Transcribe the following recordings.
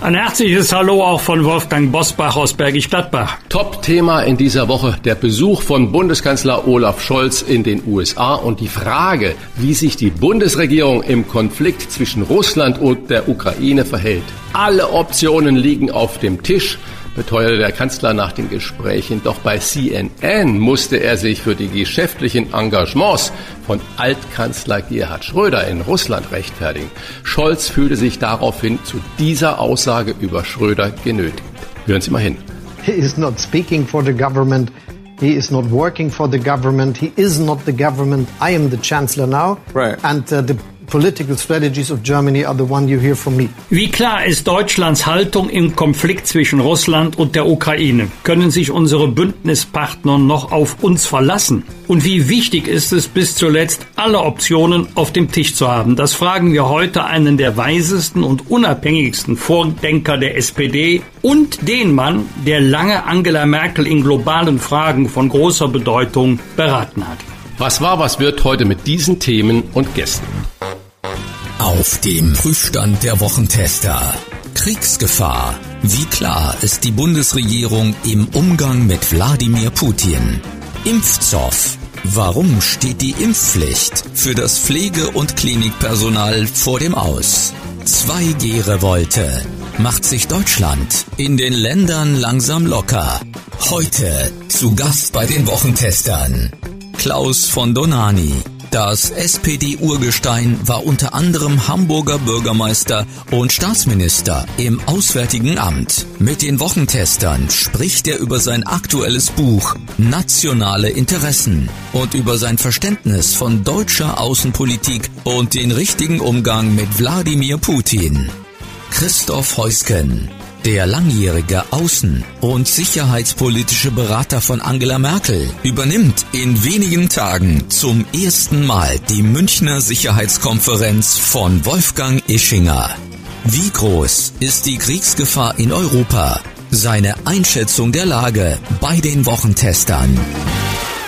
Ein herzliches Hallo auch von Wolfgang Bosbach aus Bergisch Gladbach. Top-Thema in dieser Woche der Besuch von Bundeskanzler Olaf Scholz in den USA und die Frage, wie sich die Bundesregierung im Konflikt zwischen Russland und der Ukraine verhält. Alle Optionen liegen auf dem Tisch beteuerte der Kanzler nach den Gesprächen. Doch bei CNN musste er sich für die geschäftlichen Engagements von Altkanzler Gerhard Schröder in Russland rechtfertigen. Scholz fühlte sich daraufhin zu dieser Aussage über Schröder genötigt. Hören Sie mal hin. He is not speaking for the government. He is not working for the government. He is not the government. I am the chancellor now. Right. And uh, the Wie klar ist Deutschlands Haltung im Konflikt zwischen Russland und der Ukraine? Können sich unsere Bündnispartner noch auf uns verlassen? Und wie wichtig ist es bis zuletzt, alle Optionen auf dem Tisch zu haben? Das fragen wir heute einen der weisesten und unabhängigsten Vordenker der SPD und den Mann, der lange Angela Merkel in globalen Fragen von großer Bedeutung beraten hat. Was war, was wird heute mit diesen Themen und Gästen? Auf dem Prüfstand der Wochentester. Kriegsgefahr. Wie klar ist die Bundesregierung im Umgang mit Wladimir Putin? Impfzoff. Warum steht die Impfpflicht für das Pflege- und Klinikpersonal vor dem Aus? 2G-Revolte. Macht sich Deutschland in den Ländern langsam locker. Heute zu Gast bei den Wochentestern. Klaus von Donani. Das SPD-Urgestein war unter anderem Hamburger Bürgermeister und Staatsminister im Auswärtigen Amt. Mit den Wochentestern spricht er über sein aktuelles Buch Nationale Interessen und über sein Verständnis von deutscher Außenpolitik und den richtigen Umgang mit Wladimir Putin. Christoph Heusken, der langjährige Außen- und sicherheitspolitische Berater von Angela Merkel übernimmt in wenigen Tagen zum ersten Mal die Münchner Sicherheitskonferenz von Wolfgang Ischinger. Wie groß ist die Kriegsgefahr in Europa? Seine Einschätzung der Lage bei den Wochentestern.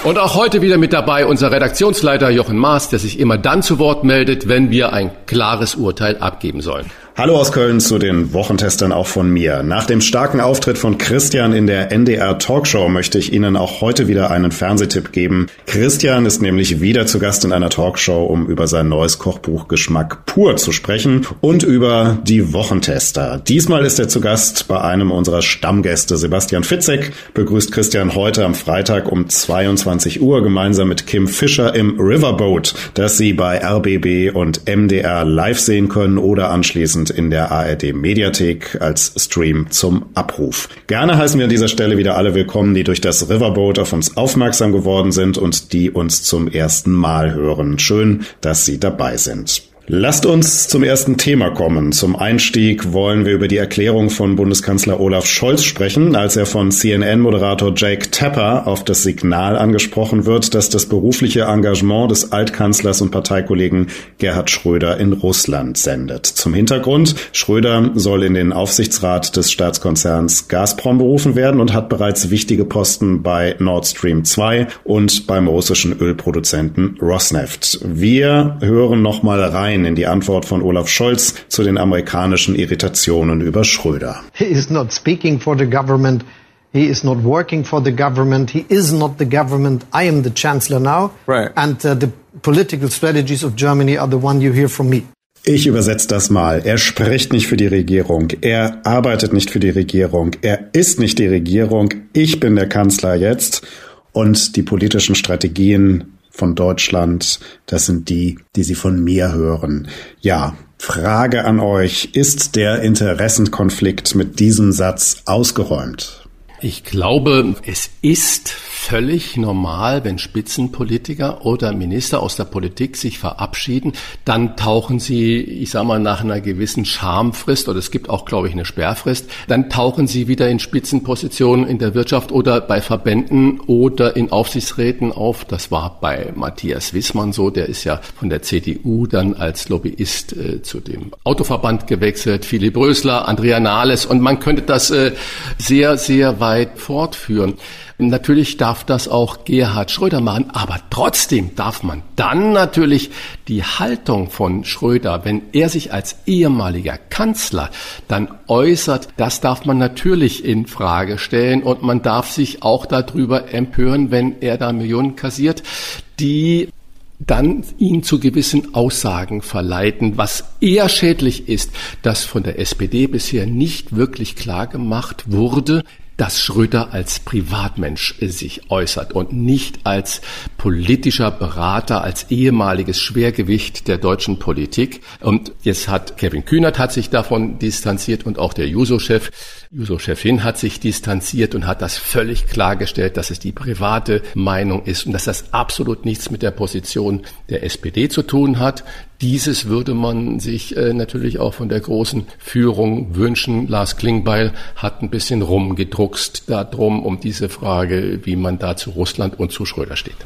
Und auch heute wieder mit dabei unser Redaktionsleiter Jochen Maas, der sich immer dann zu Wort meldet, wenn wir ein klares Urteil abgeben sollen. Hallo aus Köln zu den Wochentestern auch von mir. Nach dem starken Auftritt von Christian in der NDR Talkshow möchte ich Ihnen auch heute wieder einen Fernsehtipp geben. Christian ist nämlich wieder zu Gast in einer Talkshow, um über sein neues Kochbuch Geschmack pur zu sprechen und über die Wochentester. Diesmal ist er zu Gast bei einem unserer Stammgäste. Sebastian Fitzek begrüßt Christian heute am Freitag um 22 Uhr gemeinsam mit Kim Fischer im Riverboat, das Sie bei RBB und MDR live sehen können oder anschließend in der ARD Mediathek als Stream zum Abruf. Gerne heißen wir an dieser Stelle wieder alle willkommen, die durch das Riverboat auf uns aufmerksam geworden sind und die uns zum ersten Mal hören. Schön, dass Sie dabei sind. Lasst uns zum ersten Thema kommen. Zum Einstieg wollen wir über die Erklärung von Bundeskanzler Olaf Scholz sprechen, als er von CNN-Moderator Jake Tapper auf das Signal angesprochen wird, dass das berufliche Engagement des Altkanzlers und Parteikollegen Gerhard Schröder in Russland sendet. Zum Hintergrund, Schröder soll in den Aufsichtsrat des Staatskonzerns Gazprom berufen werden und hat bereits wichtige Posten bei Nord Stream 2 und beim russischen Ölproduzenten Rosneft. Wir hören nochmal rein in die Antwort von Olaf Scholz zu den amerikanischen Irritationen über Schröder. He is not speaking for the government. He is not working for the government. He is not the government. I am the chancellor now. Right. And uh, the political strategies of Germany are the one you hear from me. Ich übersetze das mal. Er spricht nicht für die Regierung. Er arbeitet nicht für die Regierung. Er ist nicht die Regierung. Ich bin der Kanzler jetzt. Und die politischen Strategien von Deutschland, das sind die, die Sie von mir hören. Ja, Frage an euch, ist der Interessenkonflikt mit diesem Satz ausgeräumt? Ich glaube, es ist völlig normal, wenn Spitzenpolitiker oder Minister aus der Politik sich verabschieden, dann tauchen sie, ich sag mal, nach einer gewissen Schamfrist oder es gibt auch, glaube ich, eine Sperrfrist, dann tauchen sie wieder in Spitzenpositionen in der Wirtschaft oder bei Verbänden oder in Aufsichtsräten auf. Das war bei Matthias Wissmann so, der ist ja von der CDU dann als Lobbyist äh, zu dem Autoverband gewechselt, Philipp Rösler, Andrea Nahles und man könnte das äh, sehr, sehr weit fortführen. Natürlich darf das auch Gerhard Schröder machen, aber trotzdem darf man dann natürlich die Haltung von Schröder, wenn er sich als ehemaliger Kanzler dann äußert, das darf man natürlich in Frage stellen und man darf sich auch darüber empören, wenn er da Millionen kassiert, die dann ihn zu gewissen Aussagen verleiten, was eher schädlich ist, dass von der SPD bisher nicht wirklich klar gemacht wurde, dass Schröder als Privatmensch äh, sich äußert und nicht als politischer Berater, als ehemaliges Schwergewicht der deutschen Politik. Und jetzt hat Kevin Kühnert hat sich davon distanziert und auch der Juso-Chef. Juso-Chefin hat sich distanziert und hat das völlig klargestellt, dass es die private Meinung ist und dass das absolut nichts mit der Position der SPD zu tun hat. Dieses würde man sich äh, natürlich auch von der großen Führung wünschen. Lars Klingbeil hat ein bisschen rumgedruckst darum, um diese Frage, wie man da zu Russland und zu Schröder steht.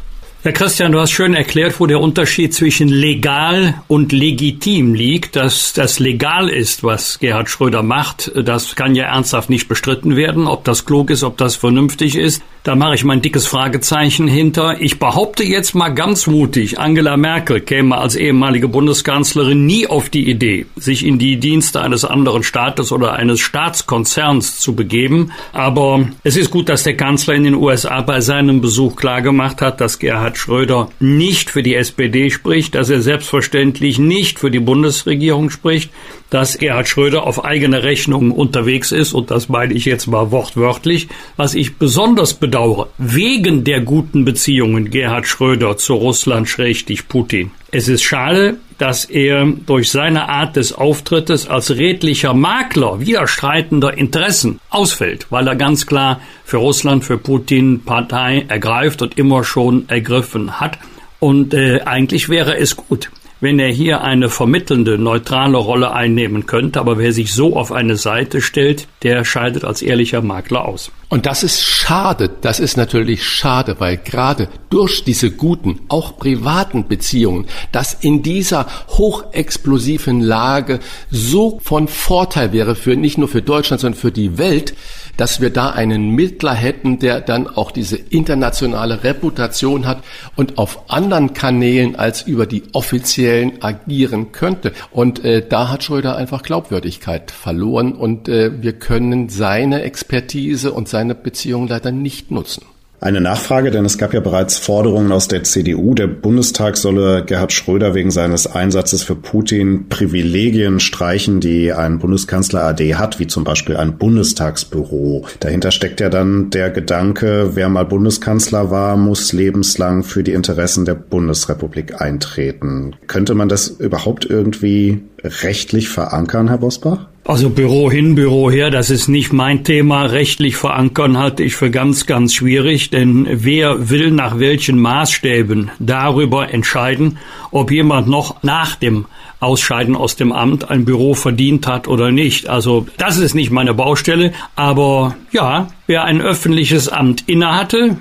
Herr Christian, du hast schön erklärt, wo der Unterschied zwischen legal und legitim liegt. Dass das legal ist, was Gerhard Schröder macht, das kann ja ernsthaft nicht bestritten werden. Ob das klug ist, ob das vernünftig ist, da mache ich mein dickes Fragezeichen hinter. Ich behaupte jetzt mal ganz mutig, Angela Merkel käme als ehemalige Bundeskanzlerin nie auf die Idee, sich in die Dienste eines anderen Staates oder eines Staatskonzerns zu begeben. Aber es ist gut, dass der Kanzler in den USA bei seinem Besuch klargemacht hat, dass Gerhard Gerhard Schröder nicht für die SPD spricht, dass er selbstverständlich nicht für die Bundesregierung spricht, dass Gerhard Schröder auf eigene Rechnung unterwegs ist, und das meine ich jetzt mal wortwörtlich, was ich besonders bedauere, wegen der guten Beziehungen Gerhard Schröder zu Russland schrägstich Putin. Es ist schade, dass er durch seine Art des Auftrittes als redlicher Makler widerstreitender Interessen ausfällt, weil er ganz klar für Russland, für Putin Partei ergreift und immer schon ergriffen hat. Und äh, eigentlich wäre es gut, wenn er hier eine vermittelnde, neutrale Rolle einnehmen könnte. Aber wer sich so auf eine Seite stellt, der scheidet als ehrlicher Makler aus. Und das ist schade. Das ist natürlich schade, weil gerade durch diese guten, auch privaten Beziehungen, das in dieser hochexplosiven Lage so von Vorteil wäre für nicht nur für Deutschland, sondern für die Welt, dass wir da einen Mittler hätten, der dann auch diese internationale Reputation hat und auf anderen Kanälen als über die offiziellen agieren könnte. Und äh, da hat Schröder einfach Glaubwürdigkeit verloren und äh, wir können seine Expertise und seine Beziehung leider nicht nutzen. Eine Nachfrage, denn es gab ja bereits Forderungen aus der CDU. Der Bundestag solle Gerhard Schröder wegen seines Einsatzes für Putin Privilegien streichen, die ein Bundeskanzler AD hat, wie zum Beispiel ein Bundestagsbüro. Dahinter steckt ja dann der Gedanke, wer mal Bundeskanzler war, muss lebenslang für die Interessen der Bundesrepublik eintreten. Könnte man das überhaupt irgendwie rechtlich verankern, Herr Bosbach? Also Büro hin, Büro her, das ist nicht mein Thema. Rechtlich verankern halte ich für ganz, ganz schwierig, denn wer will nach welchen Maßstäben darüber entscheiden, ob jemand noch nach dem Ausscheiden aus dem Amt ein Büro verdient hat oder nicht. Also das ist nicht meine Baustelle, aber ja, wer ein öffentliches Amt innehatte,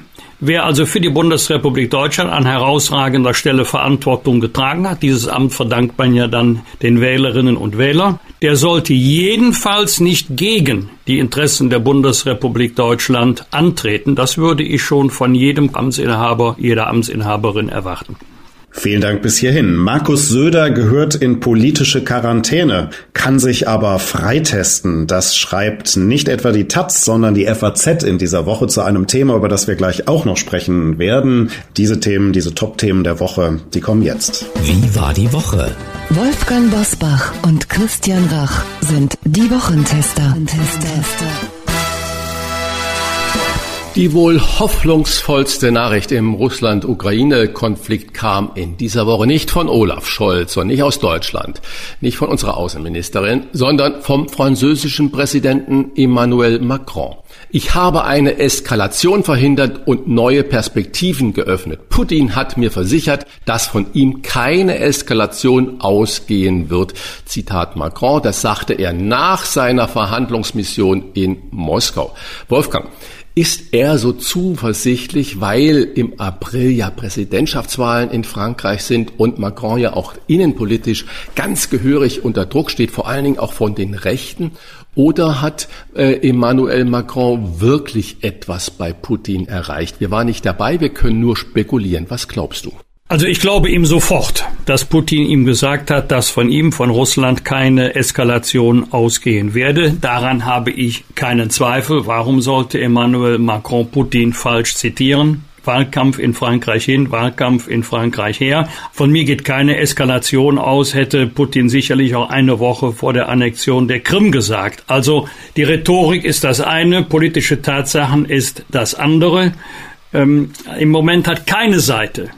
Wer also für die Bundesrepublik Deutschland an herausragender Stelle Verantwortung getragen hat, dieses Amt verdankt man ja dann den Wählerinnen und Wählern, der sollte jedenfalls nicht gegen die Interessen der Bundesrepublik Deutschland antreten. Das würde ich schon von jedem Amtsinhaber, jeder Amtsinhaberin erwarten. Vielen Dank bis hierhin. Markus Söder gehört in politische Quarantäne, kann sich aber freitesten. Das schreibt nicht etwa die Taz, sondern die FAZ in dieser Woche zu einem Thema, über das wir gleich auch noch sprechen werden. Diese Themen, diese Top-Themen der Woche, die kommen jetzt. Wie war die Woche? Wolfgang Bosbach und Christian Rach sind die Wochentester. Die wohl hoffnungsvollste Nachricht im Russland-Ukraine-Konflikt kam in dieser Woche nicht von Olaf Scholz und nicht aus Deutschland, nicht von unserer Außenministerin, sondern vom französischen Präsidenten Emmanuel Macron. Ich habe eine Eskalation verhindert und neue Perspektiven geöffnet. Putin hat mir versichert, dass von ihm keine Eskalation ausgehen wird. Zitat Macron, das sagte er nach seiner Verhandlungsmission in Moskau. Wolfgang, ist er so zuversichtlich, weil im April ja Präsidentschaftswahlen in Frankreich sind und Macron ja auch innenpolitisch ganz gehörig unter Druck steht, vor allen Dingen auch von den Rechten? Oder hat äh, Emmanuel Macron wirklich etwas bei Putin erreicht? Wir waren nicht dabei, wir können nur spekulieren. Was glaubst du? Also ich glaube ihm sofort, dass Putin ihm gesagt hat, dass von ihm, von Russland keine Eskalation ausgehen werde. Daran habe ich keinen Zweifel. Warum sollte Emmanuel Macron Putin falsch zitieren? Wahlkampf in Frankreich hin, Wahlkampf in Frankreich her. Von mir geht keine Eskalation aus, hätte Putin sicherlich auch eine Woche vor der Annexion der Krim gesagt. Also die Rhetorik ist das eine, politische Tatsachen ist das andere. Ähm, Im Moment hat keine Seite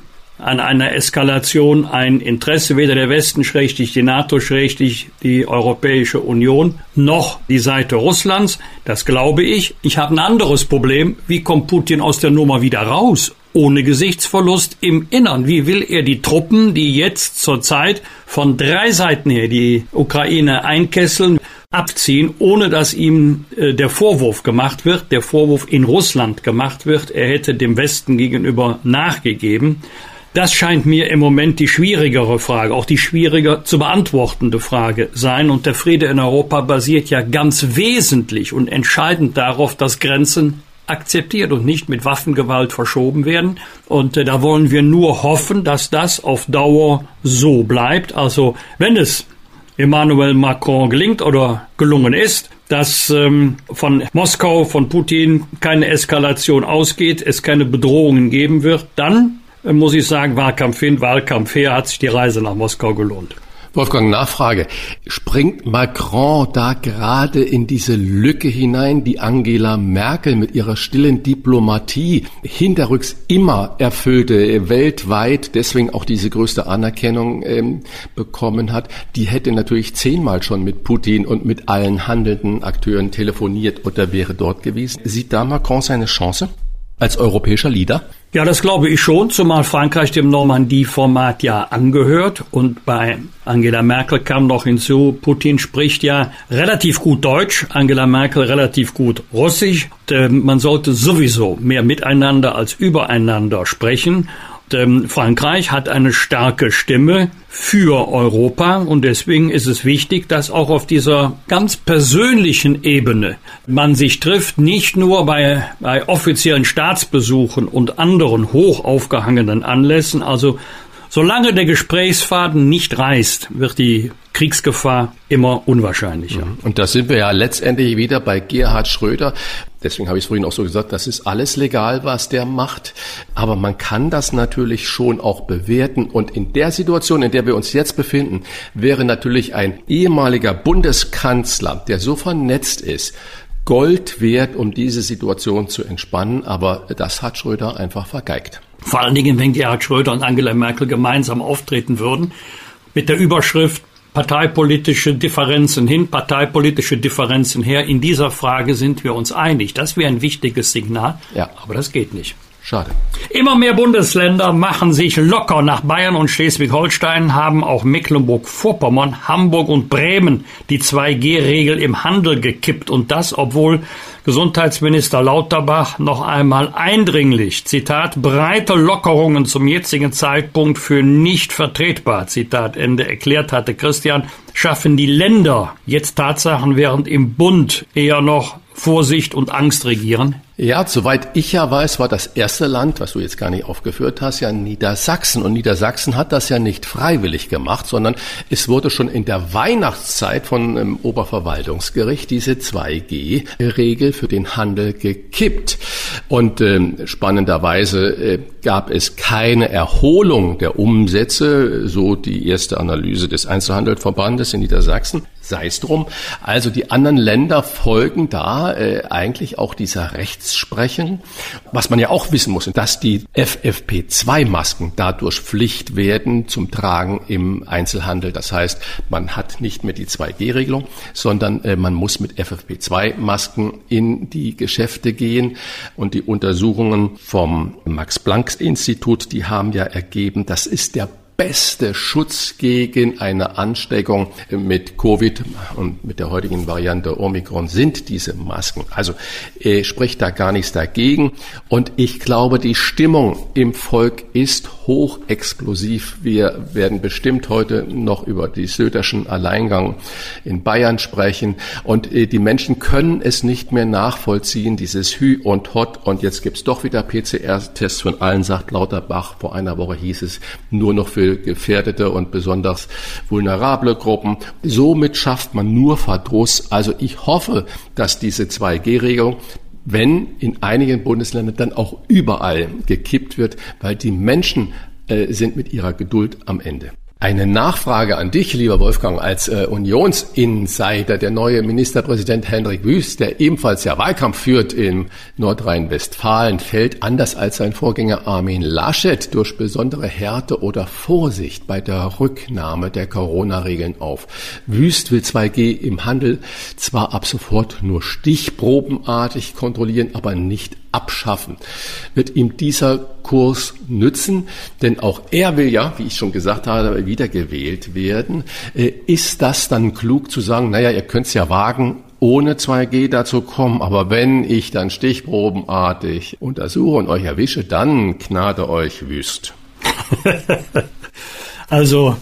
an einer Eskalation ein Interesse, weder der Westen schrägstich die NATO schrägstich die Europäische Union noch die Seite Russlands. Das glaube ich. Ich habe ein anderes Problem. Wie kommt Putin aus der Nummer wieder raus? Ohne Gesichtsverlust im Innern. Wie will er die Truppen, die jetzt zurzeit von drei Seiten her die Ukraine einkesseln, abziehen, ohne dass ihm äh, der Vorwurf gemacht wird, der Vorwurf in Russland gemacht wird, er hätte dem Westen gegenüber nachgegeben. Das scheint mir im Moment die schwierigere Frage, auch die schwieriger zu beantwortende Frage sein. Und der Friede in Europa basiert ja ganz wesentlich und entscheidend darauf, dass Grenzen akzeptiert und nicht mit Waffengewalt verschoben werden. Und äh, da wollen wir nur hoffen, dass das auf Dauer so bleibt. Also wenn es Emmanuel Macron gelingt oder gelungen ist, dass ähm, von Moskau, von Putin keine Eskalation ausgeht, es keine Bedrohungen geben wird, dann muss ich sagen, Wahlkampf hin, Wahlkampf her, hat sich die Reise nach Moskau gelohnt. Wolfgang, Nachfrage. Springt Macron da gerade in diese Lücke hinein, die Angela Merkel mit ihrer stillen Diplomatie hinterrücks immer erfüllte, weltweit deswegen auch diese größte Anerkennung ähm, bekommen hat? Die hätte natürlich zehnmal schon mit Putin und mit allen handelnden Akteuren telefoniert oder wäre dort gewesen. Sieht da Macron seine Chance als europäischer Leader? Ja, das glaube ich schon, zumal Frankreich dem Normandie-Format ja angehört und bei Angela Merkel kam noch hinzu, Putin spricht ja relativ gut Deutsch, Angela Merkel relativ gut Russisch. Und, äh, man sollte sowieso mehr miteinander als übereinander sprechen ähm, Frankreich hat eine starke Stimme für Europa und deswegen ist es wichtig, dass auch auf dieser ganz persönlichen Ebene man sich trifft, nicht nur bei, bei offiziellen Staatsbesuchen und anderen hoch aufgehangenen Anlässen, also Solange der Gesprächsfaden nicht reißt, wird die Kriegsgefahr immer unwahrscheinlicher. Mhm. Und da sind wir ja letztendlich wieder bei Gerhard Schröder. Deswegen habe ich es vorhin auch so gesagt, das ist alles legal, was der macht. Aber man kann das natürlich schon auch bewerten. Und in der Situation, in der wir uns jetzt befinden, wäre natürlich ein ehemaliger Bundeskanzler, der so vernetzt ist, Gold wert, um diese Situation zu entspannen. Aber das hat Schröder einfach vergeigt. Vor allen Dingen, wenn Gerhard Schröder und Angela Merkel gemeinsam auftreten würden, mit der Überschrift parteipolitische Differenzen hin, parteipolitische Differenzen her. In dieser Frage sind wir uns einig. Das wäre ein wichtiges Signal. Ja. Aber das geht nicht. Schade. Immer mehr Bundesländer machen sich locker. Nach Bayern und Schleswig-Holstein haben auch Mecklenburg-Vorpommern, Hamburg und Bremen die 2G-Regel im Handel gekippt. Und das, obwohl Gesundheitsminister Lauterbach noch einmal eindringlich, Zitat, breite Lockerungen zum jetzigen Zeitpunkt für nicht vertretbar, Zitat Ende, erklärt hatte Christian, schaffen die Länder jetzt Tatsachen, während im Bund eher noch Vorsicht und Angst regieren? Ja, soweit ich ja weiß, war das erste Land, was du jetzt gar nicht aufgeführt hast, ja Niedersachsen. Und Niedersachsen hat das ja nicht freiwillig gemacht, sondern es wurde schon in der Weihnachtszeit von dem Oberverwaltungsgericht diese 2G-Regel für den Handel gekippt. Und ähm, spannenderweise äh, gab es keine Erholung der Umsätze, so die erste Analyse des Einzelhandelsverbandes in Niedersachsen, sei es drum. Also die anderen Länder folgen da äh, eigentlich auch dieser Rechtsprechung. Was man ja auch wissen muss, dass die FFP2-Masken dadurch Pflicht werden zum Tragen im Einzelhandel. Das heißt, man hat nicht mehr die 2G-Regelung, sondern äh, man muss mit FFP2-Masken in die Geschäfte gehen. Und die Untersuchungen vom Max-Planck-Institut, die haben ja ergeben, das ist der beste Schutz gegen eine Ansteckung mit Covid und mit der heutigen Variante Omikron sind diese Masken. Also äh, spricht da gar nichts dagegen. Und ich glaube, die Stimmung im Volk ist hochexplosiv. Wir werden bestimmt heute noch über die Söderschen Alleingang in Bayern sprechen. Und äh, die Menschen können es nicht mehr nachvollziehen, dieses Hü und Hot. Und jetzt gibt's doch wieder PCR-Tests von allen, sagt Lauterbach. Vor einer Woche hieß es nur noch für gefährdete und besonders vulnerable Gruppen. Somit schafft man nur Verdruss. Also ich hoffe, dass diese 2G-Regelung wenn in einigen Bundesländern dann auch überall gekippt wird, weil die Menschen äh, sind mit ihrer Geduld am Ende. Eine Nachfrage an dich, lieber Wolfgang, als äh, Unionsinsider. Der neue Ministerpräsident Hendrik Wüst, der ebenfalls ja Wahlkampf führt in Nordrhein-Westfalen, fällt anders als sein Vorgänger Armin Laschet durch besondere Härte oder Vorsicht bei der Rücknahme der Corona-Regeln auf. Wüst will 2G im Handel zwar ab sofort nur stichprobenartig kontrollieren, aber nicht abschaffen. Wird ihm dieser Kurs nützen? Denn auch er will ja, wie ich schon gesagt habe, wiedergewählt werden. Äh, ist das dann klug zu sagen, naja, ihr könnt es ja wagen, ohne 2G dazu kommen, aber wenn ich dann stichprobenartig untersuche und euch erwische, dann gnade euch wüst. Also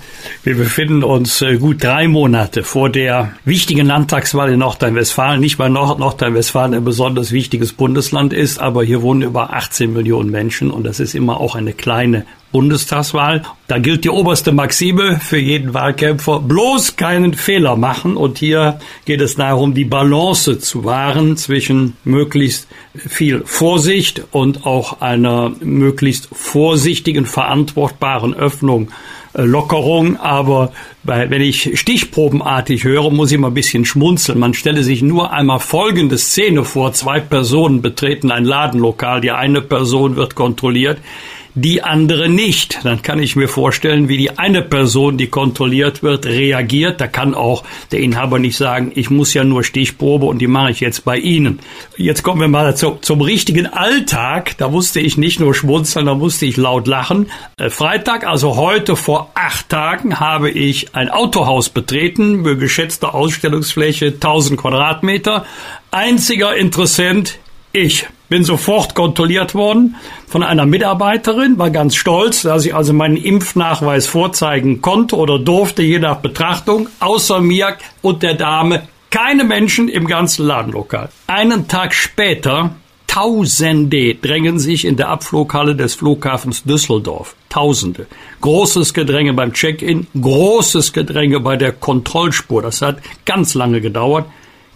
wir befinden uns äh, gut drei Monate vor der wichtigen Landtagswahl in Nordrhein-Westfalen. Nicht weil Nordrhein-Westfalen ein besonders wichtiges Bundesland ist, aber hier wohnen über 18 Millionen Menschen und das ist immer auch eine kleine Bundestagswahl. Da gilt die oberste Maxime für jeden Wahlkämpfer, bloß keinen Fehler machen. Und hier geht es darum, die Balance zu wahren zwischen möglichst viel Vorsicht und auch einer möglichst vorsichtigen, verantwortbaren Öffnung Lockerung, aber wenn ich stichprobenartig höre, muss ich mal ein bisschen schmunzeln. Man stelle sich nur einmal folgende Szene vor. Zwei Personen betreten ein Ladenlokal. Die eine Person wird kontrolliert die andere nicht. Dann kann ich mir vorstellen, wie die eine Person, die kontrolliert wird, reagiert. Da kann auch der Inhaber nicht sagen, ich muss ja nur Stichprobe und die mache ich jetzt bei Ihnen. Jetzt kommen wir mal zu, zum richtigen Alltag. Da musste ich nicht nur schmunzeln, da musste ich laut lachen. Äh, Freitag, also heute vor acht Tagen, habe ich ein Autohaus betreten, geschätzte Ausstellungsfläche 1000 Quadratmeter. Einziger Interessent, ich bin sofort kontrolliert worden von einer Mitarbeiterin, war ganz stolz, dass ich also meinen Impfnachweis vorzeigen konnte oder durfte, je nach Betrachtung, außer mir und der Dame keine Menschen im ganzen Ladenlokal. Einen Tag später Tausende drängen sich in der Abflughalle des Flughafens Düsseldorf. Tausende. Großes Gedränge beim Check-in, großes Gedränge bei der Kontrollspur. Das hat ganz lange gedauert.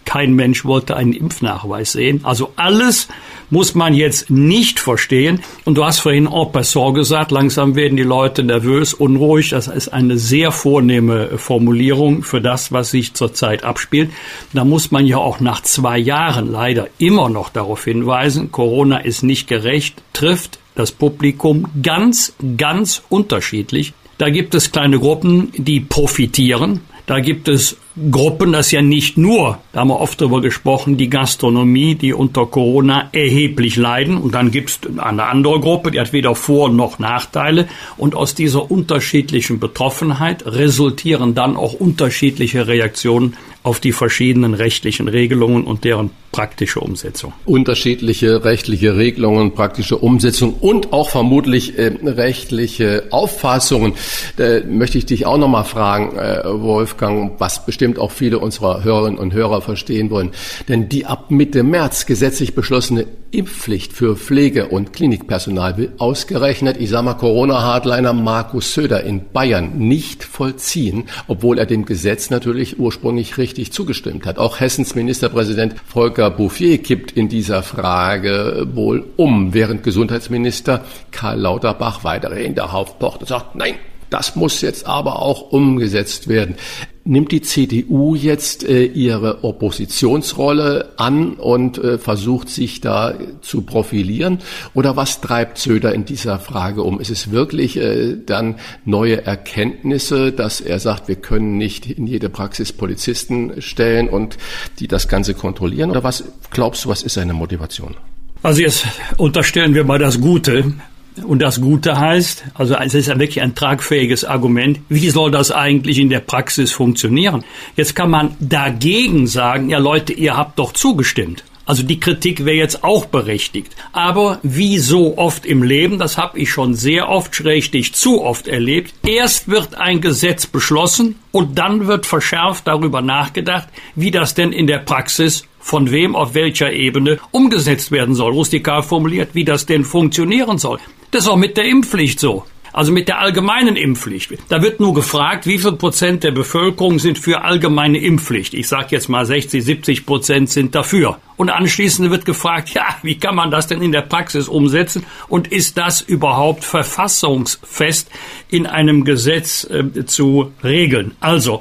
Kein Mensch wollte einen Impfnachweis sehen. Also alles muss man jetzt nicht verstehen. Und du hast vorhin en passant gesagt, langsam werden die Leute nervös, unruhig. Das ist eine sehr vornehme Formulierung für das, was sich zurzeit abspielt. Da muss man ja auch nach zwei Jahren leider immer noch darauf hinweisen, Corona ist nicht gerecht, trifft das Publikum ganz, ganz unterschiedlich. Da gibt es kleine Gruppen, die profitieren. Da gibt es Gruppen, das ja nicht nur, da haben wir oft darüber gesprochen, die Gastronomie, die unter Corona erheblich leiden. Und dann gibt es eine andere Gruppe, die hat weder Vor- noch Nachteile. Und aus dieser unterschiedlichen Betroffenheit resultieren dann auch unterschiedliche Reaktionen auf die verschiedenen rechtlichen Regelungen und deren praktische Umsetzung. Unterschiedliche rechtliche Regelungen, praktische Umsetzung und auch vermutlich äh, rechtliche Auffassungen. Da möchte ich dich auch noch mal fragen, äh, Wolfgang, was bestimmt auch viele unserer Hörerinnen und Hörer verstehen wollen. Denn die ab Mitte März gesetzlich beschlossene Impfpflicht für Pflege- und Klinikpersonal will ausgerechnet, ich sag mal, Corona-Hardliner Markus Söder in Bayern nicht vollziehen, obwohl er dem Gesetz natürlich ursprünglich richtig zugestimmt hat. Auch Hessens Ministerpräsident Volker Bouffier kippt in dieser Frage wohl um, während Gesundheitsminister Karl Lauterbach weiterhin darauf pocht und sagt, nein, Das muss jetzt aber auch umgesetzt werden. Nimmt die CDU jetzt äh, ihre Oppositionsrolle an und äh, versucht sich da zu profilieren? Oder was treibt Söder in dieser Frage um? Ist es wirklich äh, dann neue Erkenntnisse, dass er sagt, wir können nicht in jede Praxis Polizisten stellen und die das Ganze kontrollieren? Oder was glaubst du, was ist seine Motivation? Also jetzt unterstellen wir mal das Gute. Und das Gute heißt, also es ist ja wirklich ein tragfähiges Argument, wie soll das eigentlich in der Praxis funktionieren? Jetzt kann man dagegen sagen, ja Leute, ihr habt doch zugestimmt. Also die Kritik wäre jetzt auch berechtigt. Aber wie so oft im Leben, das habe ich schon sehr oft, schrägstich zu oft erlebt, erst wird ein Gesetz beschlossen und dann wird verschärft darüber nachgedacht, wie das denn in der Praxis von wem auf welcher Ebene umgesetzt werden soll, rustikal formuliert, wie das denn funktionieren soll. Das ist auch mit der Impfpflicht so. Also mit der allgemeinen Impfpflicht. Da wird nur gefragt, wie viel Prozent der Bevölkerung sind für allgemeine Impfpflicht. Ich sage jetzt mal 60, 70 Prozent sind dafür. Und anschließend wird gefragt, ja, wie kann man das denn in der Praxis umsetzen? Und ist das überhaupt verfassungsfest in einem Gesetz äh, zu regeln? Also,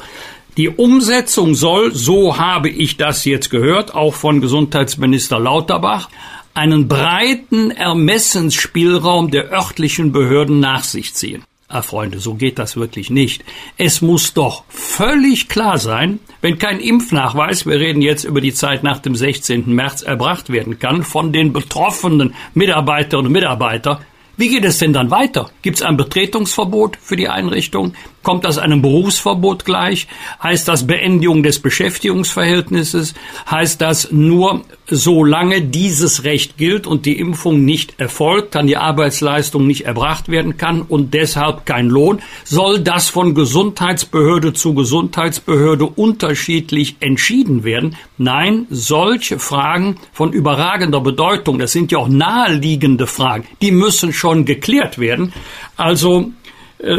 die Umsetzung soll, so habe ich das jetzt gehört, auch von Gesundheitsminister Lauterbach, einen breiten Ermessensspielraum der örtlichen Behörden nach sich ziehen. Ah, Freunde, so geht das wirklich nicht. Es muss doch völlig klar sein, wenn kein Impfnachweis, wir reden jetzt über die Zeit nach dem 16. März, erbracht werden kann von den betroffenen Mitarbeiterinnen und Mitarbeitern, wie geht es denn dann weiter? Gibt es ein Betretungsverbot für die Einrichtung? Kommt das einem Berufsverbot gleich? Heißt das Beendigung des Beschäftigungsverhältnisses? Heißt das nur, solange dieses Recht gilt und die Impfung nicht erfolgt, kann die Arbeitsleistung nicht erbracht werden kann und deshalb kein Lohn, soll das von Gesundheitsbehörde zu Gesundheitsbehörde unterschiedlich entschieden werden? Nein, solche Fragen von überragender Bedeutung, das sind ja auch naheliegende Fragen, die müssen schon geklärt werden. Also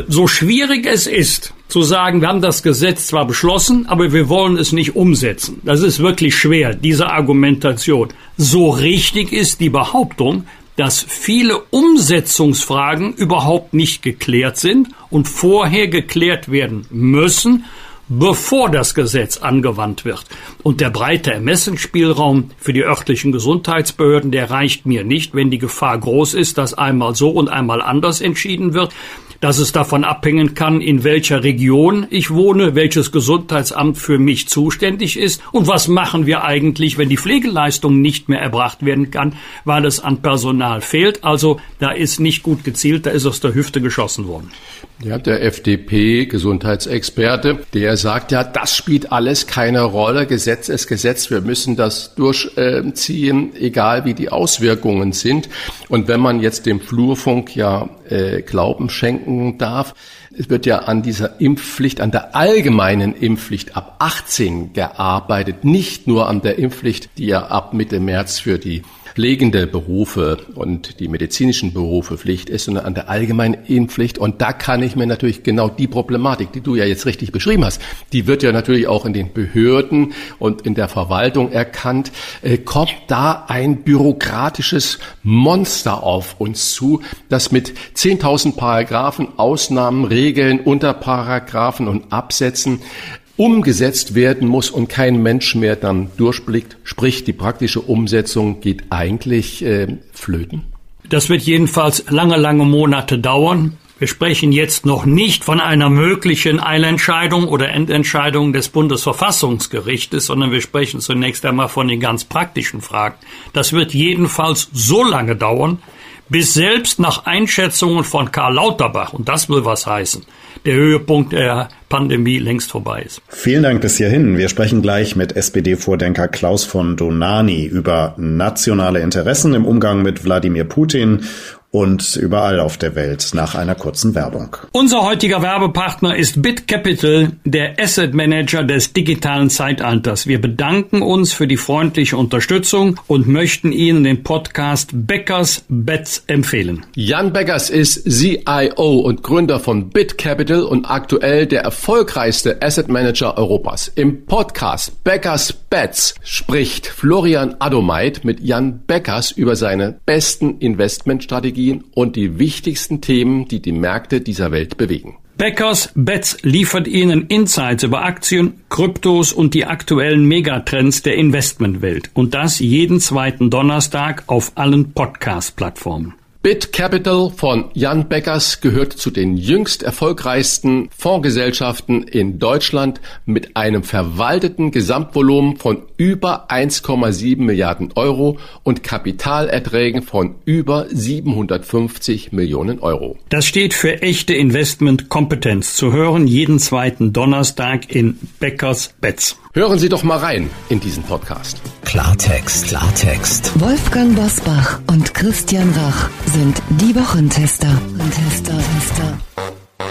so schwierig es ist, zu sagen, wir haben das Gesetz zwar beschlossen, aber wir wollen es nicht umsetzen. Das ist wirklich schwer, diese Argumentation. So richtig ist die Behauptung, dass viele Umsetzungsfragen überhaupt nicht geklärt sind und vorher geklärt werden müssen, bevor das Gesetz angewandt wird. Und der breite Ermessensspielraum für die örtlichen Gesundheitsbehörden, der reicht mir nicht, wenn die Gefahr groß ist, dass einmal so und einmal anders entschieden wird dass es davon abhängen kann, in welcher Region ich wohne, welches Gesundheitsamt für mich zuständig ist und was machen wir eigentlich, wenn die Pflegeleistung nicht mehr erbracht werden kann, weil es an Personal fehlt. Also da ist nicht gut gezielt, da ist aus der Hüfte geschossen worden. Ja, der FDP-Gesundheitsexperte, der sagt ja, das spielt alles keine Rolle. Gesetz ist Gesetz. Wir müssen das durchziehen, egal wie die Auswirkungen sind. Und wenn man jetzt dem Flurfunk ja äh, Glauben schenken darf, es wird ja an dieser Impfpflicht, an der allgemeinen Impfpflicht ab 18 gearbeitet, nicht nur an der Impfpflicht, die ja ab Mitte März für die pflegende Berufe und die medizinischen Berufe Pflicht ist, sondern an der allgemeinen Impfpflicht. Und da kann ich mir natürlich genau die Problematik, die du ja jetzt richtig beschrieben hast, die wird ja natürlich auch in den Behörden und in der Verwaltung erkannt. Äh, kommt da ein bürokratisches Monster auf uns zu, das mit 10.000 Paragraphen, Ausnahmen, Regeln, Unterparagraphen und Absätzen umgesetzt werden muss und kein Mensch mehr dann durchblickt. Sprich, die praktische Umsetzung geht eigentlich äh, flöten. Das wird jedenfalls lange, lange Monate dauern. Wir sprechen jetzt noch nicht von einer möglichen Eilentscheidung oder Endentscheidung des Bundesverfassungsgerichtes, sondern wir sprechen zunächst einmal von den ganz praktischen Fragen. Das wird jedenfalls so lange dauern, bis selbst nach Einschätzungen von Karl Lauterbach, und das will was heißen, der Höhepunkt der Pandemie längst vorbei ist. Vielen Dank bis hierhin. Wir sprechen gleich mit SPD-Vordenker Klaus von Donani über nationale Interessen im Umgang mit Wladimir Putin und überall auf der Welt nach einer kurzen Werbung. Unser heutiger Werbepartner ist BitCapital, der Asset Manager des digitalen Zeitalters. Wir bedanken uns für die freundliche Unterstützung und möchten Ihnen den Podcast Beckers Bets empfehlen. Jan Beckers ist CIO und Gründer von BitCapital und aktuell der erfolgreichste Asset Manager Europas. Im Podcast Beckers Bets spricht Florian Adomeit mit Jan Beckers über seine besten Investmentstrategien Technologien und die wichtigsten Themen, die die Märkte dieser Welt bewegen. Beckers Bets liefert Ihnen Insights über Aktien, Kryptos und die aktuellen Megatrends der Investmentwelt. Und das jeden zweiten Donnerstag auf allen Podcast-Plattformen. Bit Capital von Jan Beckers gehört zu den jüngst erfolgreichsten Fondsgesellschaften in Deutschland mit einem verwalteten Gesamtvolumen von über 1,7 Milliarden Euro und Kapitalerträgen von über 750 Millionen Euro. Das steht für echte Investmentkompetenz. Zu hören jeden zweiten Donnerstag in Beckers Bets. Hören Sie doch mal rein in diesen Podcast. Klartext, Klartext. Wolfgang Bosbach und Christian Rach sind die Wochentester. Tester, Tester.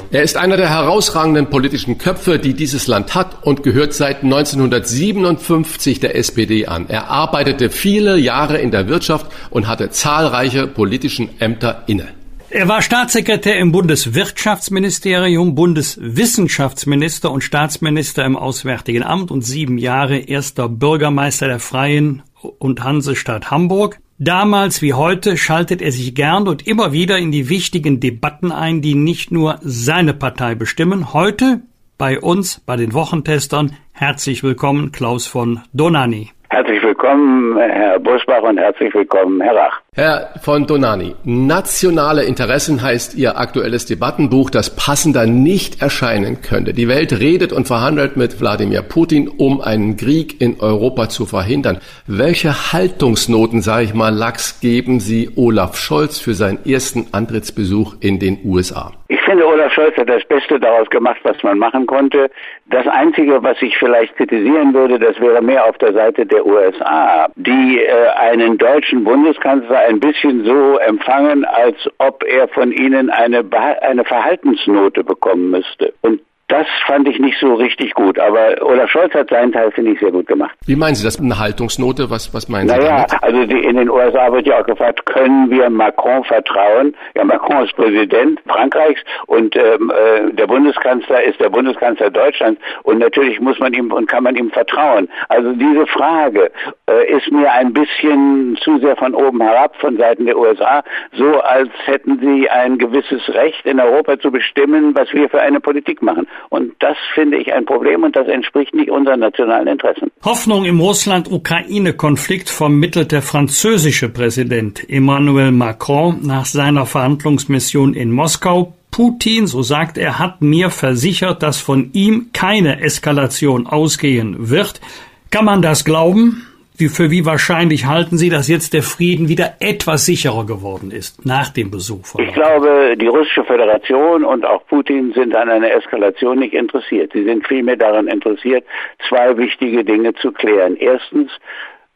Er ist einer der herausragenden politischen Köpfe, die dieses Land hat und gehört seit 1957 der SPD an. Er arbeitete viele Jahre in der Wirtschaft und hatte zahlreiche politischen Ämter inne. Er war Staatssekretär im Bundeswirtschaftsministerium, Bundeswissenschaftsminister und Staatsminister im Auswärtigen Amt und sieben Jahre erster Bürgermeister der Freien und Hansestadt Hamburg. Damals wie heute schaltet er sich gern und immer wieder in die wichtigen Debatten ein, die nicht nur seine Partei bestimmen. Heute bei uns, bei den Wochentestern, herzlich willkommen Klaus von Donani. Herzlich willkommen, Herr Busbach, und herzlich willkommen, Herr Rach. Herr von Donani, nationale Interessen heißt Ihr aktuelles Debattenbuch, das passender nicht erscheinen könnte. Die Welt redet und verhandelt mit Wladimir Putin, um einen Krieg in Europa zu verhindern. Welche Haltungsnoten, sage ich mal, Lachs geben Sie Olaf Scholz für seinen ersten Antrittsbesuch in den USA? Ich finde, Olaf Scholz hat das Beste daraus gemacht, was man machen konnte. Das Einzige, was ich vielleicht kritisieren würde, das wäre mehr auf der Seite der USA, die äh, einen deutschen Bundeskanzler ein bisschen so empfangen, als ob er von ihnen eine, eine Verhaltensnote bekommen müsste. Und das fand ich nicht so richtig gut, aber Olaf Scholz hat seinen Teil, finde ich, sehr gut gemacht. Wie meinen Sie das? Eine Haltungsnote? Was, was meinen naja, Sie damit? also die, in den USA wird ja auch gefragt, können wir Macron vertrauen? Ja, Macron ist Präsident Frankreichs und ähm, äh, der Bundeskanzler ist der Bundeskanzler Deutschlands und natürlich muss man ihm und kann man ihm vertrauen. Also diese Frage äh, ist mir ein bisschen zu sehr von oben herab von Seiten der USA, so als hätten sie ein gewisses Recht in Europa zu bestimmen, was wir für eine Politik machen. Und das finde ich ein Problem und das entspricht nicht unseren nationalen Interessen. Hoffnung im Russland-Ukraine-Konflikt vermittelt der französische Präsident Emmanuel Macron nach seiner Verhandlungsmission in Moskau. Putin, so sagt er, hat mir versichert, dass von ihm keine Eskalation ausgehen wird. Kann man das glauben? Wie, für wie wahrscheinlich halten Sie, dass jetzt der Frieden wieder etwas sicherer geworden ist nach dem Besuch von Ich glaube, die russische Föderation und auch Putin sind an einer Eskalation nicht interessiert. Sie sind vielmehr daran interessiert, zwei wichtige Dinge zu klären. Erstens,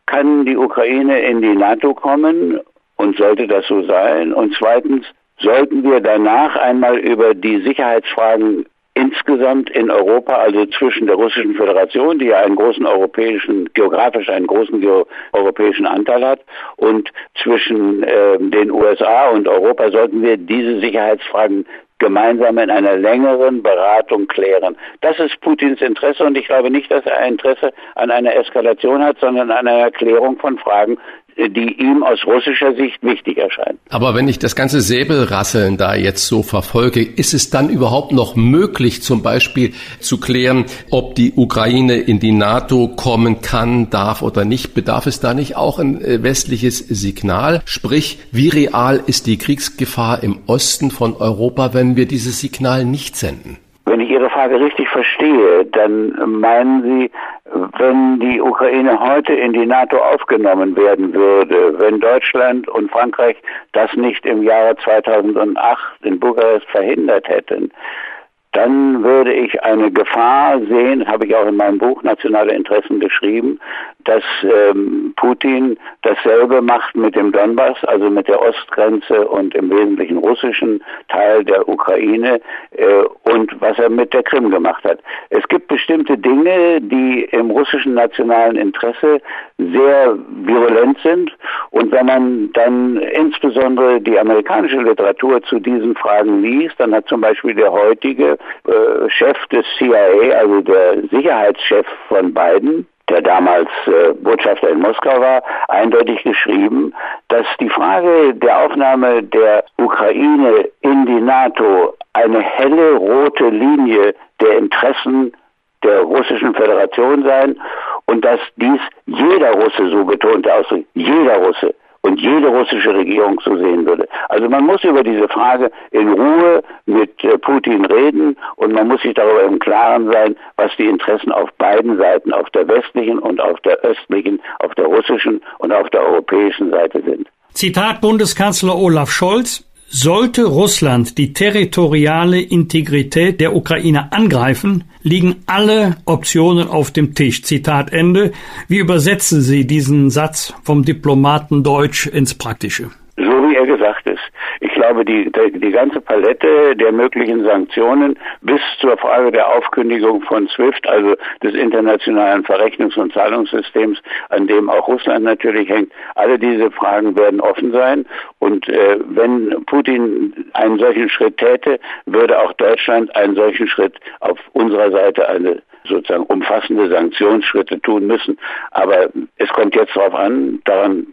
kann die Ukraine in die NATO kommen und sollte das so sein? Und zweitens, sollten wir danach einmal über die Sicherheitsfragen insgesamt in Europa, also zwischen der Russischen Föderation, die ja einen großen europäischen, geografisch einen großen europäischen Anteil hat, und zwischen äh, den USA und Europa, sollten wir diese Sicherheitsfragen gemeinsam in einer längeren Beratung klären. Das ist Putins Interesse und ich glaube nicht, dass er ein Interesse an einer Eskalation hat, sondern an einer Klärung von Fragen, die ihm aus russischer Sicht wichtig erscheinen. Aber wenn ich das ganze Säbelrasseln da jetzt so verfolge, ist es dann überhaupt noch möglich, zum Beispiel zu klären, ob die Ukraine in die NATO kommen kann, darf oder nicht? Bedarf es da nicht auch ein äh, westliches Signal? Sprich, wie real ist die Kriegsgefahr im Osten von Europa, wenn wir dieses Signal nicht senden? Wenn ich Ihre Frage richtig verstehe, dann meinen Sie, wenn die Ukraine heute in die NATO aufgenommen werden würde, wenn Deutschland und Frankreich das nicht im Jahre 2008 in Bukarest verhindert hätten, dann würde ich eine Gefahr sehen, habe ich auch in meinem Buch Nationale Interessen geschrieben, dass ähm, Putin dasselbe macht mit dem Donbass, also mit der Ostgrenze und im Wesentlichen russischen Teil der Ukraine äh, und was er mit der Krim gemacht hat. Es gibt bestimmte Dinge, die im russischen nationalen Interesse sehr virulent sind und wenn man dann insbesondere die amerikanische Literatur zu diesen Fragen liest, dann hat zum Beispiel der heutige äh, Chef des CIA, also der Sicherheitschef von Biden, der damals äh, Botschafter in Moskau war, eindeutig geschrieben, dass die Frage der Aufnahme der Ukraine in die NATO eine helle rote Linie der Interessen der russischen Föderation sein und dass dies jeder Russe, so betont Ausdruck, jeder Russe und jede russische Regierung so sehen würde. Also man muss über diese Frage in Ruhe mit äh, Putin reden und man muss sich darüber im Klaren sein, was die Interessen auf beiden Seiten, auf der westlichen und auf der östlichen, auf der russischen und auf der europäischen Seite sind. Zitat Bundeskanzler Olaf Scholz sollte Russland die territoriale Integrität der Ukraine angreifen, liegen alle Optionen auf dem Tisch. Zitat Ende. Wie übersetzen Sie diesen Satz vom Diplomaten Deutsch ins Praktische? So wie er gesagt ist. Ich glaube, die, die ganze Palette der möglichen Sanktionen bis zur Frage der Aufkündigung von SWIFT, also des internationalen Verrechnungs- und Zahlungssystems, an dem auch Russland natürlich hängt, alle diese Fragen werden offen sein. Und äh, wenn Putin einen solchen Schritt täte, würde auch Deutschland einen solchen Schritt auf unserer Seite eine sozusagen umfassende Sanktionsschritte tun müssen. Aber es kommt jetzt darauf an, daran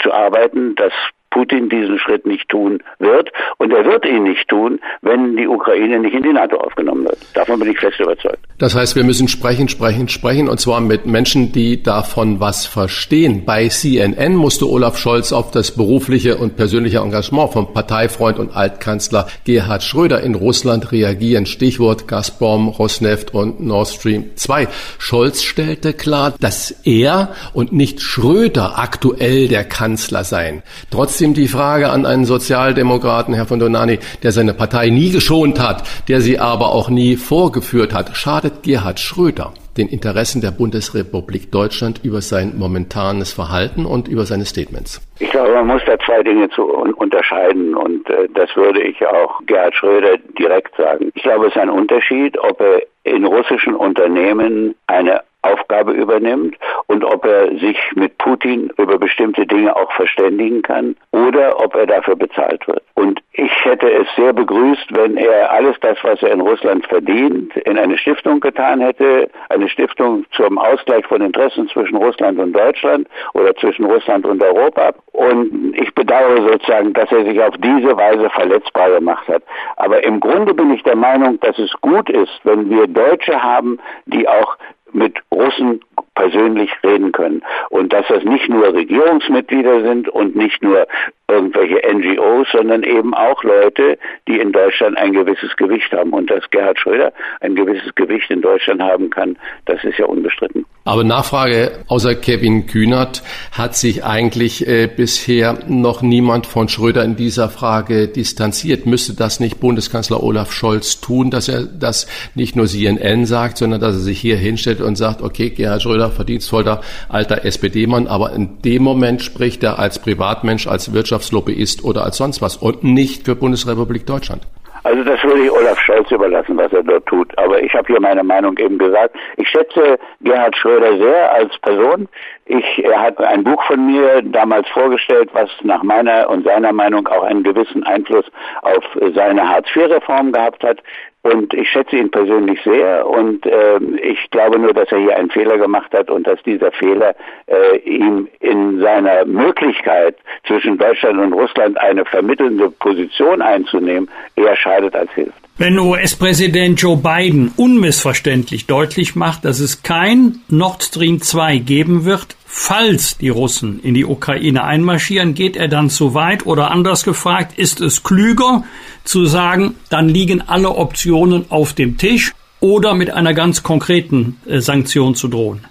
zu arbeiten, dass Putin diesen Schritt nicht tun wird. Und er wird ihn nicht tun, wenn die Ukraine nicht in die NATO aufgenommen wird. Davon bin ich fest überzeugt. Das heißt, wir müssen sprechen, sprechen, sprechen, und zwar mit Menschen, die davon was verstehen. Bei CNN musste Olaf Scholz auf das berufliche und persönliche Engagement von Parteifreund und Altkanzler Gerhard Schröder in Russland reagieren. Stichwort Gazprom, Rosneft und Nord Stream 2. Scholz stellte klar, dass er und nicht Schröder aktuell der Kanzler seien. Trotzdem trotzdem die Frage an einen Sozialdemokraten, Herr von Donani, der seine Partei nie geschont hat, der sie aber auch nie vorgeführt hat. Schadet Gerhard Schröder den Interessen der Bundesrepublik Deutschland über sein momentanes Verhalten und über seine Statements? Ich glaube, man muss da zwei Dinge zu unterscheiden und äh, das würde ich auch Gerhard Schröder direkt sagen. Ich glaube, es ist ein Unterschied, ob er in russischen Unternehmen eine Aufgabe übernimmt und ob er sich mit Putin über bestimmte Dinge auch verständigen kann oder ob er dafür bezahlt wird. Und ich hätte es sehr begrüßt, wenn er alles das, was er in Russland verdient, in eine Stiftung getan hätte, eine Stiftung zum Ausgleich von Interessen zwischen Russland und Deutschland oder zwischen Russland und Europa. Und ich bedauere sozusagen, dass er sich auf diese Weise verletzbar gemacht hat. Aber im Grunde bin ich der Meinung, dass es gut ist, wenn wir Deutsche haben, die auch mit Russen persönlich reden können. Und dass das nicht nur Regierungsmitglieder sind und nicht nur irgendwelche NGOs, sondern eben auch Leute, die in Deutschland ein gewisses Gewicht haben. Und dass Gerhard Schröder ein gewisses Gewicht in Deutschland haben kann, das ist ja unbestritten. Aber Nachfrage, außer Kevin Kühnert hat sich eigentlich äh, bisher noch niemand von Schröder in dieser Frage distanziert. Müsste das nicht Bundeskanzler Olaf Scholz tun, dass er das nicht nur CNN sagt, sondern dass er sich hier hinstellt und sagt, okay, Gerhard Schröder, verdienstvoller alter SPD-Mann, aber in dem Moment spricht er als Privatmensch, als Wirtschaftslobbyist oder als sonst was und nicht für Bundesrepublik Deutschland. Also das würde ich Olaf Scholz überlassen, was er dort tut. Aber ich habe hier meine Meinung eben gesagt. Ich schätze Gerhard Schröder sehr als Person. Ich, er hat ein Buch von mir damals vorgestellt, was nach meiner und seiner Meinung auch einen gewissen Einfluss auf seine Hartz-IV-Reform gehabt hat. Und ich schätze ihn persönlich sehr und äh, ich glaube nur, dass er hier einen Fehler gemacht hat und dass dieser Fehler äh, ihm in seiner Möglichkeit zwischen Deutschland und Russland eine vermittelnde Position einzunehmen eher schadet als hilft. Wenn US-Präsident Joe Biden unmissverständlich deutlich macht, dass es kein Nord Stream 2 geben wird, falls die Russen in die Ukraine einmarschieren, geht er dann zu weit oder anders gefragt, ist es klüger zu sagen, dann liegen alle Optionen auf dem Tisch oder mit einer ganz konkreten äh, Sanktion zu drohen?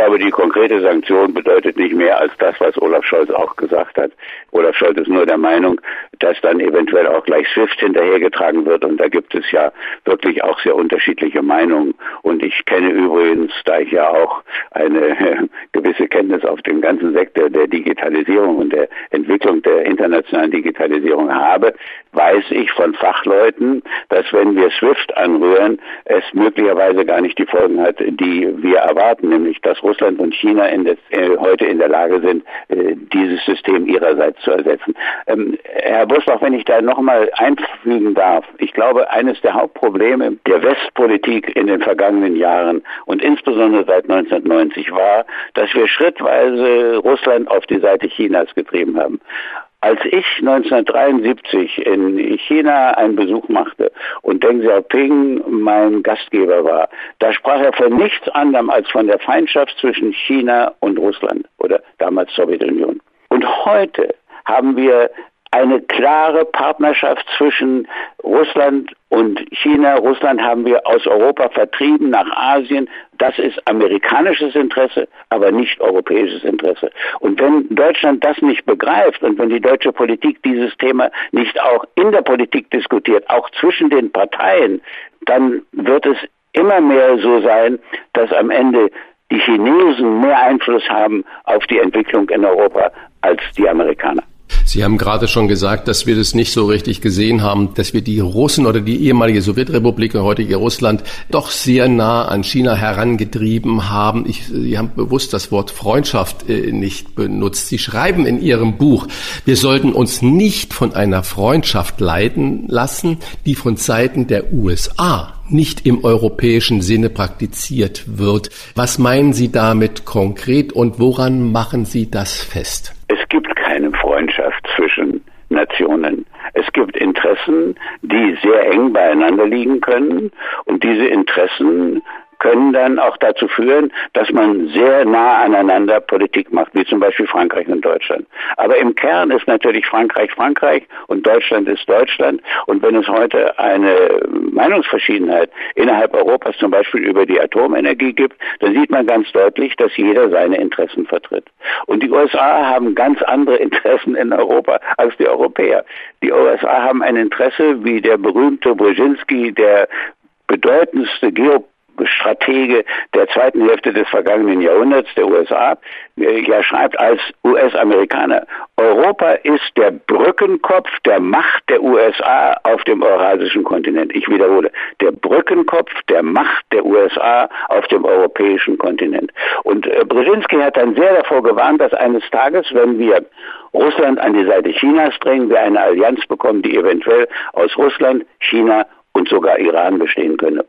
Ich glaube, die konkrete Sanktion bedeutet nicht mehr als das, was Olaf Scholz auch gesagt hat. Olaf Scholz ist nur der Meinung, dass dann eventuell auch gleich SWIFT hinterhergetragen wird. Und da gibt es ja wirklich auch sehr unterschiedliche Meinungen. Und ich kenne übrigens, da ich ja auch eine gewisse Kenntnis auf dem ganzen Sektor der Digitalisierung und der Entwicklung der internationalen Digitalisierung habe, weiß ich von Fachleuten, dass wenn wir SWIFT anrühren, es möglicherweise gar nicht die Folgen hat, die wir erwarten, nämlich dass Russland und China in des, äh, heute in der Lage sind, äh, dieses System ihrerseits zu ersetzen. Ähm, Herr Busbach, wenn ich da nochmal einfügen darf, ich glaube, eines der Hauptprobleme der Westpolitik in den vergangenen Jahren und insbesondere seit 1990 war, dass wir schrittweise Russland auf die Seite Chinas getrieben haben. Als ich 1973 in China einen Besuch machte und Deng Xiaoping mein Gastgeber war, da sprach er von nichts anderem als von der Feindschaft zwischen China und Russland oder damals Sowjetunion. Und heute haben wir eine klare Partnerschaft zwischen Russland und China. Russland haben wir aus Europa vertrieben nach Asien. Das ist amerikanisches Interesse, aber nicht europäisches Interesse. Und wenn Deutschland das nicht begreift und wenn die deutsche Politik dieses Thema nicht auch in der Politik diskutiert, auch zwischen den Parteien, dann wird es immer mehr so sein, dass am Ende die Chinesen mehr Einfluss haben auf die Entwicklung in Europa als die Amerikaner. Sie haben gerade schon gesagt, dass wir das nicht so richtig gesehen haben, dass wir die Russen oder die ehemalige Sowjetrepublik und heutige Russland doch sehr nah an China herangetrieben haben. Ich, Sie haben bewusst das Wort Freundschaft äh, nicht benutzt. Sie schreiben in Ihrem Buch, wir sollten uns nicht von einer Freundschaft leiten lassen, die von Seiten der USA nicht im europäischen Sinne praktiziert wird. Was meinen Sie damit konkret und woran machen Sie das fest? Es gibt Nationen. Es gibt Interessen, die sehr eng beieinander liegen können und diese Interessen können dann auch dazu führen, dass man sehr nah aneinander Politik macht, wie zum Beispiel Frankreich und Deutschland. Aber im Kern ist natürlich Frankreich Frankreich und Deutschland ist Deutschland. Und wenn es heute eine Meinungsverschiedenheit innerhalb Europas zum Beispiel über die Atomenergie gibt, dann sieht man ganz deutlich, dass jeder seine Interessen vertritt. Und die USA haben ganz andere Interessen in Europa als die Europäer. Die USA haben ein Interesse, wie der berühmte Brzezinski, der bedeutendste Geopolitiker Stratege der zweiten Hälfte des vergangenen Jahrhunderts der USA, äh, ja schreibt als US-Amerikaner, Europa ist der Brückenkopf der Macht der USA auf dem eurasischen Kontinent. Ich wiederhole, der Brückenkopf der Macht der USA auf dem europäischen Kontinent. Und äh, Brzezinski hat dann sehr davor gewarnt, dass eines Tages, wenn wir Russland an die Seite Chinas drängen, wir eine Allianz bekommen, die eventuell aus Russland, China und sogar Iran bestehen könne.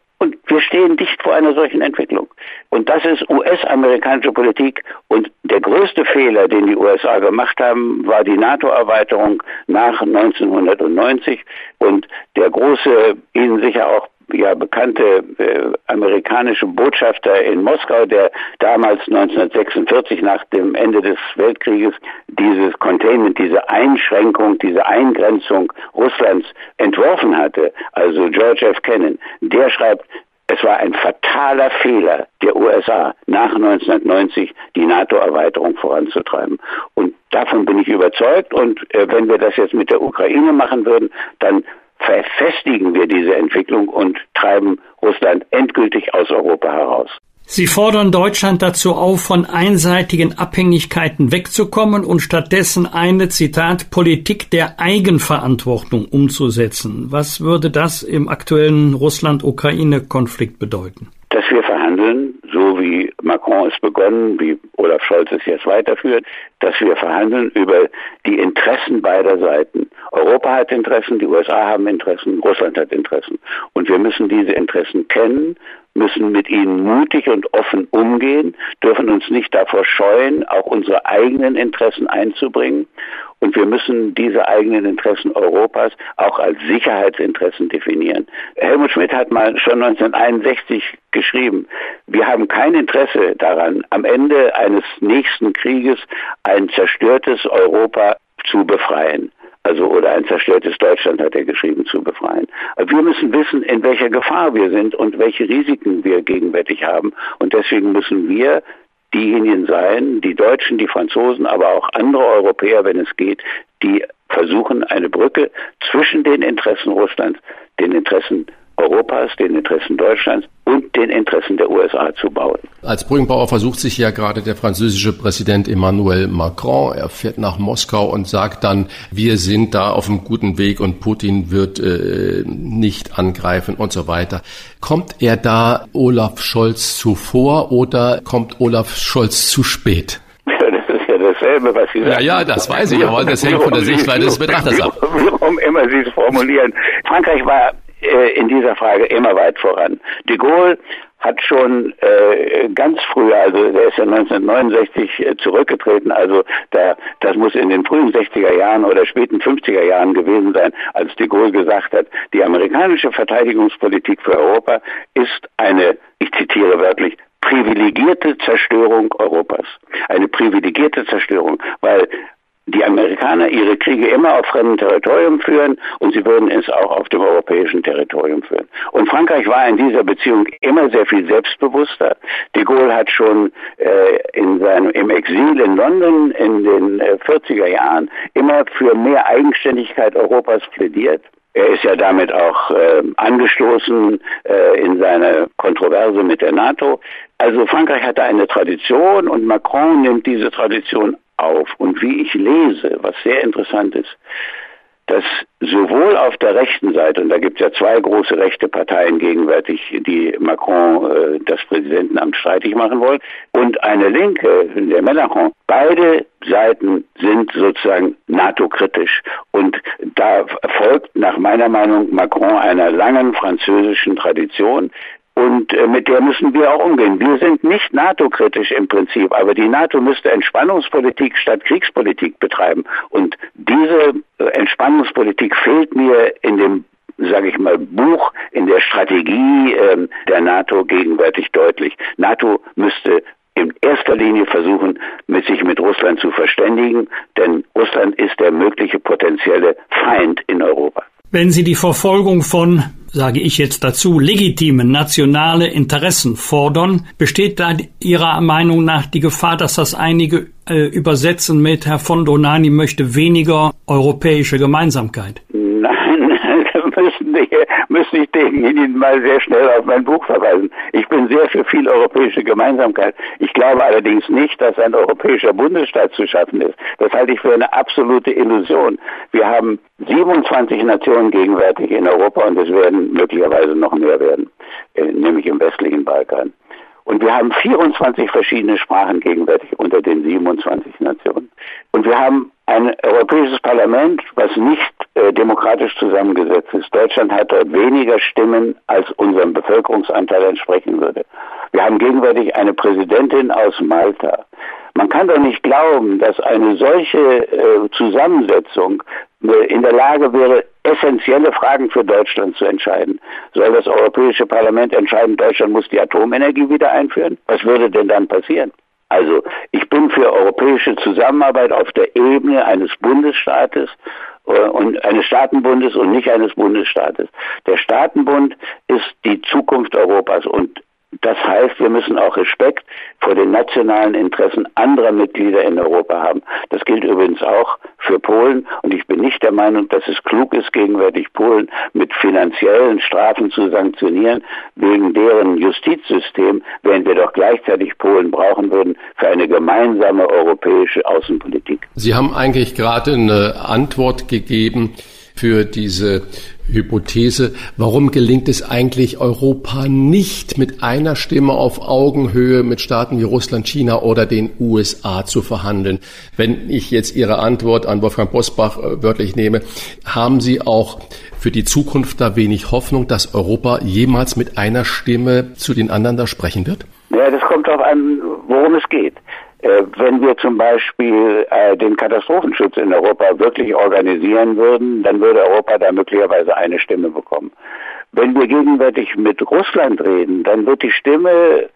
Wir stehen dicht vor einer solchen Entwicklung. Und das ist US-amerikanische Politik. Und der größte Fehler, den die USA gemacht haben, war die NATO-Erweiterung nach 1990. Und der große, Ihnen sicher auch ja bekannte äh, amerikanische Botschafter in Moskau, der damals 1946 nach dem Ende des Weltkrieges dieses Containment, diese Einschränkung, diese Eingrenzung Russlands entworfen hatte, also George F. Kennan, der schreibt, es war ein fataler Fehler der USA, nach 1990 die NATO-Erweiterung voranzutreiben. Und davon bin ich überzeugt. Und äh, wenn wir das jetzt mit der Ukraine machen würden, dann verfestigen wir diese Entwicklung und treiben Russland endgültig aus Europa heraus. Sie fordern Deutschland dazu auf, von einseitigen Abhängigkeiten wegzukommen und stattdessen eine, Zitat, Politik der Eigenverantwortung umzusetzen. Was würde das im aktuellen Russland-Ukraine-Konflikt bedeuten? Dass wir verhandeln, so wie Macron es begonnen, wie Olaf Scholz es jetzt weiterführt, dass wir verhandeln über die Interessen beider Seiten. Europa hat Interessen, die USA haben Interessen, Russland hat Interessen. Und wir müssen diese Interessen kennen, müssen mit ihnen mutig und offen umgehen, dürfen uns nicht davor scheuen, auch unsere eigenen Interessen einzubringen. Und wir müssen diese eigenen Interessen Europas auch als Sicherheitsinteressen definieren. Helmut Schmidt hat mal schon 1961 geschrieben, wir haben kein Interesse daran, am Ende eines nächsten Krieges ein zerstörtes Europa zu befreien also oder ein zerstörtes Deutschland hat er geschrieben, zu befreien. Wir müssen wissen, in welcher Gefahr wir sind und welche Risiken wir gegenwärtig haben. Und deswegen müssen wir diejenigen sein, die Deutschen, die Franzosen, aber auch andere Europäer, wenn es geht, die versuchen, eine Brücke zwischen den Interessen Russlands, den Interessen Europas, den Interessen Deutschlands und den Interessen der USA zu bauen. Als Brückenbauer versucht sich ja gerade der französische Präsident Emmanuel Macron. Er fährt nach Moskau und sagt dann, wir sind da auf einem guten Weg und Putin wird äh, nicht angreifen und so weiter. Kommt er da Olaf Scholz zuvor oder kommt Olaf Scholz zu spät? dasselbe, was Sie sagen. Ja, ja, das weiß ich, aber das hängt von der Sichtweise des Betrachters ab. Warum immer Sie es formulieren. Frankreich war in dieser Frage immer weit voran. De Gaulle hat schon äh, ganz früh, also der ist ja 1969 äh, zurückgetreten, also da, das muss in den frühen 60er Jahren oder späten 50er Jahren gewesen sein, als de Gaulle gesagt hat, die amerikanische Verteidigungspolitik für Europa ist eine, ich zitiere wörtlich, privilegierte Zerstörung Europas. Eine privilegierte Zerstörung, weil die Amerikaner ihre Kriege immer auf fremdem Territorium führen und sie würden es auch auf dem europäischen Territorium führen. Und Frankreich war in dieser Beziehung immer sehr viel selbstbewusster. De Gaulle hat schon äh, in seinem, im Exil in London in den äh, 40er Jahren immer für mehr Eigenständigkeit Europas plädiert. Er ist ja damit auch äh, angestoßen äh, in seine Kontroverse mit der NATO. Also Frankreich hatte eine Tradition und Macron nimmt diese Tradition auf. Und wie ich lese, was sehr interessant ist, dass sowohl auf der rechten Seite, und da gibt es ja zwei große rechte Parteien gegenwärtig, die Macron äh, das Präsidentenamt streitig machen wollen, und eine linke, der Mélenchon, beide Seiten sind sozusagen NATO-kritisch. Und da folgt nach meiner Meinung Macron einer langen französischen Tradition, und äh, mit der müssen wir auch umgehen. Wir sind nicht NATO-kritisch im Prinzip, aber die NATO müsste Entspannungspolitik statt Kriegspolitik betreiben. Und diese äh, Entspannungspolitik fehlt mir in dem sage ich mal, Buch in der Strategie äh, der NATO gegenwärtig deutlich. NATO müsste in erster Linie versuchen, mit sich mit Russland zu verständigen, denn Russland ist der mögliche potenzielle Feind in Europa. Wenn Sie die Verfolgung von, sage ich jetzt dazu, legitimen nationale Interessen fordern, besteht da Ihrer Meinung nach die Gefahr, dass das einige äh, übersetzen mit Herr von Donani möchte weniger europäische Gemeinsamkeit? müssen, müsste ich Ihnen mal sehr schnell auf mein Buch verweisen. Ich bin sehr für viel europäische Gemeinsamkeit. Ich glaube allerdings nicht, dass ein europäischer Bundesstaat zu schaffen ist. Das halte ich für eine absolute Illusion. Wir haben 27 Nationen gegenwärtig in Europa und es werden möglicherweise noch mehr werden, äh, nämlich im westlichen Balkan. Und wir haben 24 verschiedene Sprachen gegenwärtig unter den 27 Nationen. Und wir haben ein europäisches Parlament, was nicht äh, demokratisch zusammengesetzt ist. Deutschland hat dort weniger Stimmen, als unserem Bevölkerungsanteil entsprechen würde. Wir haben gegenwärtig eine Präsidentin aus Malta. Man kann doch nicht glauben, dass eine solche äh, Zusammensetzung äh, in der Lage wäre, essentielle Fragen für Deutschland zu entscheiden. Soll das Europäische Parlament entscheiden, Deutschland muss die Atomenergie wieder einführen? Was würde denn dann passieren? Also ich bin für europäische Zusammenarbeit auf der Ebene eines Bundesstaates äh, und eines Staatenbundes und nicht eines Bundesstaates. Der Staatenbund ist die Zukunft Europas und das heißt, wir müssen auch Respekt vor den nationalen Interessen anderer Mitglieder in Europa haben. Das gilt übrigens auch für Polen. Und ich bin nicht der Meinung, dass es klug ist, gegenwärtig Polen mit finanziellen Strafen zu sanktionieren, wegen deren Justizsystem, während wir doch gleichzeitig Polen brauchen würden für eine gemeinsame europäische Außenpolitik. Sie haben eigentlich gerade eine Antwort gegeben für diese Hypothese, warum gelingt es eigentlich Europa nicht mit einer Stimme auf Augenhöhe mit Staaten wie Russland, China oder den USA zu verhandeln? Wenn ich jetzt Ihre Antwort an Wolfgang Bosbach äh, wörtlich nehme, haben Sie auch für die Zukunft da wenig Hoffnung, dass Europa jemals mit einer Stimme zu den anderen da sprechen wird? Ja, das kommt darauf an, worum es geht. Äh, wenn wir zum Beispiel äh, den Katastrophenschutz in Europa wirklich organisieren würden, dann würde Europa da möglicherweise eine Stimme bekommen. Wenn wir gegenwärtig mit Russland reden, dann wird die Stimme,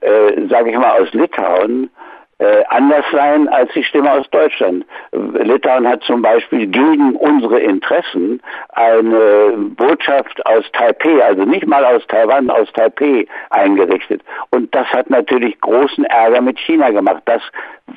äh, sage ich mal, aus Litauen äh, anders sein als die Stimme aus Deutschland. Litauen hat zum Beispiel gegen unsere Interessen eine Botschaft aus Taipei, also nicht mal aus Taiwan, aus Taipei eingerichtet. Und das hat natürlich großen Ärger mit China gemacht. Das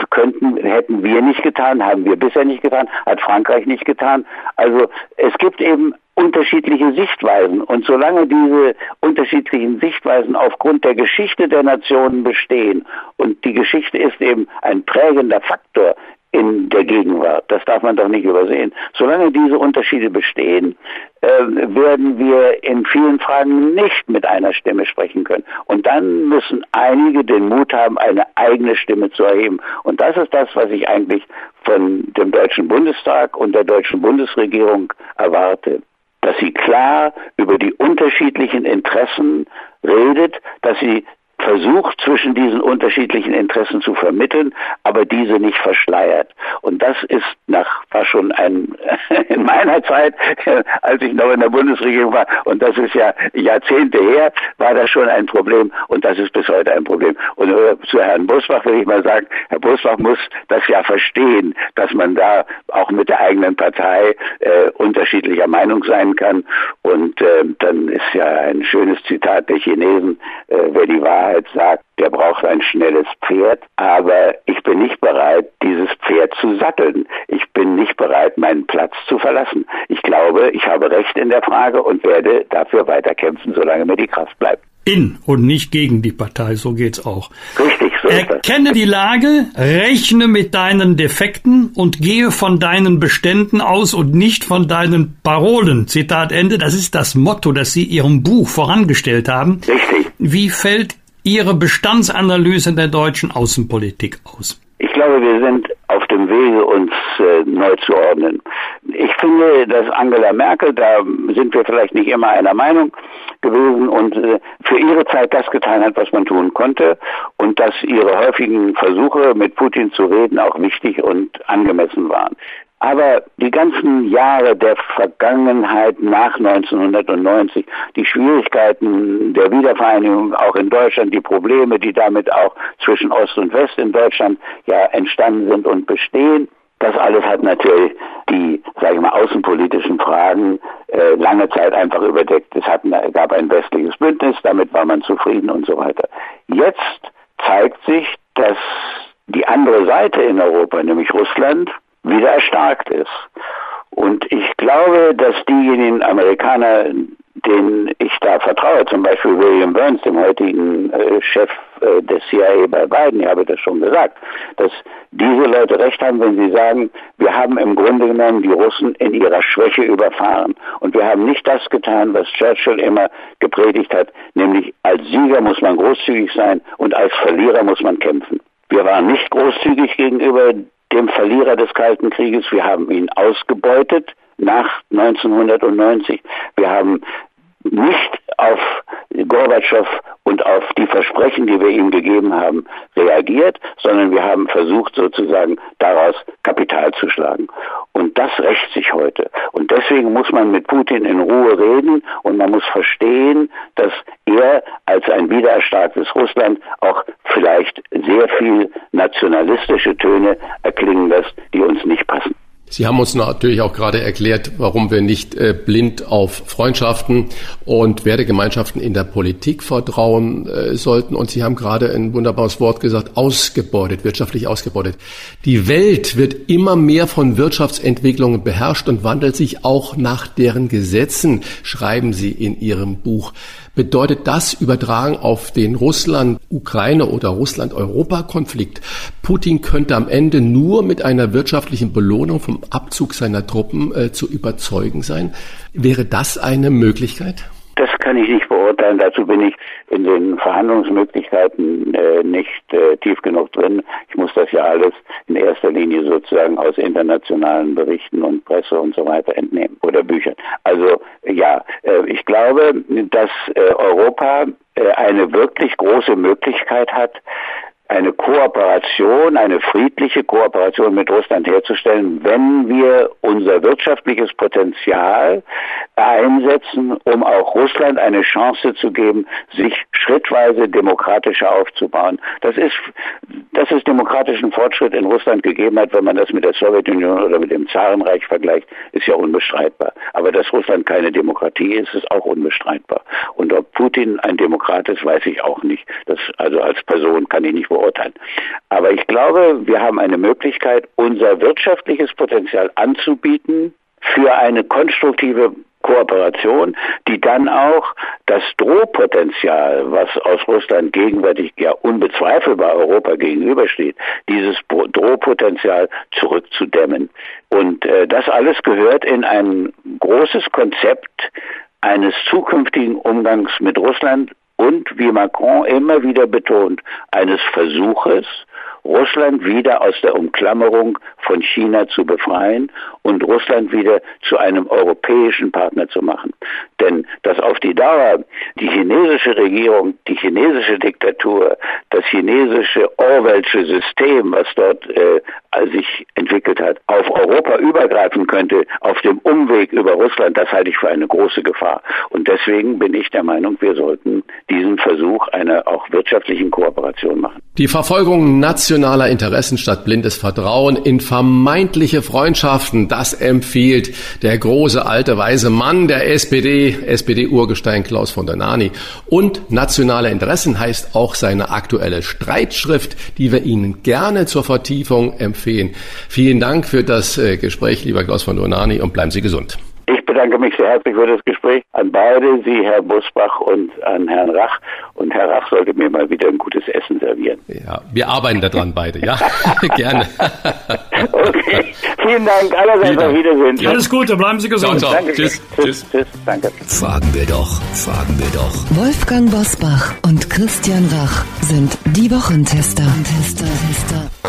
könnten, hätten wir nicht getan, haben wir bisher nicht getan, hat Frankreich nicht getan. Also es gibt eben unterschiedliche Sichtweisen. Und solange diese unterschiedlichen Sichtweisen aufgrund der Geschichte der Nationen bestehen, und die Geschichte ist eben ein prägender Faktor in der Gegenwart. Das darf man doch nicht übersehen. Solange diese Unterschiede bestehen, äh, werden wir in vielen Fragen nicht mit einer Stimme sprechen können. Und dann müssen einige den Mut haben, eine eigene Stimme zu erheben. Und das ist das, was ich eigentlich von dem Deutschen Bundestag und der deutschen Bundesregierung erwarte. Dass sie klar über die unterschiedlichen Interessen redet, dass sie versucht, zwischen diesen unterschiedlichen Interessen zu vermitteln, aber diese nicht verschleiert. Und das ist nach, war schon ein, in meiner Zeit, als ich noch in der Bundesregierung war, und das ist ja Jahrzehnte her, war das schon ein Problem und das ist bis heute ein Problem. Und zu Herrn Busbach will ich mal sagen, Herr Busbach muss das ja verstehen, dass man da auch mit der eigenen Partei äh, unterschiedlicher Meinung sein kann. Und äh, dann ist ja ein schönes Zitat der Chinesen, äh, wer die Wahrheit Wahrheit sagt, der braucht ein schnelles Pferd, aber ich bin nicht bereit, dieses Pferd zu satteln. Ich bin nicht bereit, meinen Platz zu verlassen. Ich glaube, ich habe Recht in der Frage und werde dafür weiterkämpfen, solange mir die Kraft bleibt in und nicht gegen die Partei, so geht's auch. Richtig, so Erkenne die Lage, rechne mit deinen Defekten und gehe von deinen Beständen aus und nicht von deinen Parolen. Zitat Ende. Das ist das Motto, das Sie Ihrem Buch vorangestellt haben. Richtig. Wie fällt Ihre Bestandsanalyse der deutschen Außenpolitik aus? Ich glaube, wir sind auf dem Wege, uns äh, neu zu ordnen. Ich finde, dass Angela Merkel, da sind wir vielleicht nicht immer einer Meinung gewesen und äh, für ihre Zeit das getan hat, was man tun konnte und dass ihre häufigen Versuche, mit Putin zu reden, auch wichtig und angemessen waren. Aber die ganzen Jahre der Vergangenheit nach 1990, die Schwierigkeiten der Wiedervereinigung auch in Deutschland, die Probleme, die damit auch zwischen Ost und West in Deutschland ja entstanden sind und bestehen, das alles hat natürlich die, sage ich mal, außenpolitischen Fragen äh, lange Zeit einfach überdeckt. Es hat, gab ein westliches Bündnis, damit war man zufrieden und so weiter. Jetzt zeigt sich, dass die andere Seite in Europa, nämlich Russland, wieder erstarkt ist. Und ich glaube, dass diejenigen Amerikaner, denen ich da vertraue, zum Beispiel William Burns, dem heutigen äh, Chef äh, des CIA bei Biden, ich habe das schon gesagt, dass diese Leute recht haben, wenn sie sagen, wir haben im Grunde genommen die Russen in ihrer Schwäche überfahren. Und wir haben nicht das getan, was Churchill immer gepredigt hat, nämlich als Sieger muss man großzügig sein und als Verlierer muss man kämpfen. Wir waren nicht großzügig gegenüber dem Verlierer des Kalten Krieges. Wir haben ihn ausgebeutet nach 1990. Wir haben nicht auf Gorbatschow und auf die Versprechen, die wir ihm gegeben haben, reagiert, sondern wir haben versucht, sozusagen daraus Kapital zu schlagen. Und das rächt sich heute. Und deswegen muss man mit Putin in Ruhe reden und man muss verstehen, dass er als ein wiedererstarktes Russland auch vielleicht sehr viel nationalistische Töne erklingen lässt, die uns nicht passen. Sie haben uns natürlich auch gerade erklärt, warum wir nicht äh, blind auf Freundschaften und Wertegemeinschaften in der Politik vertrauen äh, sollten. Und Sie haben gerade ein wunderbares Wort gesagt, ausgebeutet, wirtschaftlich ausgebeutet. Die Welt wird immer mehr von Wirtschaftsentwicklungen beherrscht und wandelt sich auch nach deren Gesetzen, schreiben Sie in Ihrem Buch. Bedeutet das übertragen auf den Russland-Ukraine- oder Russland-Europa-Konflikt? Putin könnte am Ende nur mit einer wirtschaftlichen Belohnung vom Abzug seiner Truppen äh, zu überzeugen sein. Wäre das eine Möglichkeit? Das kann ich nicht beurteilen. Dazu bin ich in den Verhandlungsmöglichkeiten äh, nicht äh, tief genug drin. Ich muss das ja alles in erster Linie sozusagen aus internationalen Berichten und Presse und so weiter entnehmen oder Büchern. Also ja, äh, ich glaube, dass äh, Europa äh, eine wirklich große Möglichkeit hat, eine Kooperation, eine friedliche Kooperation mit Russland herzustellen, wenn wir unser wirtschaftliches Potenzial einsetzen, um auch Russland eine Chance zu geben, sich schrittweise demokratischer aufzubauen. Das ist, dass es demokratischen Fortschritt in Russland gegeben hat, wenn man das mit der Sowjetunion oder mit dem Zarenreich vergleicht, ist ja unbestreitbar. Aber dass Russland keine Demokratie ist, ist auch unbestreitbar. Und ob Putin ein Demokrat ist, weiß ich auch nicht. Das, also als Person kann ich nicht beurteilen beurteilen. Aber ich glaube, wir haben eine Möglichkeit, unser wirtschaftliches Potenzial anzubieten für eine konstruktive Kooperation, die dann auch das Drohpotenzial, was aus Russland gegenwärtig ja unbezweifelbar Europa gegenübersteht, dieses Drohpotenzial zurückzudämmen. Und äh, das alles gehört in ein großes Konzept eines zukünftigen Umgangs mit Russland und, wie Macron immer wieder betont, eines Versuches, Russland wieder aus der Umklammerung von China zu befreien und Russland wieder zu einem europäischen Partner zu machen. Denn dass auf die Dauer die chinesische Regierung, die chinesische Diktatur, das chinesische Orwellsche System, was dort äh, sich entwickelt hat, auf Europa übergreifen könnte, auf dem Umweg über Russland, das halte ich für eine große Gefahr. Und deswegen bin ich der Meinung, wir sollten diesen Versuch einer auch wirtschaftlichen Kooperation machen. Die Verfolgung nationaler Interessen statt blindes Vertrauen in vermeintliche Freundschaften, das empfiehlt der große alte weise Mann der SPD, SPD-Urgestein Klaus von der Nani. Und nationale Interessen heißt auch seine aktuelle Streitschrift, die wir Ihnen gerne zur Vertiefung empfehlen. Vielen Dank für das äh, Gespräch, lieber Klaus von Donani, und bleiben Sie gesund. Ich bedanke mich sehr herzlich für das Gespräch an beide, Sie, Herr Busbach und an Herrn Rach. Und Herr Rach sollte mir mal wieder ein gutes Essen servieren. Ja, wir arbeiten daran beide, ja. Gerne. okay, vielen Dank. Allerseits auf Wiedersehen. Alles Gute, bleiben Sie gesund. Ciao, ciao. Danke. Tschüss. Tschüss. Tschüss. Danke. Fragen wir doch, fragen wir doch. Wolfgang Bosbach und Christian Rach sind die Wochentester. Tester, Tester.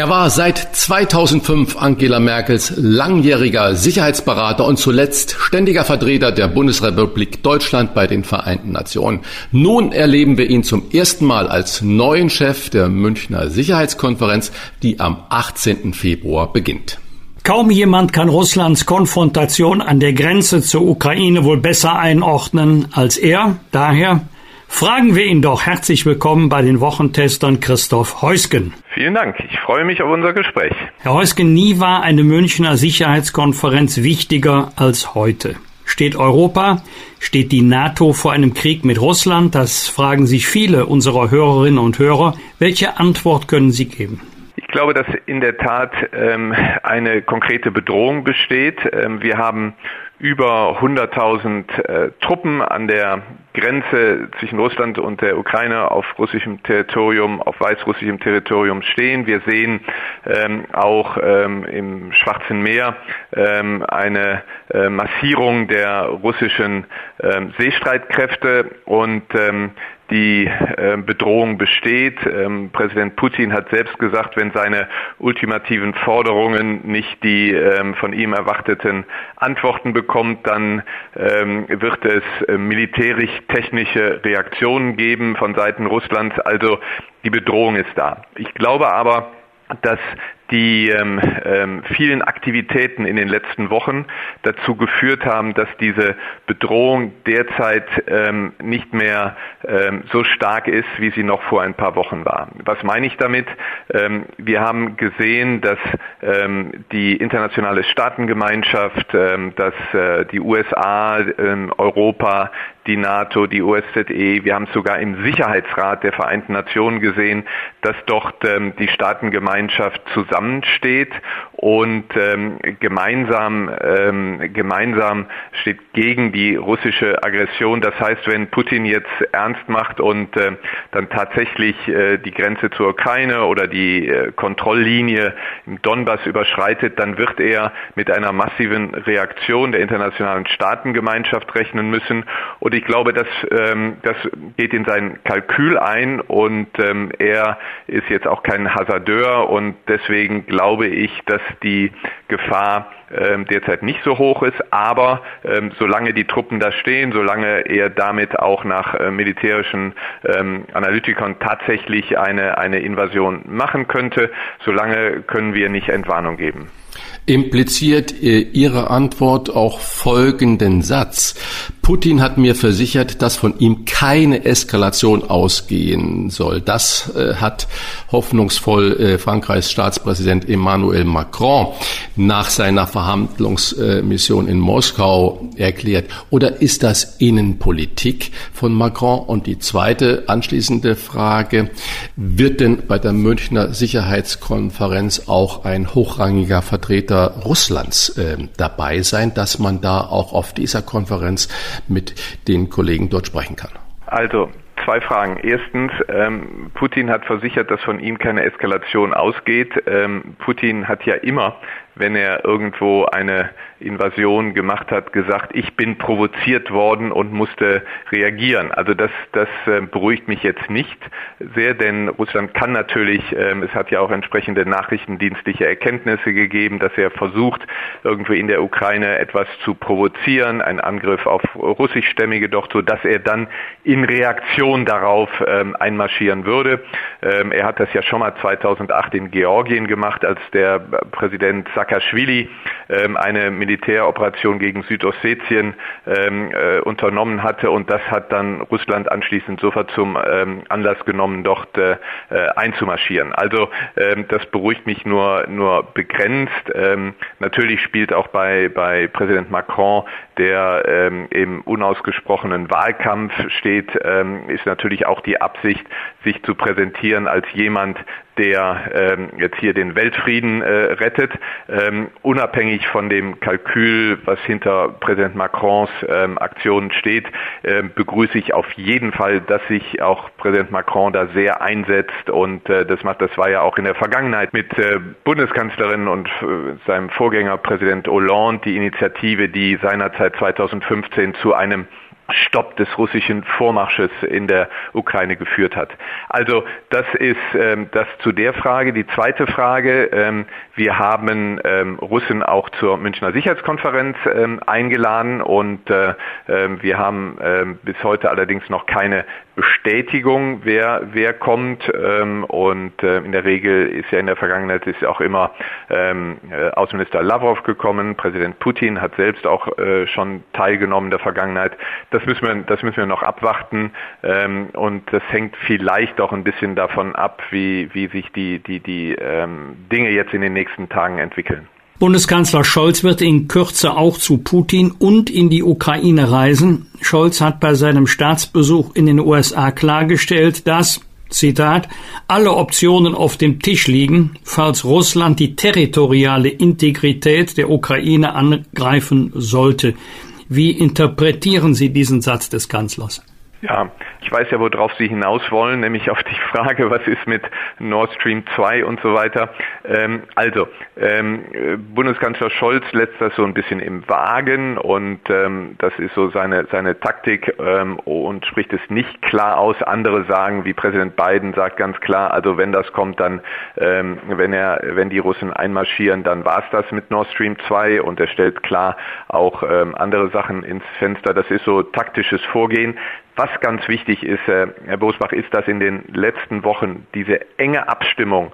Er war seit 2005 Angela Merkels langjähriger Sicherheitsberater und zuletzt ständiger Vertreter der Bundesrepublik Deutschland bei den Vereinten Nationen. Nun erleben wir ihn zum ersten Mal als neuen Chef der Münchner Sicherheitskonferenz, die am 18. Februar beginnt. Kaum jemand kann Russlands Konfrontation an der Grenze zur Ukraine wohl besser einordnen als er. Daher fragen wir ihn doch herzlich willkommen bei den Wochentestern Christoph Heusgen. Vielen Dank. Ich freue mich auf unser Gespräch. Herr Heusgen, nie war eine Münchner Sicherheitskonferenz wichtiger als heute. Steht Europa, steht die NATO vor einem Krieg mit Russland? Das fragen sich viele unserer Hörerinnen und Hörer. Welche Antwort können Sie geben? Ich glaube, dass in der Tat ähm, eine konkrete Bedrohung besteht. Ähm, wir haben über 100.000 äh, Truppen an der Grenze zwischen Russland und der Ukraine auf russischem Territorium, auf weißrussischem Territorium stehen. Wir sehen ähm, auch ähm, im Schwarzen Meer ähm, eine äh, Massierung der russischen ähm, Seestreitkräfte und ähm, die äh, Bedrohung besteht. Ähm, Präsident Putin hat selbst gesagt, wenn seine ultimativen Forderungen nicht die ähm, von ihm erwarteten Antworten bekommt, dann ähm, wird es äh, militärisch-technische Reaktionen geben von Seiten Russlands. Also die Bedrohung ist da. Ich glaube aber, dass die ähm, ähm, vielen Aktivitäten in den letzten Wochen dazu geführt haben, dass diese Bedrohung derzeit ähm, nicht mehr ähm, so stark ist, wie sie noch vor ein paar Wochen war. Was meine ich damit? Ähm, wir haben gesehen, dass ähm, die internationale Staatengemeinschaft, ähm, dass äh, die USA, ähm, Europa, die NATO, die OSZE, wir haben sogar im Sicherheitsrat der Vereinten Nationen gesehen, dass dort ähm, die Staatengemeinschaft zusammensteht und ähm, gemeinsam, ähm, gemeinsam steht gegen die russische Aggression. Das heißt, wenn Putin jetzt ernst macht und äh, dann tatsächlich äh, die Grenze zur Ukraine oder die äh, Kontrolllinie im Donbass überschreitet, dann wird er mit einer massiven Reaktion der internationalen Staatengemeinschaft rechnen müssen. Und ich glaube, das, ähm, das geht in sein Kalkül ein und ähm, er ist jetzt auch kein Hasardeur und deswegen glaube ich, dass die Gefahr ähm, derzeit nicht so hoch ist. Aber ähm, solange die Truppen da stehen, solange er damit auch nach äh, militärischen ähm, Analytikern tatsächlich eine, eine Invasion machen könnte, solange können wir nicht Entwarnung geben. Impliziert äh, Ihre Antwort auch folgenden Satz. Putin hat mir versichert, dass von ihm keine Eskalation ausgehen soll. Das äh, hat hoffnungsvoll äh, Frankreichs Staatspräsident Emmanuel Macron nach seiner Verhandlungsmission in Moskau erklärt. Oder ist das Innenpolitik von Macron? Und die zweite anschließende Frage, wird denn bei der Münchner Sicherheitskonferenz auch ein hochrangiger Vertreter Russlands äh, dabei sein, dass man da auch auf dieser Konferenz mit den Kollegen dort sprechen kann? Also, zwei Fragen. Erstens, ähm, Putin hat versichert, dass von ihm keine Eskalation ausgeht. Ähm, Putin hat ja immer wenn er irgendwo eine Invasion gemacht hat, gesagt, ich bin provoziert worden und musste reagieren. Also das, das äh, beruhigt mich jetzt nicht sehr, denn Russland kann natürlich, ähm, es hat ja auch entsprechende nachrichtendienstliche Erkenntnisse gegeben, dass er versucht, irgendwie in der Ukraine etwas zu provozieren, einen Angriff auf russischstämmige dort, so dass er dann in Reaktion darauf ähm, einmarschieren würde. Ähm, er hat das ja schon mal 2008 in Georgien gemacht, als der Präsident Saakashvili ähm, eine Militäroperation gegen Südossetien ähm, äh, unternommen hatte und das hat dann Russland anschließend sofort zum ähm, Anlass genommen, dort äh, äh einzumarschieren. Also ähm, das beruhigt mich nur nur begrenzt. Ähm, natürlich spielt auch bei bei Präsident Macron, der ähm, im unausgesprochenen Wahlkampf steht, ähm, ist natürlich auch die Absicht, sich zu präsentieren als jemand, der ähm, jetzt hier den Weltfrieden äh, rettet, ähm, unabhängig von dem Kalkül, was hinter Präsident Macrons ähm, Aktionen steht, äh, begrüße ich auf jeden Fall, dass sich auch Präsident Macron da sehr einsetzt und äh, das macht, das war ja auch in der Vergangenheit mit äh, Bundeskanzlerin und äh, seinem Vorgänger Präsident Hollande die Initiative, die seinerzeit 2015 zu einem Stopp des russischen Vormarsches in der Ukraine geführt hat. Also das ist ähm, das zu der Frage. Die zweite Frage, ähm, wir haben ähm, Russen auch zur Münchner Sicherheitskonferenz ähm, eingeladen und äh, äh, wir haben äh, bis heute allerdings noch keine Bestätigung, wer, wer kommt. Ähm, und äh, in der Regel ist ja in der Vergangenheit ist auch immer ähm, äh, Außenminister Lavrov gekommen. Präsident Putin hat selbst auch äh, schon teilgenommen in der Vergangenheit. Das müssen wir, das müssen wir noch abwarten. Ähm, und das hängt vielleicht auch ein bisschen davon ab, wie, wie sich die, die, die ähm, Dinge jetzt in den nächsten Tagen entwickeln. Bundeskanzler Scholz wird in Kürze auch zu Putin und in die Ukraine reisen. Scholz hat bei seinem Staatsbesuch in den USA klargestellt, dass Zitat, alle Optionen auf dem Tisch liegen, falls Russland die territoriale Integrität der Ukraine angreifen sollte. Wie interpretieren Sie diesen Satz des Kanzlers? Ja, ich weiß ja, worauf Sie hinaus wollen, nämlich auf die Frage, was ist mit Nord Stream 2 und so weiter. Ähm, also, ähm, Bundeskanzler Scholz lässt das so ein bisschen im Wagen und ähm, das ist so seine, seine Taktik ähm, und spricht es nicht klar aus. Andere sagen, wie Präsident Biden sagt ganz klar, also wenn das kommt, dann, ähm, wenn er, wenn die Russen einmarschieren, dann war es das mit Nord Stream 2 und er stellt klar auch ähm, andere Sachen ins Fenster. Das ist so taktisches Vorgehen. Was ganz wichtig ist, äh, Herr Bosbach, ist, dass in den letzten Wochen diese enge Abstimmung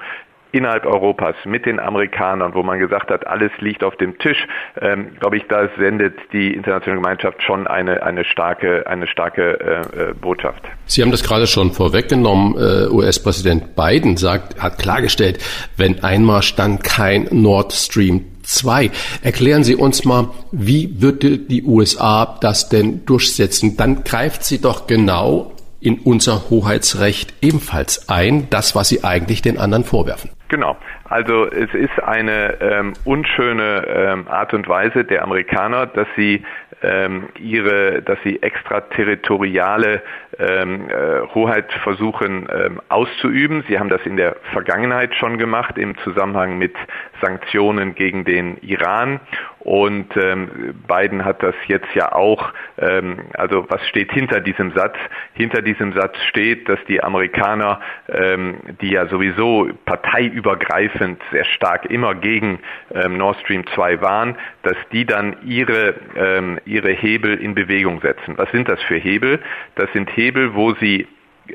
innerhalb Europas mit den Amerikanern, wo man gesagt hat, alles liegt auf dem Tisch, ähm, glaube ich, da sendet die internationale Gemeinschaft schon eine, eine starke, eine starke äh, äh Botschaft. Sie haben das gerade schon vorweggenommen. Äh, US-Präsident Biden sagt, hat klargestellt, wenn Einmarsch, dann kein Nord Stream 2. Erklären Sie uns mal, wie würde die USA das denn durchsetzen? Dann greift sie doch genau in unser Hoheitsrecht ebenfalls ein, das, was sie eigentlich den anderen vorwerfen. Genau. Also es ist eine ähm, unschöne ähm, Art und Weise der Amerikaner, dass sie ähm, ihre, dass sie extraterritoriale ähm, äh, Hoheit versuchen ähm, auszuüben. Sie haben das in der Vergangenheit schon gemacht im Zusammenhang mit Sanktionen gegen den Iran und ähm, Biden hat das jetzt ja auch, ähm, also was steht hinter diesem Satz? Hinter diesem Satz steht, dass die Amerikaner, ähm, die ja sowieso parteiübergreifend sehr stark immer gegen ähm, Nord Stream 2 waren, dass die dann ihre, ähm, ihre Hebel in Bewegung setzen. Was sind das für Hebel? Das sind Hebel, wo sie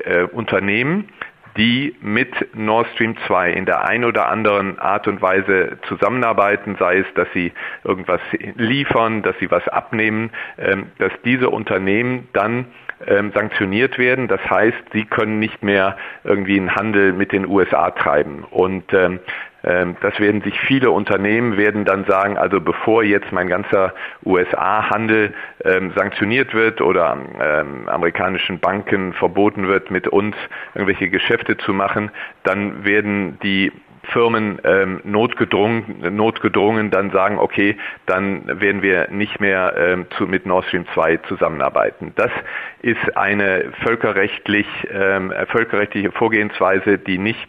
äh, Unternehmen, die mit Nord Stream 2 in der ein oder anderen Art und Weise zusammenarbeiten, sei es, dass sie irgendwas liefern, dass sie was abnehmen, ähm, dass diese Unternehmen dann ähm, sanktioniert werden. Das heißt, sie können nicht mehr irgendwie einen Handel mit den USA treiben. Und ähm, das werden sich viele Unternehmen werden dann sagen, also bevor jetzt mein ganzer USA-Handel ähm, sanktioniert wird oder ähm, amerikanischen Banken verboten wird, mit uns irgendwelche Geschäfte zu machen, dann werden die Firmen ähm, notgedrungen, notgedrungen dann sagen, okay, dann werden wir nicht mehr ähm, zu, mit Nord Stream 2 zusammenarbeiten. Das ist eine völkerrechtlich, ähm, völkerrechtliche Vorgehensweise, die nicht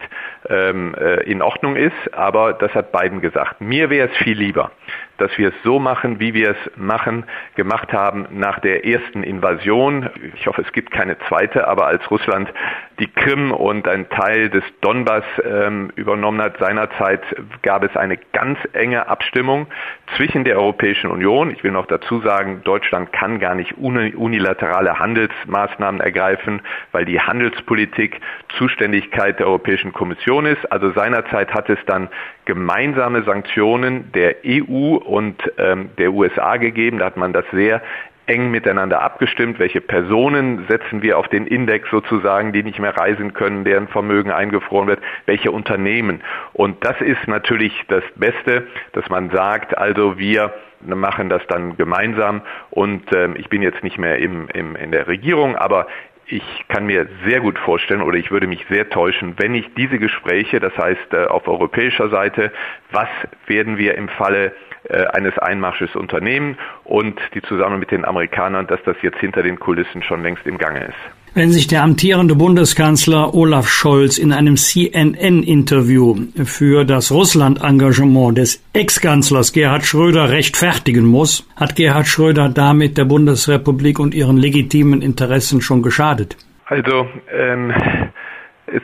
ähm, äh, in Ordnung ist, aber das hat Biden gesagt. Mir wäre es viel lieber, dass wir es so machen, wie wir es machen, gemacht haben nach der ersten Invasion. Ich hoffe, es gibt keine zweite, aber als Russland die Krim und ein Teil des Donbass ähm, übernommen hat seinerzeit, gab es eine ganz enge Abstimmung zwischen der Europäischen Union. Ich will noch dazu sagen, Deutschland kann gar nicht unilaterale Handelsmaßnahmen ergreifen, weil die Handelspolitik Zuständigkeit der Europäischen Kommission ist. Also seinerzeit hat es dann gemeinsame Sanktionen der EU und ähm, der USA gegeben. Da hat man das sehr eng miteinander abgestimmt, welche Personen setzen wir auf den Index sozusagen, die nicht mehr reisen können, deren Vermögen eingefroren wird, welche Unternehmen. Und das ist natürlich das Beste, dass man sagt, also wir machen das dann gemeinsam. Und ähm, ich bin jetzt nicht mehr im, im, in der Regierung, aber ich kann mir sehr gut vorstellen oder ich würde mich sehr täuschen, wenn ich diese Gespräche, das heißt äh, auf europäischer Seite, was werden wir im Falle äh, eines Einmarsches unternehmen und die zusammen mit den Amerikanern, dass das jetzt hinter den Kulissen schon längst im Gange ist. Wenn sich der amtierende Bundeskanzler Olaf Scholz in einem CNN-Interview für das Russland-Engagement des Ex-Kanzlers Gerhard Schröder rechtfertigen muss, hat Gerhard Schröder damit der Bundesrepublik und ihren legitimen Interessen schon geschadet. Also ähm,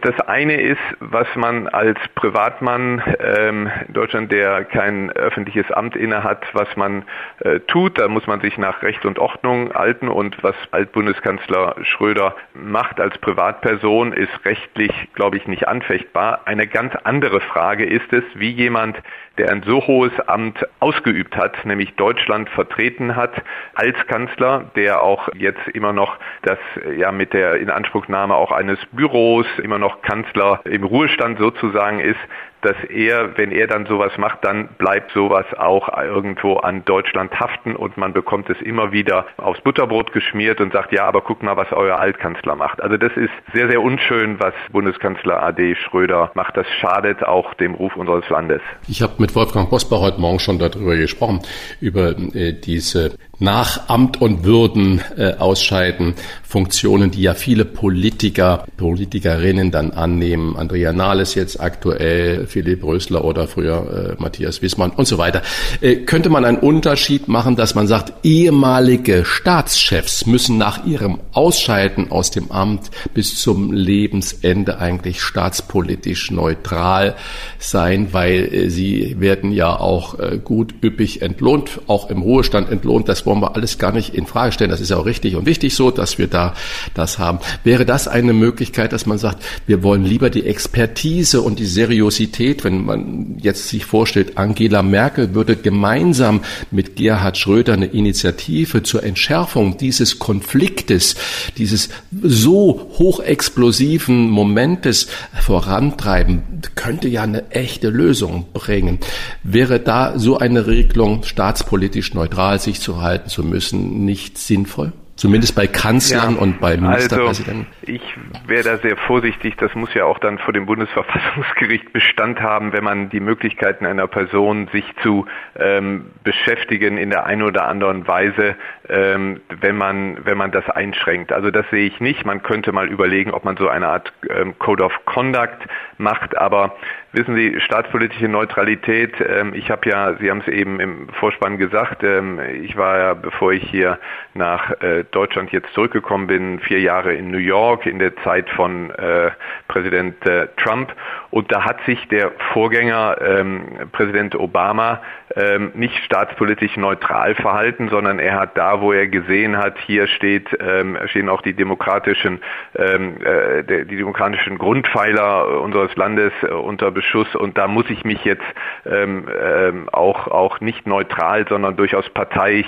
das eine ist, was man als Privatmann ähm, in Deutschland, der kein öffentliches Amt innehat, was man äh, tut. Da muss man sich nach Recht und Ordnung halten. Und was Altbundeskanzler Schröder macht als Privatperson, ist rechtlich, glaube ich, nicht anfechtbar. Eine ganz andere Frage ist es, wie jemand, der ein so hohes Amt ausgeübt hat, nämlich Deutschland vertreten hat als Kanzler, der auch jetzt immer noch das ja mit der Inanspruchnahme auch eines Büros immer noch Kanzler im Ruhestand sozusagen ist, dass er, wenn er dann sowas macht, dann bleibt sowas auch irgendwo an Deutschland haften und man bekommt es immer wieder aufs Butterbrot geschmiert und sagt, ja, aber guck mal, was euer Altkanzler macht. Also das ist sehr, sehr unschön, was Bundeskanzler AD Schröder macht. Das schadet auch dem Ruf unseres Landes. Ich habe mit Wolfgang Bosbach heute Morgen schon darüber gesprochen, über äh, diese nach Amt und Würden äh, ausscheiden, Funktionen, die ja viele Politiker, Politikerinnen dann annehmen. Andrea Nahles jetzt aktuell, Philipp Rösler oder früher äh, Matthias Wissmann und so weiter. Äh, könnte man einen Unterschied machen, dass man sagt, ehemalige Staatschefs müssen nach ihrem Ausscheiden aus dem Amt bis zum Lebensende eigentlich staatspolitisch neutral sein, weil äh, sie werden ja auch äh, gut üppig entlohnt, auch im Ruhestand entlohnt. Das wollen wir alles gar nicht in Frage stellen. Das ist ja auch richtig und wichtig so, dass wir da das haben. Wäre das eine Möglichkeit, dass man sagt, wir wollen lieber die Expertise und die Seriosität, wenn man jetzt sich vorstellt, Angela Merkel würde gemeinsam mit Gerhard Schröder eine Initiative zur Entschärfung dieses Konfliktes, dieses so hochexplosiven Momentes vorantreiben, könnte ja eine echte Lösung bringen. Wäre da so eine Regelung staatspolitisch neutral sich zu halten? zu müssen, nicht sinnvoll? Zumindest bei Kanzlern ja, und bei Ministerpräsidenten? Also ich wäre da sehr vorsichtig. Das muss ja auch dann vor dem Bundesverfassungsgericht Bestand haben, wenn man die Möglichkeiten einer Person, sich zu ähm, beschäftigen in der einen oder anderen Weise, ähm, wenn man wenn man das einschränkt. Also das sehe ich nicht. Man könnte mal überlegen, ob man so eine Art ähm, Code of Conduct macht, aber Wissen Sie, staatspolitische Neutralität, ähm, ich habe ja, Sie haben es eben im Vorspann gesagt, ähm, ich war ja, bevor ich hier nach äh, Deutschland jetzt zurückgekommen bin, vier Jahre in New York in der Zeit von äh, Präsident äh, Trump Und da hat sich der Vorgänger ähm, Präsident Obama ähm, nicht staatspolitisch neutral verhalten, sondern er hat da, wo er gesehen hat, hier steht, ähm, stehen auch die demokratischen, ähm, äh, die demokratischen Grundpfeiler unseres Landes äh, unter Beschuss und da muss ich mich jetzt ähm, ähm, auch auch nicht neutral, sondern durchaus parteiisch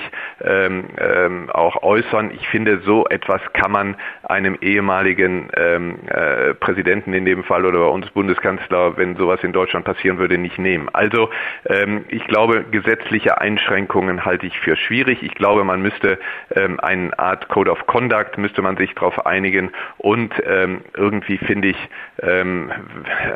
auch äußern. Ich finde, so etwas kann man einem ehemaligen ähm, äh, Präsidenten in dem Fall oder bei uns Bundeskanzler, wenn sowas in Deutschland passieren würde, nicht nehmen. Also ähm, ich glaube, gesetzliche Einschränkungen halte ich für schwierig. Ich glaube, man müsste ähm, eine Art Code of Conduct, müsste man sich darauf einigen und ähm, irgendwie finde ich, ähm,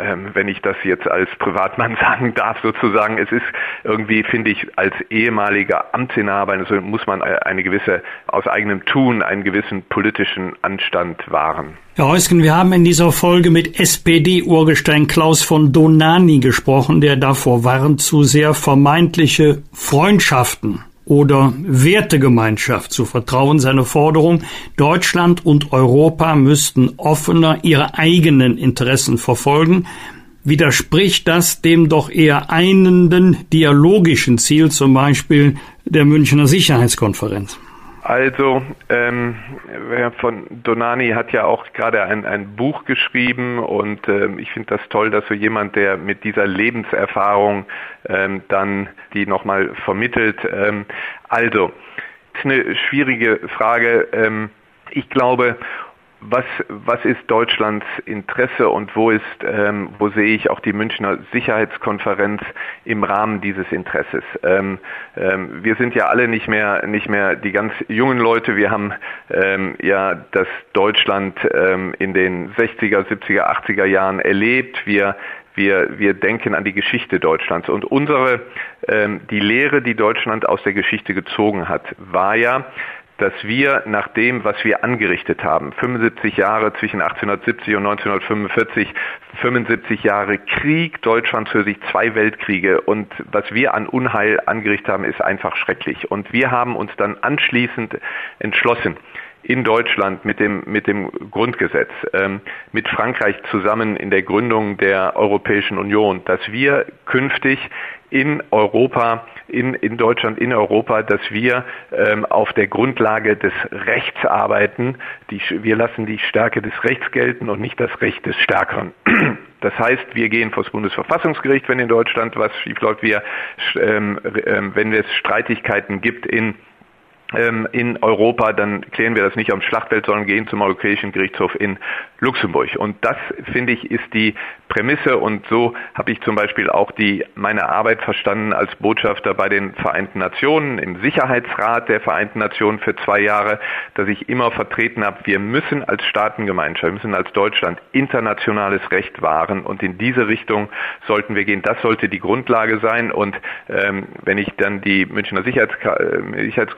ähm, wenn ich das jetzt als Privatmann sagen darf, sozusagen, es ist irgendwie, finde ich, als ehemaliger Amtsinhaber also muss man eine gewisse, aus eigenem Tun, einen gewissen politischen Anstand wahren. Herr Heusken, wir haben in dieser Folge mit SPD-Urgestein Klaus von Donani gesprochen, der davor warnt, zu sehr vermeintliche Freundschaften oder Wertegemeinschaft zu vertrauen. Seine Forderung, Deutschland und Europa müssten offener ihre eigenen Interessen verfolgen. Widerspricht das dem doch eher einenden dialogischen Ziel, zum Beispiel der Münchner Sicherheitskonferenz? Also, ähm, von Donani hat ja auch gerade ein, ein Buch geschrieben und ähm, ich finde das toll, dass so jemand, der mit dieser Lebenserfahrung ähm, dann die nochmal vermittelt. Ähm, also, ist eine schwierige Frage. Ähm, ich glaube, was, was ist Deutschlands Interesse und wo ist, ähm, wo sehe ich auch die Münchner Sicherheitskonferenz im Rahmen dieses Interesses? Ähm, ähm, wir sind ja alle nicht mehr, nicht mehr die ganz jungen Leute. Wir haben ähm, ja das Deutschland ähm, in den 60er, 70er, 80er Jahren erlebt. Wir wir, wir denken an die Geschichte Deutschlands. Und unsere, ähm, die Lehre, die Deutschland aus der Geschichte gezogen hat, war ja, dass wir nach dem, was wir angerichtet haben, 75 Jahre zwischen 1870 und 1945, 75 Jahre Krieg, Deutschland für sich zwei Weltkriege und was wir an Unheil angerichtet haben, ist einfach schrecklich. Und wir haben uns dann anschließend entschlossen, in Deutschland mit dem, mit dem Grundgesetz, ähm, mit Frankreich zusammen in der Gründung der Europäischen Union, dass wir künftig in Europa, in, in Deutschland, in Europa, dass wir ähm, auf der Grundlage des Rechts arbeiten. Die, wir lassen die Stärke des Rechts gelten und nicht das Recht des Stärkeren. Das heißt, wir gehen vor das Bundesverfassungsgericht, wenn in Deutschland was schiefläuft. Wir, ähm, äh, wenn es Streitigkeiten gibt in in Europa, dann klären wir das nicht am Schlachtfeld, sondern gehen zum Europäischen Gerichtshof in Luxemburg. Und das, finde ich, ist die Prämisse und so habe ich zum Beispiel auch die, meine Arbeit verstanden als Botschafter bei den Vereinten Nationen, im Sicherheitsrat der Vereinten Nationen für zwei Jahre, dass ich immer vertreten habe, wir müssen als Staatengemeinschaft, wir müssen als Deutschland internationales Recht wahren und in diese Richtung sollten wir gehen. Das sollte die Grundlage sein und ähm, wenn ich dann die Münchner Sicherheits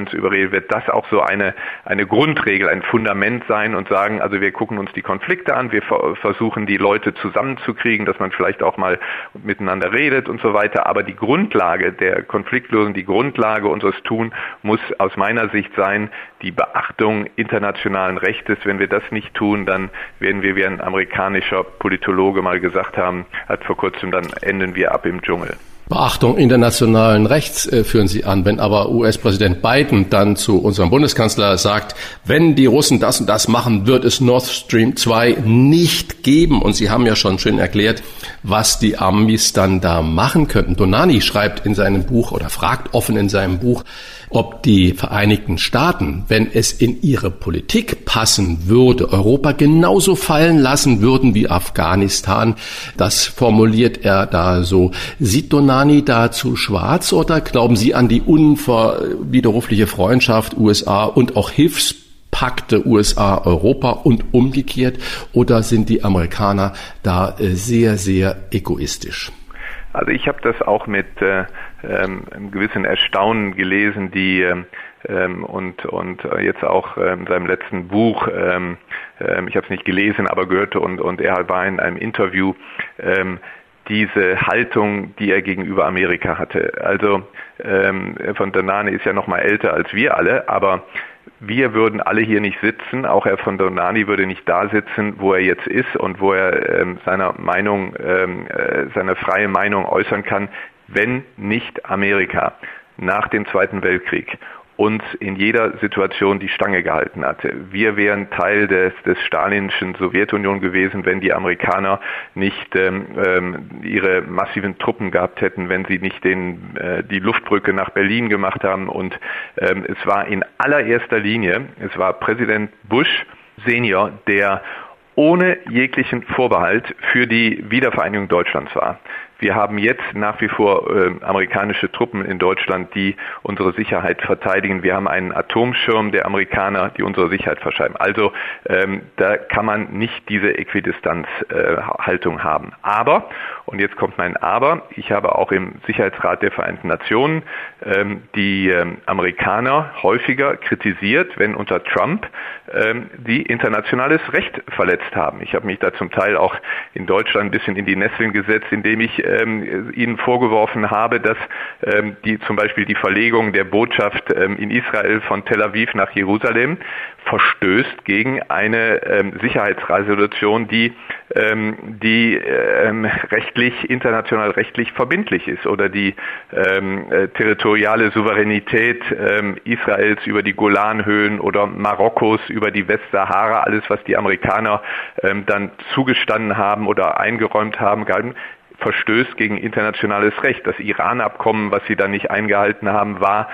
Sicherheitskonferenz überrede, wird das auch so eine, eine Grundregel, ein Fundament sein und sagen, also wir gucken uns die Konflikte an, wir versuchen die Leute zusammen zusammenzukriegen, dass man vielleicht auch mal miteinander redet und so weiter. Aber die Grundlage der Konfliktlösung, die Grundlage unseres Tun muss aus meiner Sicht sein, die Beachtung internationalen Rechtes. Wenn wir das nicht tun, dann werden wir, wie ein amerikanischer Politologe mal gesagt haben, hat vor kurzem, dann enden wir ab im Dschungel. Beachtung internationalen Rechts äh, führen Sie an. Wenn aber US-Präsident Biden dann zu unserem Bundeskanzler sagt, wenn die Russen das und das machen, wird es Nord Stream 2 nicht geben. Und Sie haben ja schon schön erklärt, was die Amis dann da machen könnten. Donani schreibt in seinem Buch oder fragt offen in seinem Buch, ob die Vereinigten Staaten, wenn es in ihre Politik passen würde, Europa genauso fallen lassen würden wie Afghanistan. Das formuliert er da so. Sieht Donani dazu schwarz oder glauben Sie an die unwiderrufliche Freundschaft USA und auch Hilfspakte USA-Europa und umgekehrt? Oder sind die Amerikaner da äh, sehr, sehr egoistisch? Also ich habe das auch mit äh, ähm, einem gewissen Erstaunen gelesen, die ähm, ähm und und jetzt auch ähm, in seinem letzten Buch, ähm, ähm, ich habe es nicht gelesen, aber gehört und und er war in einem Interview ähm, diese Haltung, die er gegenüber Amerika hatte. Also ähm, von Danane ist ja noch mal älter als wir alle, aber wir würden alle hier nicht sitzen, auch Herr von Donani würde nicht da sitzen, wo er jetzt ist und wo er ähm, seiner Meinung, ähm, äh, seine freie Meinung äußern kann, wenn nicht Amerika nach dem Zweiten Weltkrieg uns in jeder Situation die Stange gehalten hatte. Wir wären Teil des, des stalinischen Sowjetunion gewesen, wenn die Amerikaner nicht ähm, ähm, ihre massiven Truppen gehabt hätten, wenn sie nicht den, äh, die Luftbrücke nach Berlin gemacht haben. Und ähm, es war in allererster Linie, es war Präsident Bush Senior, der ohne jeglichen Vorbehalt für die Wiedervereinigung Deutschlands war. Wir haben jetzt nach wie vor äh, amerikanische Truppen in Deutschland, die unsere Sicherheit verteidigen. Wir haben einen Atomschirm der Amerikaner, die unsere Sicherheit verschreiben. Also ähm, da kann man nicht diese Äquidistanzhaltung äh, haben. Aber, und jetzt kommt mein Aber, ich habe auch im Sicherheitsrat der Vereinten Nationen ähm, die ähm, Amerikaner häufiger kritisiert, wenn unter Trump ähm, die internationales Recht verletzt haben. Ich habe mich da zum Teil auch in Deutschland ein bisschen in die Nesseln gesetzt, indem ich ähm, ihnen vorgeworfen habe, dass ähm, die zum Beispiel die Verlegung der Botschaft ähm, in Israel von Tel Aviv nach Jerusalem verstößt gegen eine ähm, Sicherheitsresolution, die, ähm, die ähm, rechtlich, international rechtlich verbindlich ist oder die ähm, äh, territoriale Souveränität ähm, Israels über die Golanhöhen oder Marokkos über die Westsahara, alles was die Amerikaner ähm, dann zugestanden haben oder eingeräumt haben, gehalten, verstößt gegen internationales Recht. Das Iran-Abkommen, was sie da nicht eingehalten haben, war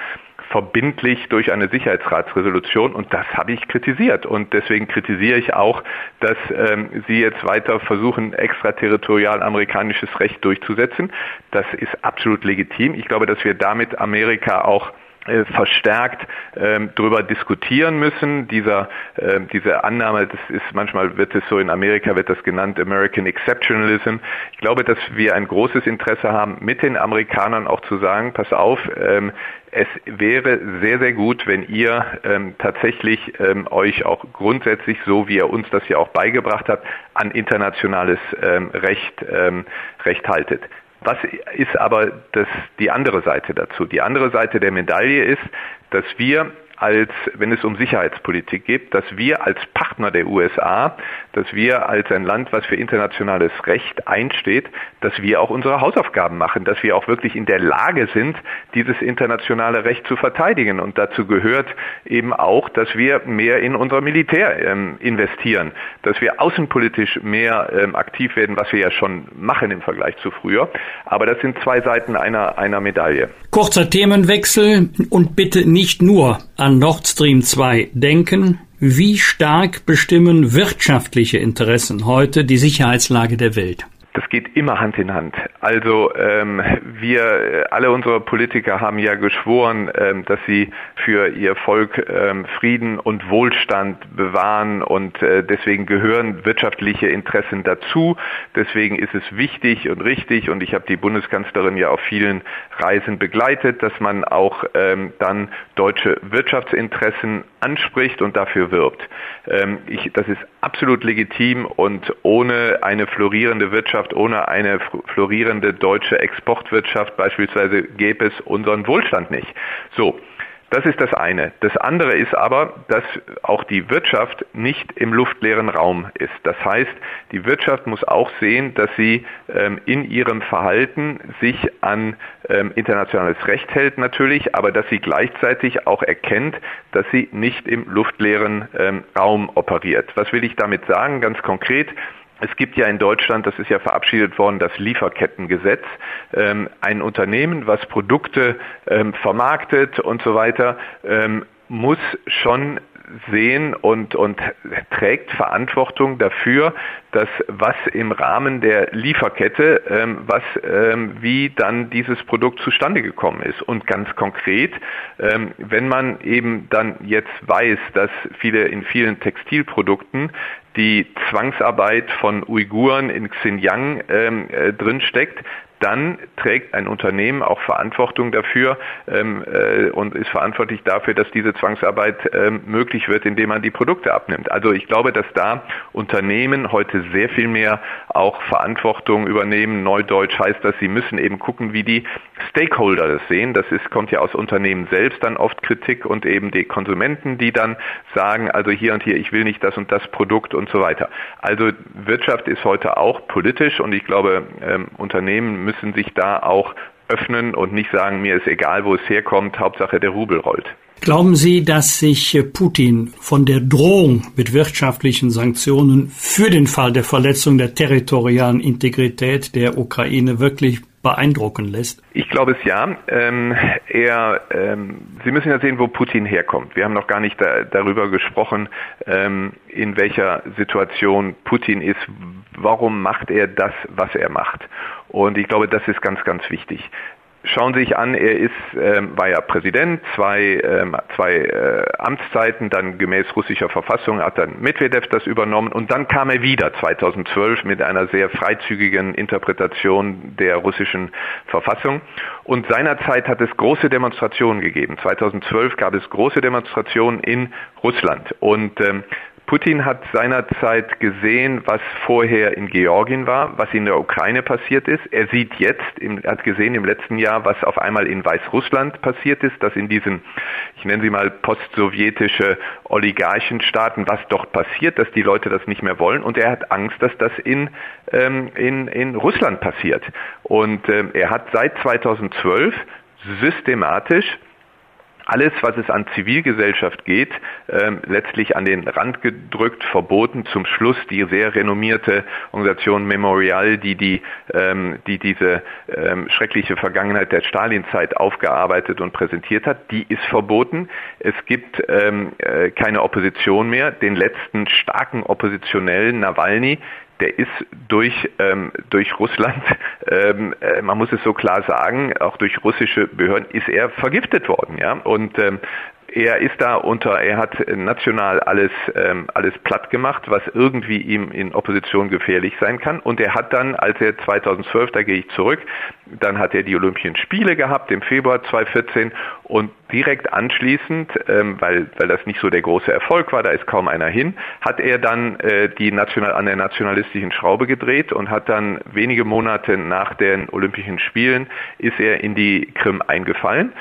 verbindlich durch eine Sicherheitsratsresolution und das habe ich kritisiert und deswegen kritisiere ich auch, dass ähm, Sie jetzt weiter versuchen, extraterritorial amerikanisches Recht durchzusetzen. Das ist absolut legitim. Ich glaube, dass wir damit Amerika auch verstärkt ähm, darüber diskutieren müssen. Dieser, äh, diese Annahme, das ist manchmal wird es so in Amerika wird das genannt American Exceptionalism. Ich glaube, dass wir ein großes Interesse haben, mit den Amerikanern auch zu sagen, pass auf, ähm, es wäre sehr, sehr gut, wenn ihr ähm, tatsächlich ähm, euch auch grundsätzlich, so wie ihr uns das ja auch beigebracht habt, an internationales ähm, Recht, ähm, Recht haltet. Was ist aber das, die andere Seite dazu? Die andere Seite der Medaille ist, dass wir als, wenn es um Sicherheitspolitik geht, dass wir als Partner der USA, dass wir als ein Land, was für internationales Recht einsteht, dass wir auch unsere Hausaufgaben machen, dass wir auch wirklich in der Lage sind, dieses internationale Recht zu verteidigen. Und dazu gehört eben auch, dass wir mehr in unser Militär ähm, investieren, dass wir außenpolitisch mehr ähm, aktiv werden, was wir ja schon machen im Vergleich zu früher. Aber das sind zwei Seiten einer, einer Medaille. Kurzer Themenwechsel und bitte nicht nur an Nord Stream 2 denken, wie stark bestimmen wirtschaftliche Interessen heute die Sicherheitslage der Welt? Das geht immer Hand in Hand. Also ähm, wir, alle unsere Politiker haben ja geschworen, ähm, dass sie für ihr Volk ähm, Frieden und Wohlstand bewahren und äh, deswegen gehören wirtschaftliche Interessen dazu. Deswegen ist es wichtig und richtig und ich habe die Bundeskanzlerin ja auf vielen Reisen begleitet, dass man auch ähm, dann deutsche Wirtschaftsinteressen anspricht und dafür wirbt. Ähm, ich, das ist absolut legitim und ohne eine florierende Wirtschaft, ohne eine florierende deutsche Exportwirtschaft beispielsweise gäbe es unseren Wohlstand nicht. So. Das ist das eine. Das andere ist aber, dass auch die Wirtschaft nicht im luftleeren Raum ist. Das heißt, die Wirtschaft muss auch sehen, dass sie ähm, in ihrem Verhalten sich an ähm, internationales Recht hält natürlich, aber dass sie gleichzeitig auch erkennt, dass sie nicht im luftleeren ähm, Raum operiert. Was will ich damit sagen? Ganz konkret, es gibt ja in Deutschland, das ist ja verabschiedet worden, das Lieferkettengesetz. Ähm, ein Unternehmen, was Produkte ähm, vermarktet und so weiter, ähm, muss schon sehen und, und trägt Verantwortung dafür, dass was im Rahmen der Lieferkette, ähm, was, ähm, wie dann dieses Produkt zustande gekommen ist. Und ganz konkret, ähm, wenn man eben dann jetzt weiß, dass viele in vielen Textilprodukten die Zwangsarbeit von Uiguren in Xinjiang ähm, äh, drinsteckt, dann trägt ein Unternehmen auch Verantwortung dafür ähm, äh, und ist verantwortlich dafür, dass diese Zwangsarbeit ähm, möglich wird, indem man die Produkte abnimmt. Also ich glaube, dass da Unternehmen heute sehr viel mehr auch Verantwortung übernehmen. Neudeutsch heißt das, sie müssen eben gucken, wie die Stakeholder das sehen. Das ist, kommt ja aus Unternehmen selbst dann oft Kritik und eben die Konsumenten, die dann sagen, also hier und hier, ich will nicht das und das Produkt und so weiter. Also Wirtschaft ist heute auch politisch und ich glaube, ähm, Unternehmen müssen sich da auch öffnen und nicht sagen, mir ist egal, wo es herkommt, Hauptsache der Rubel rollt. Glauben Sie, dass sich Putin von der Drohung mit wirtschaftlichen Sanktionen für den Fall der Verletzung der territorialen Integrität der Ukraine wirklich beeindrucken lässt? Ich glaube es ja. Ähm, er, ähm, Sie müssen ja sehen, wo Putin herkommt. Wir haben noch gar nicht da, darüber gesprochen, ähm, in welcher Situation Putin ist. Warum macht er das, was er macht? Und ich glaube, das ist ganz, ganz wichtig. Schauen Sie sich an, er ist, ähm, war ja Präsident, zwei, ähm, zwei äh, Amtszeiten, dann gemäß russischer Verfassung hat dann Medvedev das übernommen und dann kam er wieder 2012 mit einer sehr freizügigen Interpretation der russischen Verfassung. Und seinerzeit hat es große Demonstrationen gegeben. 2012 gab es große Demonstrationen in Russland und ähm, Putin hat seinerzeit gesehen, was vorher in Georgien war, was in der Ukraine passiert ist. Er sieht jetzt, er hat gesehen im letzten Jahr, was auf einmal in Weißrussland passiert ist, dass in diesen, ich nenne sie mal postsowjetische Oligarchenstaaten, was dort passiert, dass die Leute das nicht mehr wollen. Und er hat Angst, dass das in, ähm, in, in Russland passiert. Und ähm, er hat seit 2012 systematisch alles, was es an Zivilgesellschaft geht, ähm, letztlich an den Rand gedrückt, verboten. Zum Schluss die sehr renommierte Organisation Memorial, die, die, ähm, die diese ähm, schreckliche Vergangenheit der Stalinzeit aufgearbeitet und präsentiert hat, die ist verboten. Es gibt ähm, äh, keine Opposition mehr. Den letzten starken Oppositionellen, Nawalny, der ist durch, ähm, durch Russland, ähm, äh, man muss es so klar sagen, auch durch russische Behörden ist er vergiftet worden. Ja? Und ähm, er ist da unter, er hat national alles, ähm, alles platt gemacht, was irgendwie ihm in Opposition gefährlich sein kann. Und er hat dann, als er 2012, da gehe ich zurück, dann hat er die Olympischen Spiele gehabt im Februar 2014 und direkt anschließend, ähm, weil, weil das nicht so der große Erfolg war, da ist kaum einer hin, hat er dann äh, die national, an der nationalistischen Schraube gedreht und hat dann wenige Monate nach den Olympischen Spielen ist er in die Krim eingefallen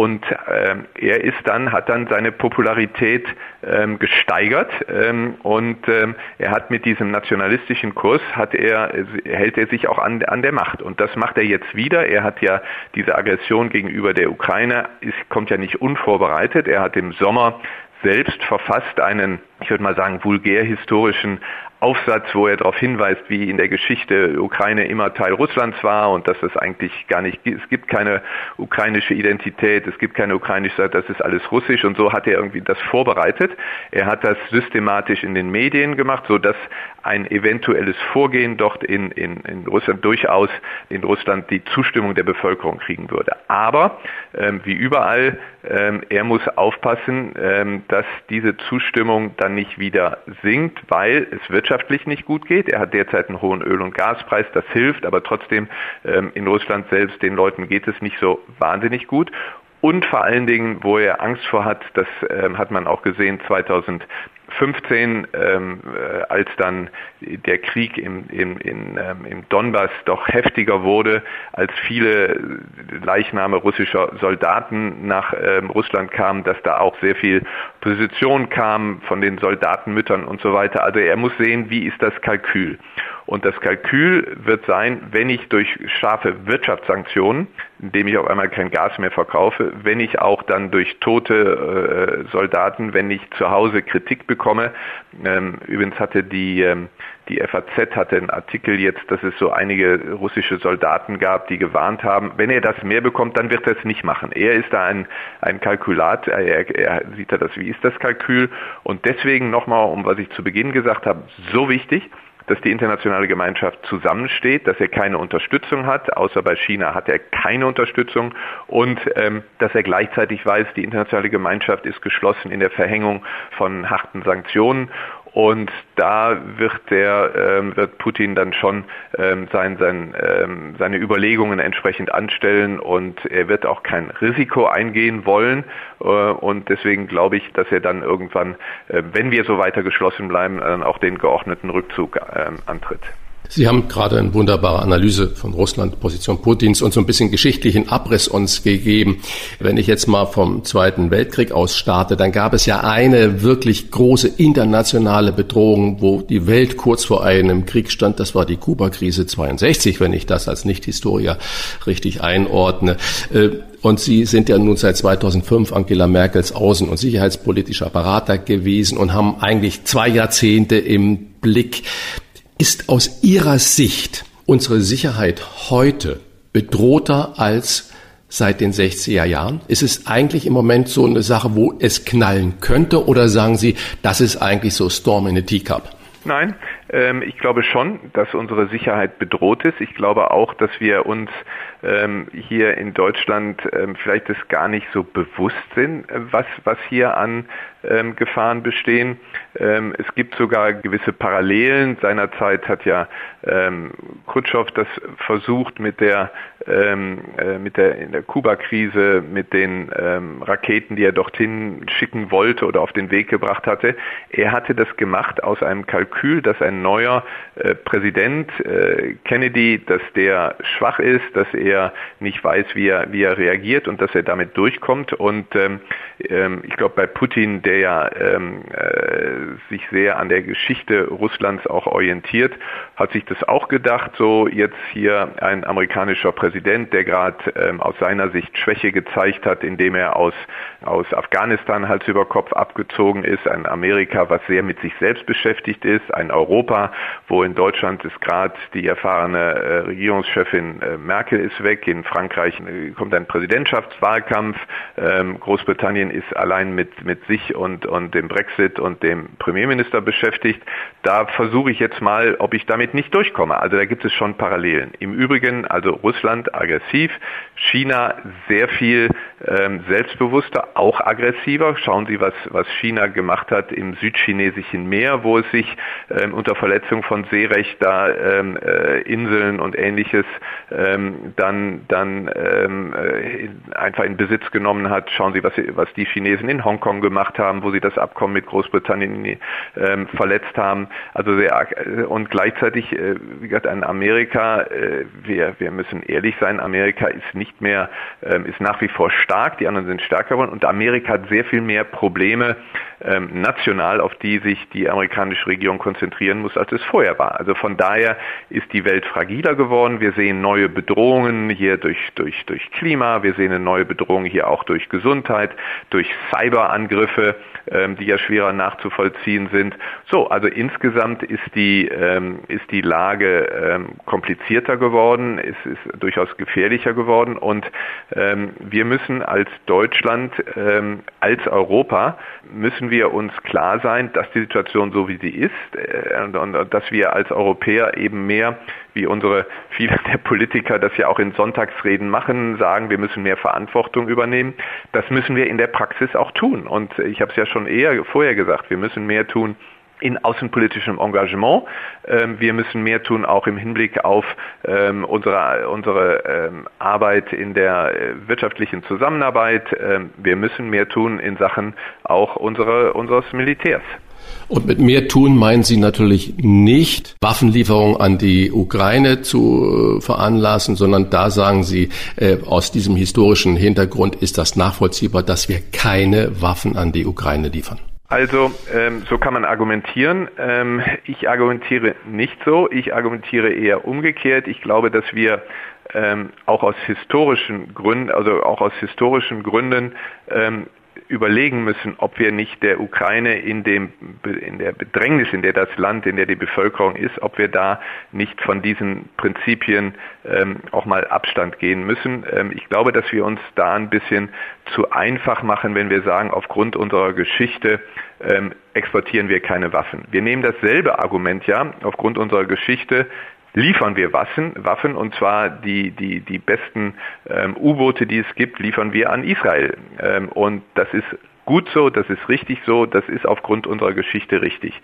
und ähm, er ist dann, hat dann seine Popularität ähm, gesteigert ähm, und ähm, er hat mit diesem nationalistischen Kurs hat er, hält er sich auch an, an der Macht. Und das macht er jetzt wieder. Er hat ja diese Aggression gegenüber der Ukraine, ist, kommt ja nicht unvorbereitet. Er hat im Sommer selbst verfasst einen, ich würde mal sagen, vulgär-historischen Aufsatz, wo er darauf hinweist, wie in der Geschichte Ukraine immer Teil Russlands war und dass es eigentlich gar nicht, es gibt keine ukrainische Identität, es gibt keine ukrainische, das ist alles russisch und so hat er irgendwie das vorbereitet. Er hat das systematisch in den Medien gemacht, so dass ein eventuelles Vorgehen dort in, in, in Russland durchaus in Russland die Zustimmung der Bevölkerung kriegen würde. Aber ähm, wie überall, ähm, er muss aufpassen, ähm, dass diese Zustimmung dann nicht wieder sinkt, weil es wirtschaftlich nicht gut geht. Er hat derzeit einen hohen Öl- und Gaspreis, das hilft, aber trotzdem ähm, in Russland selbst den Leuten geht es nicht so wahnsinnig gut und vor allen Dingen, wo er Angst vor hat, das ähm, hat man auch gesehen 2000 15, ähm, äh, als dann der Krieg im, im, in, ähm, im Donbass doch heftiger wurde, als viele Leichname russischer Soldaten nach ähm, Russland kamen, dass da auch sehr viel Position kam von den Soldatenmüttern und so weiter. Also er muss sehen, wie ist das Kalkül. Und das Kalkül wird sein, wenn ich durch scharfe Wirtschaftssanktionen, indem ich auf einmal kein Gas mehr verkaufe, wenn ich auch dann durch tote äh, Soldaten, wenn ich zu Hause Kritik bekomme. Ähm, übrigens hatte die ähm, die FAZ hatte einen Artikel jetzt, dass es so einige russische Soldaten gab, die gewarnt haben, wenn er das mehr bekommt, dann wird er es nicht machen. Er ist da ein, ein Kalkulat, er, er sieht da das, wie ist das Kalkül? Und deswegen nochmal, um was ich zu Beginn gesagt habe, so wichtig, dass die internationale Gemeinschaft zusammensteht, dass er keine Unterstützung hat, außer bei China hat er keine Unterstützung und ähm, dass er gleichzeitig weiß, die internationale Gemeinschaft ist geschlossen in der Verhängung von harten Sanktionen Und da wird der ähm, wird Putin dann schon ähm, sein, sein, ähm, seine Überlegungen entsprechend anstellen und er wird auch kein Risiko eingehen wollen. Äh, und deswegen glaube ich, dass er dann irgendwann, äh, wenn wir so weiter geschlossen bleiben, dann auch den geordneten Rückzug äh, antritt. Sie haben gerade eine wunderbare Analyse von Russland, Position Putins und so ein bisschen geschichtlichen Abriss uns gegeben. Wenn ich jetzt mal vom Zweiten Weltkrieg aus starte, dann gab es ja eine wirklich große internationale Bedrohung, wo die Welt kurz vor einem Krieg stand. Das war die Kuba-Krise 62, wenn ich das als Nicht-Historiker richtig einordne. Äh, und Sie sind ja nun seit 2005 Angela Merkels außen- und sicherheitspolitischer Berater gewesen und haben eigentlich zwei Jahrzehnte im Blick. Ist aus Ihrer Sicht unsere Sicherheit heute bedrohter als seit den 60er Jahren? Ist es eigentlich im Moment so eine Sache, wo es knallen könnte oder sagen Sie, das ist eigentlich so Storm in a Teacup? Nein, ich glaube schon, dass unsere Sicherheit bedroht ist. Ich glaube auch, dass wir uns ähm, hier in Deutschland ähm, vielleicht es gar nicht so bewusst sind, äh, was, was hier an ähm, Gefahren bestehen. Ähm, es gibt sogar gewisse Parallelen. Seinerzeit hat ja ähm, Khrushchev das versucht mit der, ähm, äh, mit der, in der Kuba-Krise, mit den ähm, Raketen, die er dorthin schicken wollte oder auf den Weg gebracht hatte. Er hatte das gemacht aus einem Kalkül, dass ein neuer äh, Präsident äh, Kennedy, dass der schwach ist, dass er nicht weiß, wie er, wie er reagiert und dass er damit durchkommt. Und ähm, ähm, ich glaube, bei Putin, der ja ähm, äh, sich sehr an der Geschichte Russlands auch orientiert, hat sich das auch gedacht, so jetzt hier ein amerikanischer Präsident, der gerade ähm, aus seiner Sicht Schwäche gezeigt hat, indem er aus, aus Afghanistan Hals über Kopf abgezogen ist, ein Amerika, was sehr mit sich selbst beschäftigt ist, ein Europa, wo in Deutschland ist gerade die erfahrene äh, Regierungschefin äh, Merkel ist weg, in Frankreich äh, kommt ein Präsidentschaftswahlkampf, ähm, Großbritannien ist allein mit, mit sich und, und dem Brexit und dem Premierminister beschäftigt. Da versuche ich jetzt mal, ob ich damit nicht durchkomme. Also da gibt es schon Parallelen. Im Übrigen, also Russland aggressiv, China sehr viel ähm, selbstbewusster, auch aggressiver. Schauen Sie, was, was China gemacht hat im südchinesischen Meer, wo es sich ähm, unter Verletzung von Seerecht da ähm, äh, Inseln und ähnliches ähm, dann, dann ähm, äh, einfach in Besitz genommen hat. Schauen Sie, was, was die Chinesen in Hongkong gemacht haben, wo sie das Abkommen mit Großbritannien ähm, verletzt haben. Also sehr, äh, und gleichzeitig, äh, wie gesagt, in Amerika, äh, wir, wir müssen ehrlich sein, Amerika ist nicht mehr, ähm, ist nach wie vor stark, die anderen sind stärker geworden und Amerika hat sehr viel mehr Probleme ähm, national, auf die sich die amerikanische Regierung konzentrieren muss, als es vorher war. Also von daher ist die Welt fragiler geworden. Wir sehen neue Bedrohungen hier durch, durch, durch Klima. Wir sehen eine neue Bedrohung hier auch durch Gesundheit, durch Cyberangriffe, ähm, die ja schwerer nachzuvollziehen sind. So, also insgesamt ist die, ähm, ist die Lage ähm, komplizierter geworden, es ist durchaus gefährlicher geworden und ähm, wir müssen als Deutschland, ähm, als Europa, müssen wir uns klar sein, dass die Situation so wie sie ist äh, und, und dass wir als Europäer eben mehr wie unsere viele der Politiker das ja auch in Sonntagsreden machen, sagen, wir müssen mehr Verantwortung übernehmen. Das müssen wir in der Praxis auch tun. Und ich habe es ja schon eher vorher gesagt, wir müssen mehr tun in außenpolitischem Engagement. Ähm, wir müssen mehr tun, auch im Hinblick auf ähm, unsere, unsere ähm, Arbeit in der äh, wirtschaftlichen Zusammenarbeit. Wir müssen mehr tun in Sachen auch unsere, unseres Militärs. Und mit mehr tun meinen Sie natürlich nicht Waffenlieferungen an die Ukraine zu äh, veranlassen, sondern da sagen Sie, äh, aus diesem historischen Hintergrund ist das nachvollziehbar, dass wir keine Waffen an die Ukraine liefern. Also ähm, so kann man argumentieren. Ähm, ich argumentiere nicht so. Ich argumentiere eher umgekehrt. Ich glaube, dass wir ähm, auch aus historischen Gründen, also auch aus historischen Gründen ähm, überlegen müssen, ob wir nicht der Ukraine in, dem, in der Bedrängnis, in der das Land, in der die Bevölkerung ist, ob wir da nicht von diesen Prinzipien ähm, auch mal Abstand gehen müssen. Ähm, ich glaube, dass wir uns da ein bisschen zu einfach machen, wenn wir sagen, aufgrund unserer Geschichte ähm, exportieren wir keine Waffen. Wir nehmen dasselbe Argument ja aufgrund unserer Geschichte liefern wir Waffen, Waffen und zwar die, die, die besten ähm, U-Boote, die es gibt, liefern wir an Israel. Ähm, und das ist gut so, das ist richtig so, das ist aufgrund unserer Geschichte richtig.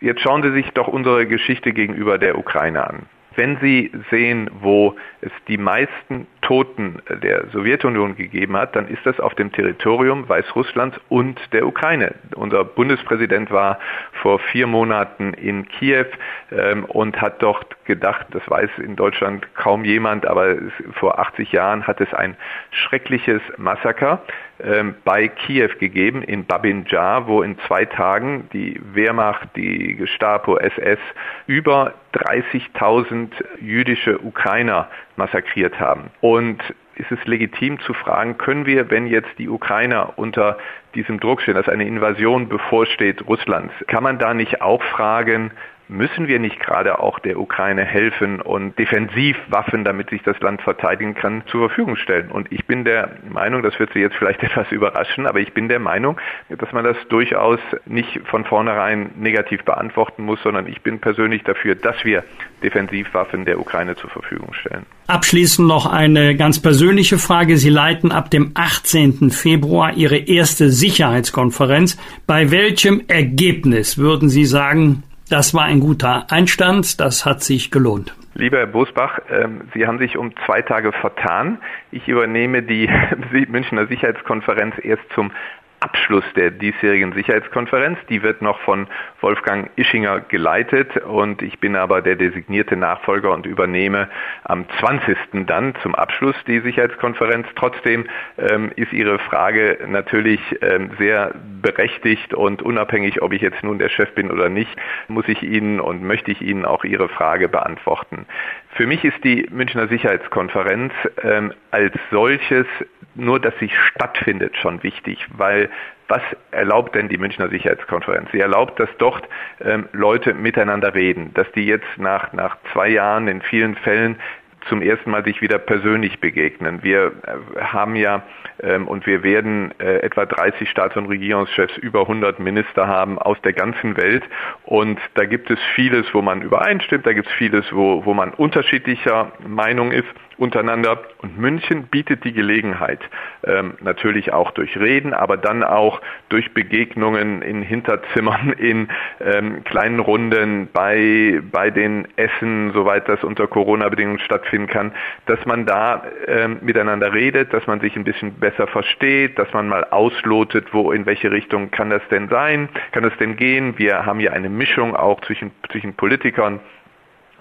Jetzt schauen Sie sich doch unsere Geschichte gegenüber der Ukraine an. Wenn Sie sehen, wo es die meisten Toten der Sowjetunion gegeben hat, dann ist das auf dem Territorium Weißrusslands und der Ukraine. Unser Bundespräsident war vor vier Monaten in Kiew ähm, und hat dort gedacht, das weiß in Deutschland kaum jemand, aber vor 80 Jahren hat es ein schreckliches Massaker ähm, bei Kiew gegeben, in Babinjar, wo in zwei Tagen die Wehrmacht, die Gestapo, SS über 30.000 jüdische Ukrainer massakriert haben. Und ist es legitim zu fragen, können wir, wenn jetzt die Ukrainer unter diesem Druck stehen, dass eine Invasion bevorsteht Russlands, kann man da nicht auch fragen, müssen wir nicht gerade auch der Ukraine helfen und Defensivwaffen, damit sich das Land verteidigen kann, zur Verfügung stellen? Und ich bin der Meinung, das wird Sie jetzt vielleicht etwas überraschen, aber ich bin der Meinung, dass man das durchaus nicht von vornherein negativ beantworten muss, sondern ich bin persönlich dafür, dass wir Defensivwaffen der Ukraine zur Verfügung stellen. Abschließend noch eine ganz persönliche Frage. Sie leiten ab dem 18. Februar Ihre erste Sicherheitskonferenz. Bei welchem Ergebnis würden Sie sagen, das war ein guter Einstand, das hat sich gelohnt. Lieber Herr Bosbach, ähm, Sie haben sich um zwei Tage vertan. Ich übernehme die Münchner Sicherheitskonferenz erst zum Abschluss der diesjährigen Sicherheitskonferenz. Die wird noch von Wolfgang Ischinger geleitet und ich bin aber der designierte Nachfolger und übernehme am 20. dann zum Abschluss die Sicherheitskonferenz. Trotzdem ähm, ist Ihre Frage natürlich ähm, sehr berechtigt und unabhängig, ob ich jetzt nun der Chef bin oder nicht, muss ich Ihnen und möchte ich Ihnen auch Ihre Frage beantworten. Für mich ist die Münchner Sicherheitskonferenz ähm, als solches nur, dass sie stattfindet, schon wichtig, weil was erlaubt denn die Münchner Sicherheitskonferenz? Sie erlaubt, dass dort ähm, Leute miteinander reden, dass die jetzt nach, nach zwei Jahren in vielen Fällen zum ersten Mal sich wieder persönlich begegnen. Wir äh, haben ja ähm, und wir werden äh, etwa 30 Staats- und Regierungschefs, über 100 Minister haben aus der ganzen Welt. Und da gibt es vieles, wo man übereinstimmt, da gibt es vieles, wo, wo man unterschiedlicher Meinung ist untereinander. Und München bietet die Gelegenheit, ähm, natürlich auch durch Reden, aber dann auch durch Begegnungen in Hinterzimmern, in ähm, kleinen Runden, bei, bei den Essen, soweit das unter Corona-Bedingungen stattfinden kann, dass man da ähm, miteinander redet, dass man sich ein bisschen besser versteht, dass man mal auslotet, wo in welche Richtung kann das denn sein, kann das denn gehen. Wir haben ja eine Mischung auch zwischen, zwischen Politikern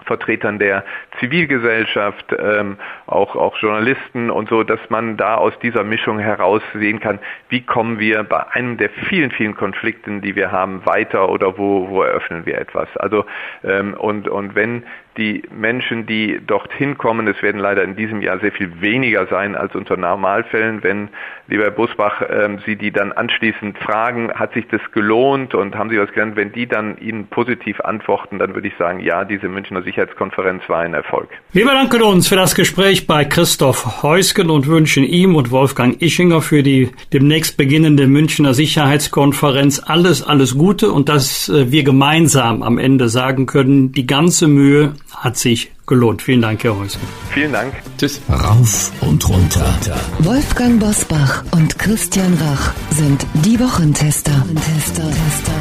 Vertretern der Zivilgesellschaft, ähm, auch, auch Journalisten und so, dass man da aus dieser Mischung heraus sehen kann, wie kommen wir bei einem der vielen, vielen Konflikten, die wir haben, weiter oder wo, wo eröffnen wir etwas. Also ähm, und, und wenn die Menschen, die dorthin kommen, es werden leider in diesem Jahr sehr viel weniger sein als unter Normalfällen, wenn, lieber Herr Busbach, ähm, Sie die dann anschließend fragen, hat sich das gelohnt und haben Sie was gelernt, wenn die dann Ihnen positiv antworten, dann würde ich sagen, ja, diese Münchner Sicherheitskonferenz war ein Erfolg. Wir bedanken uns für das Gespräch bei Christoph Heusgen und wünschen ihm und Wolfgang Ischinger für die demnächst beginnende Münchner Sicherheitskonferenz alles, alles Gute und dass äh, wir gemeinsam am Ende sagen können, die ganze Mühe hat sich gelohnt. Vielen Dank, Herr Häuschen. Vielen Dank. Tschüss. Rauf und runter. Wolfgang Bosbach und Christian Rach sind die Wochentester. Tester, Tester.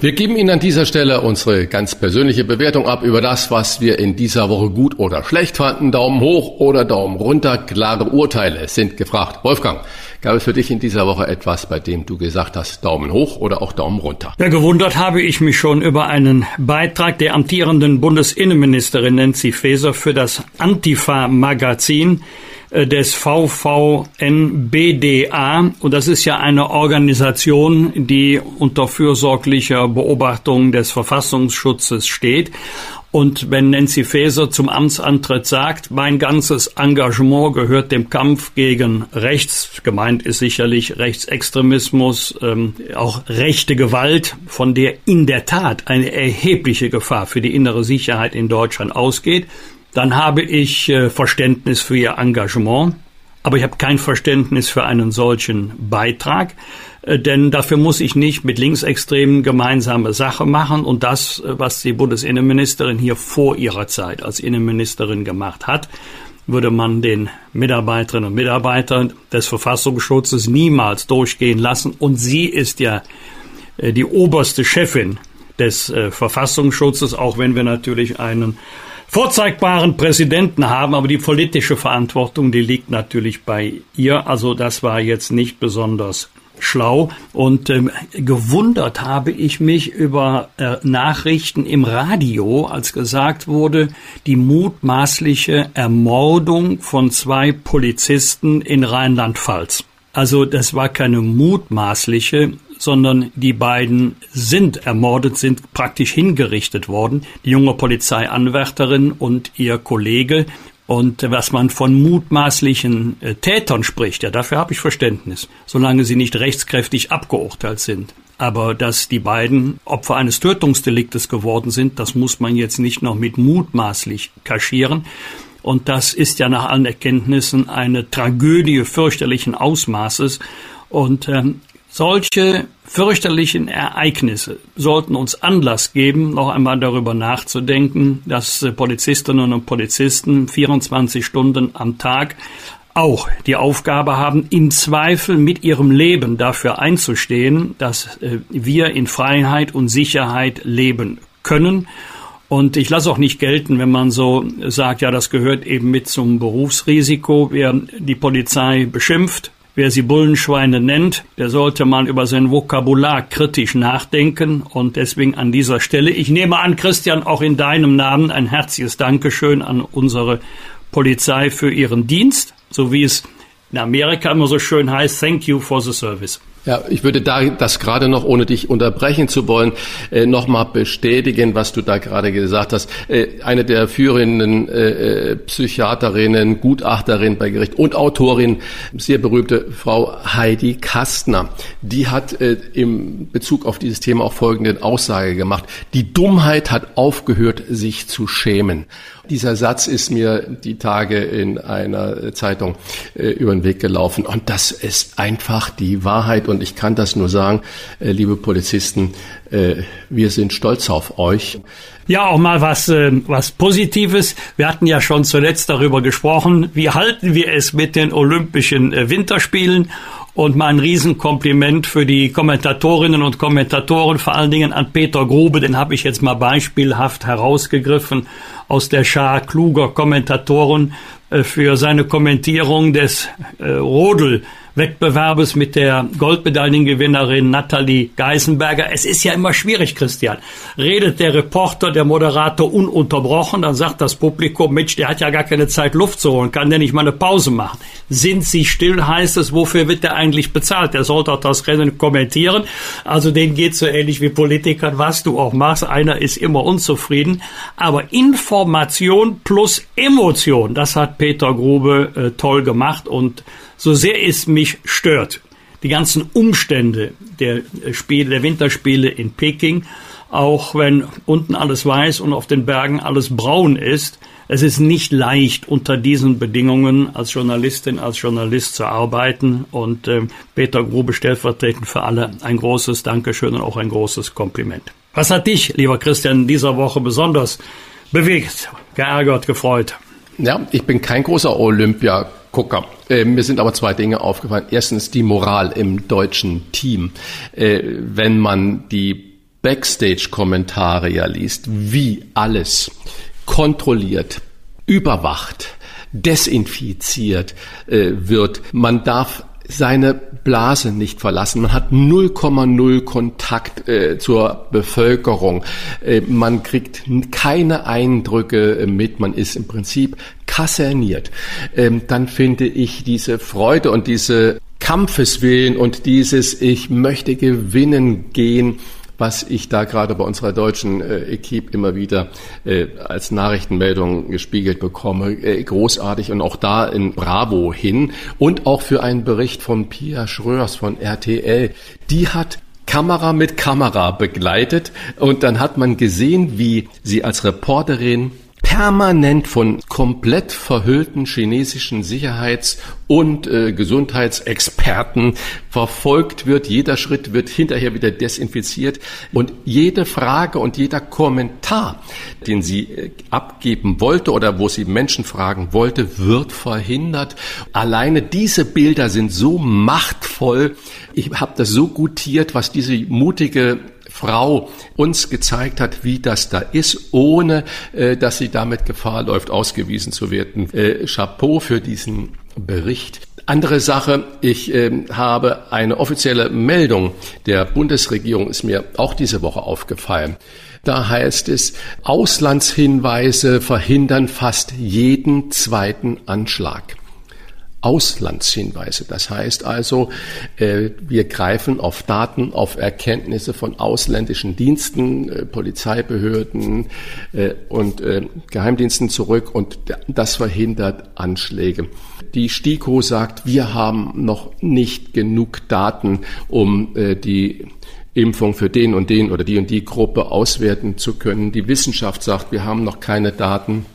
Wir geben Ihnen an dieser Stelle unsere ganz persönliche Bewertung ab über das, was wir in dieser Woche gut oder schlecht fanden. Daumen hoch oder Daumen runter. Klare Urteile sind gefragt. Wolfgang, gab es für dich in dieser Woche etwas, bei dem du gesagt hast, Daumen hoch oder auch Daumen runter? Ja, gewundert habe ich mich schon über einen Beitrag der amtierenden Bundesinnenministerin Nancy Faeser für das Antifa-Magazin äh, des VVNBDA. Und das ist ja eine Organisation, die unter fürsorglicher Beobachtung des Verfassungsschutzes steht. Und wenn Nancy Faeser zum Amtsantritt sagt, mein ganzes Engagement gehört dem Kampf gegen rechts, gemeint ist sicherlich Rechtsextremismus, ähm, auch rechte Gewalt, von der in der Tat eine erhebliche Gefahr für die innere Sicherheit in Deutschland ausgeht, dann habe ich äh, Verständnis für ihr Engagement. Aber ich habe kein Verständnis für einen solchen Beitrag, äh, denn dafür muss ich nicht mit Linksextremen gemeinsame Sache machen. Und das, äh, was die Bundesinnenministerin hier vor ihrer Zeit als Innenministerin gemacht hat, würde man den Mitarbeiterinnen und Mitarbeitern des Verfassungsschutzes niemals durchgehen lassen. Und sie ist ja äh, die oberste Chefin des Verfassungsschutzes, auch wenn wir natürlich einen vorzeigbaren Präsidenten haben, aber die politische Verantwortung, die liegt natürlich bei ihr. Also das war jetzt nicht besonders schlau und ähm, gewundert habe ich mich über äh, Nachrichten im Radio, als gesagt wurde, die mutmaßliche Ermordung von zwei Polizisten in Rheinland-Pfalz. Also das war keine mutmaßliche, sondern die beiden sind ermordet, sind praktisch hingerichtet worden. Die junge Polizeianwärterin und ihr Kollege. Und was man von mutmaßlichen äh, Tätern spricht, ja, dafür habe ich Verständnis, solange sie nicht rechtskräftig abgeurteilt sind. Aber dass die beiden Opfer eines Tötungsdeliktes geworden sind, das muss man jetzt nicht noch mit mutmaßlich kaschieren. Und das ist ja nach allen Erkenntnissen eine Tragödie fürchterlichen Ausmaßes. Und ähm, solche fürchterlichen Ereignisse sollten uns Anlass geben, noch einmal darüber nachzudenken, dass äh, Polizistinnen und Polizisten 24 Stunden am Tag auch die Aufgabe haben, im Zweifel mit ihrem Leben dafür einzustehen, dass äh, wir in Freiheit und Sicherheit leben können. Und ich lasse auch nicht gelten, wenn man so sagt, ja, das gehört eben mit zum Berufsrisiko. Wer die Polizei beschimpft, Wer sie Bullenschweine nennt, der sollte mal über sein Vokabular kritisch nachdenken. Und deswegen an dieser Stelle, ich nehme an, Christian, auch in deinem Namen ein herzliches Dankeschön an unsere Polizei für ihren Dienst, so wie es in Amerika immer so schön heißt, thank you for the service. Ja, ich würde da das gerade noch, ohne dich unterbrechen zu wollen, äh, nochmal bestätigen, was du da gerade gesagt hast. Äh, eine der führenden äh, Psychiaterinnen, Gutachterin bei Gericht und Autorin, sehr berühmte Frau Heidi Kastner, die hat im Bezug auf dieses Thema auch folgende Aussage gemacht. Die Dummheit hat aufgehört, sich zu schämen. Dieser Satz ist mir die Tage in einer Zeitung äh, über den Weg gelaufen. Und das ist einfach die Wahrheit. Und ich kann das nur sagen, äh, liebe Polizisten, äh, wir sind stolz auf euch. Ja, auch mal was, äh, was Positives. Wir hatten ja schon zuletzt darüber gesprochen. Wie halten wir es mit den Olympischen äh, Winterspielen? Und mal ein Riesenkompliment für die Kommentatorinnen und Kommentatoren, vor allen Dingen an Peter Grube, den habe ich jetzt mal beispielhaft herausgegriffen aus der Schar kluger Kommentatoren äh, für seine Kommentierung des äh, Rodel Wettbewerbes mit der Goldmedaillengewinnerin Nathalie Geisenberger. Es ist ja immer schwierig, Christian. Redet der Reporter, der Moderator ununterbrochen, dann sagt das Publikum, Mensch, der hat ja gar keine Zeit Luft zu holen, kann der nicht mal eine Pause machen. Sind Sie still, heißt es, wofür wird der eigentlich bezahlt? Der soll doch das Rennen kommentieren. Also denen geht so ähnlich wie Politikern, was du auch machst. Einer ist immer unzufrieden. Aber Information plus Emotion, das hat Peter Grube äh, toll gemacht und so sehr es mich stört, die ganzen Umstände der Spiele, der Winterspiele in Peking, auch wenn unten alles weiß und auf den Bergen alles braun ist, es ist nicht leicht, unter diesen Bedingungen als Journalistin, als Journalist zu arbeiten. Und äh, Peter Grube stellvertretend für alle ein großes Dankeschön und auch ein großes Kompliment. Was hat dich, lieber Christian, in dieser Woche besonders bewegt, geärgert, gefreut? Ja, ich bin kein großer Olympia Gucker. Äh, mir sind aber zwei Dinge aufgefallen. Erstens die Moral im deutschen Team. Äh, wenn man die Backstage-Kommentare ja liest, wie alles kontrolliert, überwacht, desinfiziert äh, wird. Man darf seine Blase nicht verlassen. Man hat 0,0 Kontakt äh, zur Bevölkerung. Äh, man kriegt keine Eindrücke mit. Man ist im Prinzip kaserniert. Ähm, dann finde ich diese Freude und diese Kampfeswillen und dieses Ich möchte gewinnen gehen was ich da gerade bei unserer deutschen äh, Equipe immer wieder äh, als Nachrichtenmeldung gespiegelt bekomme, äh, großartig und auch da in Bravo hin und auch für einen Bericht von Pia Schröers von RTL. Die hat Kamera mit Kamera begleitet und dann hat man gesehen, wie sie als Reporterin permanent von komplett verhüllten chinesischen Sicherheits- und äh, Gesundheitsexperten verfolgt wird. Jeder Schritt wird hinterher wieder desinfiziert und jede Frage und jeder Kommentar, den sie äh, abgeben wollte oder wo sie Menschen fragen wollte, wird verhindert. Alleine diese Bilder sind so machtvoll. Ich habe das so gutiert, was diese mutige Frau uns gezeigt hat, wie das da ist, ohne äh, dass sie damit Gefahr läuft, ausgewiesen zu werden. Äh, Chapeau für diesen Bericht. Andere Sache, ich äh, habe eine offizielle Meldung der Bundesregierung, ist mir auch diese Woche aufgefallen. Da heißt es, Auslandshinweise verhindern fast jeden zweiten Anschlag. Auslandshinweise. Das heißt also, äh, wir greifen auf Daten, auf Erkenntnisse von ausländischen Diensten, äh, Polizeibehörden äh, und Geheimdiensten zurück und das verhindert Anschläge. Die STIKO sagt, wir haben noch nicht genug Daten, um die Impfung für den und den oder die und die Gruppe auswerten zu können. Die Wissenschaft sagt, wir haben noch keine Daten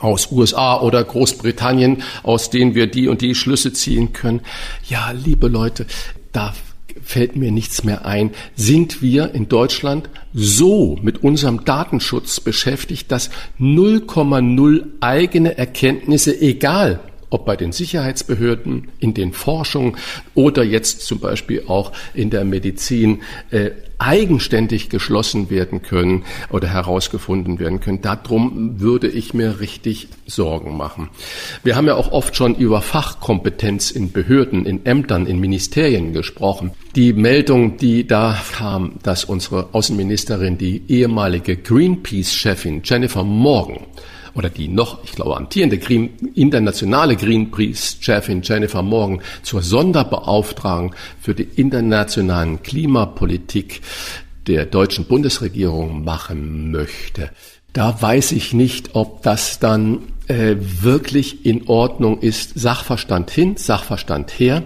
aus USA oder Großbritannien, aus denen wir die und die Schlüsse ziehen können. Ja, liebe Leute, da fällt mir nichts mehr ein. Sind wir in Deutschland so mit unserem Datenschutz beschäftigt, dass 0,0 eigene Erkenntnisse, egal ob bei den Sicherheitsbehörden, in den Forschungen oder jetzt zum Beispiel auch in der Medizin äh, eigenständig geschlossen werden können oder herausgefunden werden können. Darum würde ich mir richtig Sorgen machen. Wir haben ja auch oft schon über Fachkompetenz in Behörden, in Ämtern, in Ministerien gesprochen. Die Meldung, die da kam, dass unsere Außenministerin, die ehemalige Greenpeace-Chefin Jennifer Morgan, oder die noch, ich glaube, amtierende Green, internationale Greenpeace-Chefin Jennifer Morgan zur Sonderbeauftragung für die internationalen Klimapolitik der deutschen Bundesregierung machen möchte. Da weiß ich nicht, ob das dann äh, wirklich in Ordnung ist. Sachverstand hin, Sachverstand her.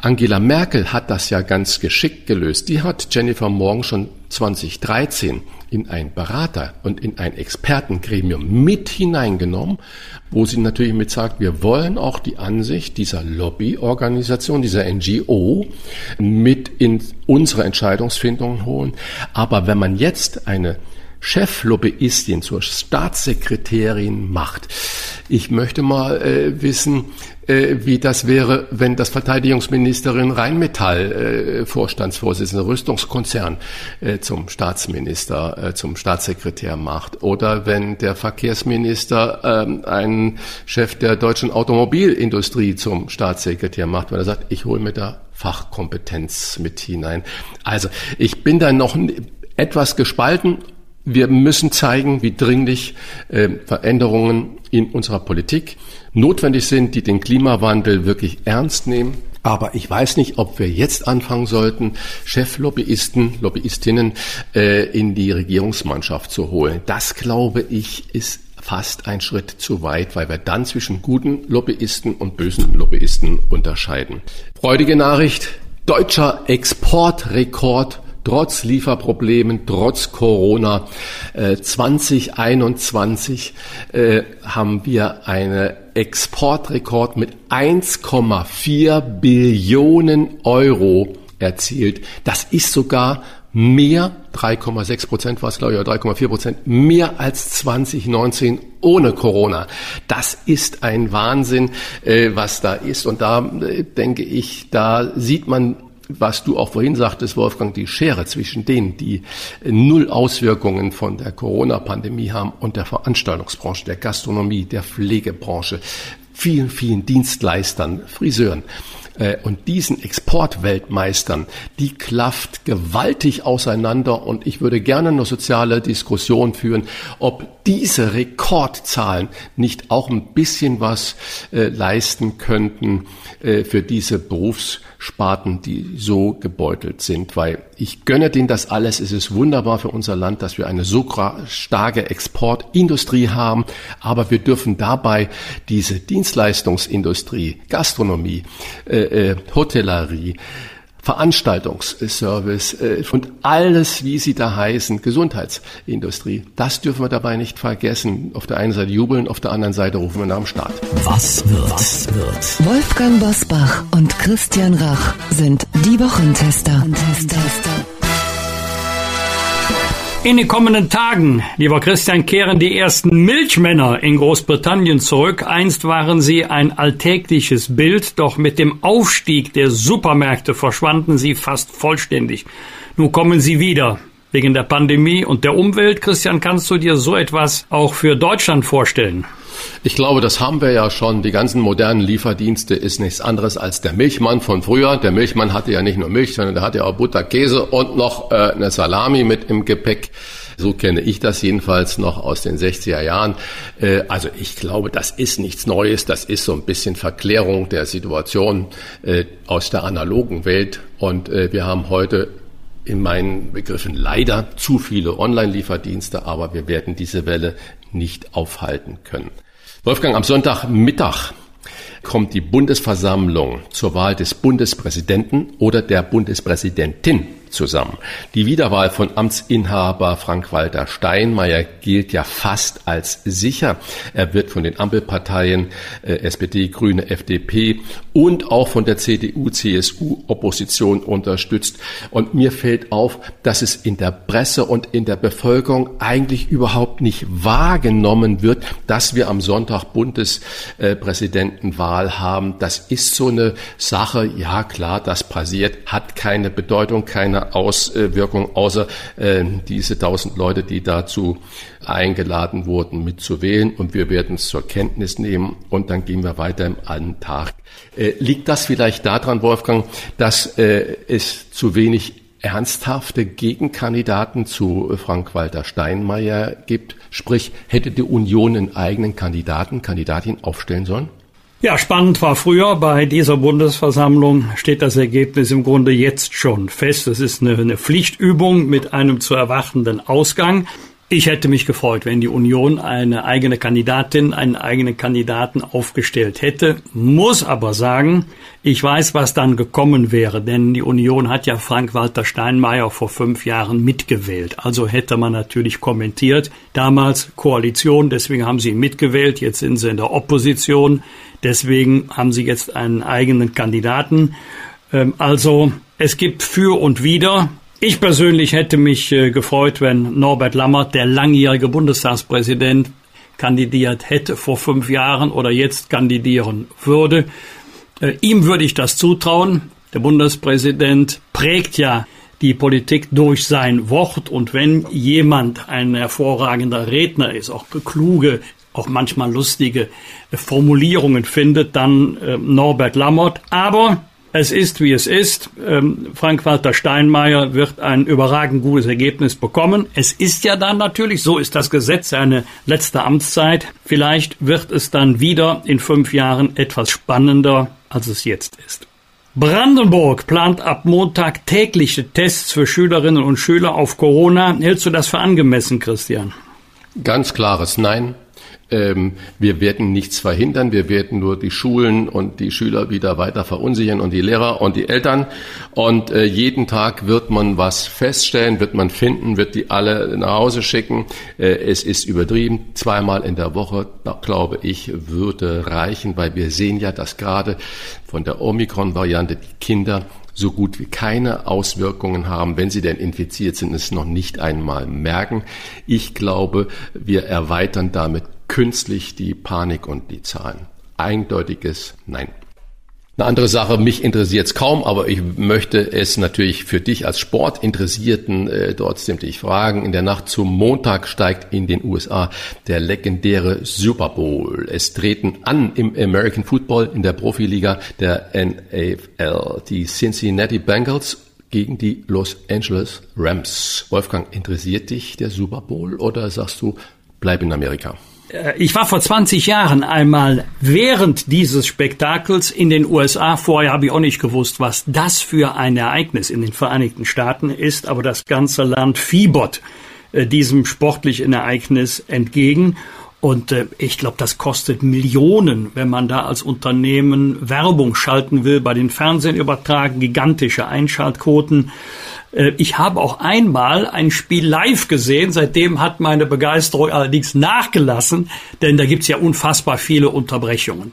Angela Merkel hat das ja ganz geschickt gelöst. Die hat Jennifer Morgan schon 2013 in ein Berater- und in ein Expertengremium mit hineingenommen, wo sie natürlich mit sagt, wir wollen auch die Ansicht dieser Lobbyorganisation, dieser NGO mit in unsere Entscheidungsfindung holen. Aber wenn man jetzt eine Cheflobbyistin zur Staatssekretärin macht. Ich möchte mal äh, wissen, äh, wie das wäre, wenn das Verteidigungsministerin Rheinmetall äh, Vorstandsvorsitzende Rüstungskonzern äh, zum Staatsminister, äh, zum Staatssekretär macht. Oder wenn der Verkehrsminister äh, einen Chef der deutschen Automobilindustrie zum Staatssekretär macht, weil er sagt, ich hole mir da Fachkompetenz mit hinein. Also ich bin da noch etwas gespalten wir müssen zeigen, wie dringlich äh, Veränderungen in unserer Politik notwendig sind, die den Klimawandel wirklich ernst nehmen. Aber ich weiß nicht, ob wir jetzt anfangen sollten, Cheflobbyisten, Lobbyistinnen äh, in die Regierungsmannschaft zu holen. Das, glaube ich, ist fast ein Schritt zu weit, weil wir dann zwischen guten Lobbyisten und bösen Lobbyisten unterscheiden. Freudige Nachricht, deutscher Exportrekord trotz Lieferproblemen, trotz Corona. Äh, 2021 äh, haben wir einen Exportrekord mit 1,4 Billionen Euro erzielt. Das ist sogar mehr, 3,6 Prozent war es, glaube ich, oder 3,4 Prozent, mehr als 2019 ohne Corona. Das ist ein Wahnsinn, äh, was da ist. Und da äh, denke ich, da sieht man was du auch vorhin sagtest, Wolfgang, die Schere zwischen denen, die null Auswirkungen von der Corona-Pandemie haben und der Veranstaltungsbranche, der Gastronomie, der Pflegebranche, vielen, vielen Dienstleistern, Friseuren äh, und diesen Exportweltmeistern, die klafft gewaltig auseinander. Und ich würde gerne eine soziale Diskussion führen, ob diese Rekordzahlen nicht auch ein bisschen was äh, leisten könnten äh, für diese Berufs Sparten, die so gebeutelt sind, weil ich gönne denen das alles. Es ist wunderbar für unser Land, dass wir eine so starke Exportindustrie haben, aber wir dürfen dabei diese Dienstleistungsindustrie, Gastronomie, äh, äh, Hotellerie, Veranstaltungsservice äh, und alles, wie sie da heißen, Gesundheitsindustrie. Das dürfen wir dabei nicht vergessen. Auf der einen Seite jubeln, auf der anderen Seite rufen wir nach dem Staat. Was wird? Was wird? Wolfgang Bosbach und Christian Rach sind die Wochentester. Wochentester. In den kommenden Tagen, lieber Christian, kehren die ersten Milchmänner in Großbritannien zurück. Einst waren sie ein alltägliches Bild, doch mit dem Aufstieg der Supermärkte verschwanden sie fast vollständig. Nun kommen sie wieder. Wegen der Pandemie und der Umwelt. Christian, kannst du dir so etwas auch für Deutschland vorstellen? Ich glaube, das haben wir ja schon. Die ganzen modernen Lieferdienste ist nichts anderes als der Milchmann von früher. Der Milchmann hatte ja nicht nur Milch, sondern der hatte ja auch Butter, Käse und noch äh, eine Salami mit im Gepäck. So kenne ich das jedenfalls noch aus den 60er Jahren. Äh, also ich glaube, das ist nichts Neues. Das ist so ein bisschen Verklärung der Situation äh, aus der analogen Welt. Und äh, wir haben heute in meinen Begriffen leider zu viele Online-Lieferdienste, aber wir werden diese Welle nicht aufhalten können. Wolfgang, am Sonntagmittag kommt die Bundesversammlung zur Wahl des Bundespräsidenten oder der Bundespräsidentin zusammen. Die Wiederwahl von Amtsinhaber Frank-Walter Steinmeier gilt ja fast als sicher. Er wird von den Ampelparteien äh, SPD, Grüne, FDP und auch von der CDU, CSU Opposition unterstützt. Und mir fällt auf, dass es in der Presse und in der Bevölkerung eigentlich überhaupt nicht wahrgenommen wird, dass wir am Sonntag Bundespräsidentenwahl haben. Das ist so eine Sache, ja klar, das passiert, hat keine Bedeutung, keine Auswirkung, außer äh, diese tausend Leute, die dazu eingeladen wurden, mitzuwählen. Und wir werden es zur Kenntnis nehmen und dann gehen wir weiter im Alltag. Äh, liegt das vielleicht daran, Wolfgang, dass äh, es zu wenig ernsthafte Gegenkandidaten zu Frank-Walter Steinmeier gibt? Sprich, hätte die Union einen eigenen Kandidaten, Kandidatin aufstellen sollen? Ja, spannend war früher. Bei dieser Bundesversammlung steht das Ergebnis im Grunde jetzt schon fest. Es ist eine, eine Pflichtübung mit einem zu erwartenden Ausgang. Ich hätte mich gefreut, wenn die Union eine eigene Kandidatin, einen eigenen Kandidaten aufgestellt hätte, muss aber sagen, ich weiß, was dann gekommen wäre, denn die Union hat ja Frank-Walter Steinmeier vor fünf Jahren mitgewählt. Also hätte man natürlich kommentiert, damals Koalition, deswegen haben sie ihn mitgewählt, jetzt sind sie in der Opposition, deswegen haben sie jetzt einen eigenen Kandidaten. Ähm, also es gibt für und wider. Ich persönlich hätte mich äh, gefreut, wenn Norbert Lammert, der langjährige Bundestagspräsident, kandidiert hätte vor fünf Jahren oder jetzt kandidieren würde. Äh, ihm würde ich das zutrauen. Der Bundespräsident prägt ja die Politik durch sein Wort und wenn jemand ein hervorragender Redner ist, auch kluge, auch manchmal lustige Formulierungen findet, dann äh, Norbert Lammert. Aber es ist, wie es ist. Ähm, Frank-Walter Steinmeier wird ein überragend gutes Ergebnis bekommen. Es ist ja dann natürlich, so ist das Gesetz, seine letzte Amtszeit. Vielleicht wird es dann wieder in fünf Jahren etwas spannender, als es jetzt ist. Brandenburg plant ab Montag tägliche Tests für Schülerinnen und Schüler auf Corona. Hältst du das für angemessen, Christian? Ganz klares Nein. Ähm, wir werden nichts verhindern, wir werden nur die Schulen und die Schüler wieder weiter verunsichern und die Lehrer und die Eltern. Und äh, jeden Tag wird man was feststellen, wird man finden, wird die alle nach Hause schicken. Äh, es ist übertrieben. Zweimal in der Woche, glaube ich, würde reichen, weil wir sehen ja, dass gerade von der Omikron-Variante die Kinder so gut wie keine Auswirkungen haben, wenn sie denn infiziert sind, es noch nicht einmal merken. Ich glaube, wir erweitern damit künstlich die Panik und die Zahlen. Eindeutiges Nein. Eine andere Sache, mich interessiert es kaum, aber ich möchte es natürlich für dich als Sportinteressierten äh, trotzdem dich fragen. In der Nacht zum Montag steigt in den USA der legendäre Super Bowl. Es treten an im American Football in der Profiliga der NFL die Cincinnati Bengals gegen die Los Angeles Rams. Wolfgang, interessiert dich der Super Bowl oder sagst du, bleib in Amerika? Äh, ich war vor 20 Jahren einmal während dieses Spektakels in den USA. Vorher habe ich auch nicht gewusst, was das für ein Ereignis in den Vereinigten Staaten ist, aber das ganze Land fiebert äh, diesem sportlichen Ereignis entgegen. Und äh, ich glaube, das kostet Millionen, wenn man da als Unternehmen Werbung schalten will, bei den Fernsehen übertragen, gigantische Einschaltquoten. Äh, ich habe auch einmal ein Spiel live gesehen, seitdem hat meine Begeisterung allerdings nachgelassen, denn da gibt's ja unfassbar viele Unterbrechungen.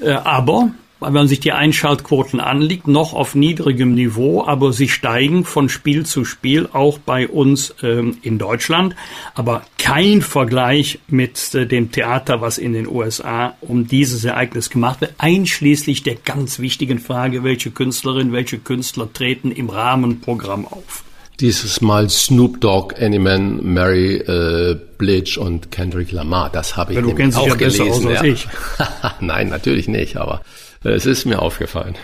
Äh, aber wenn man sich die Einschaltquoten anliegt, noch auf niedrigem Niveau, aber sie steigen von Spiel zu Spiel, auch bei uns ähm, in Deutschland. Aber kein Vergleich mit äh, dem Theater, was in den USA um dieses Ereignis gemacht wird, einschließlich der ganz wichtigen Frage, welche Künstlerin, welche Künstler treten im Rahmenprogramm auf. Dieses Mal Snoop Dogg, Anyman, Mary äh, Blige und Kendrick Lamar. Das habe ich ja, du kennst auch ja gelesen. Besser aus als ich. Nein, natürlich nicht, aber es ist mir aufgefallen.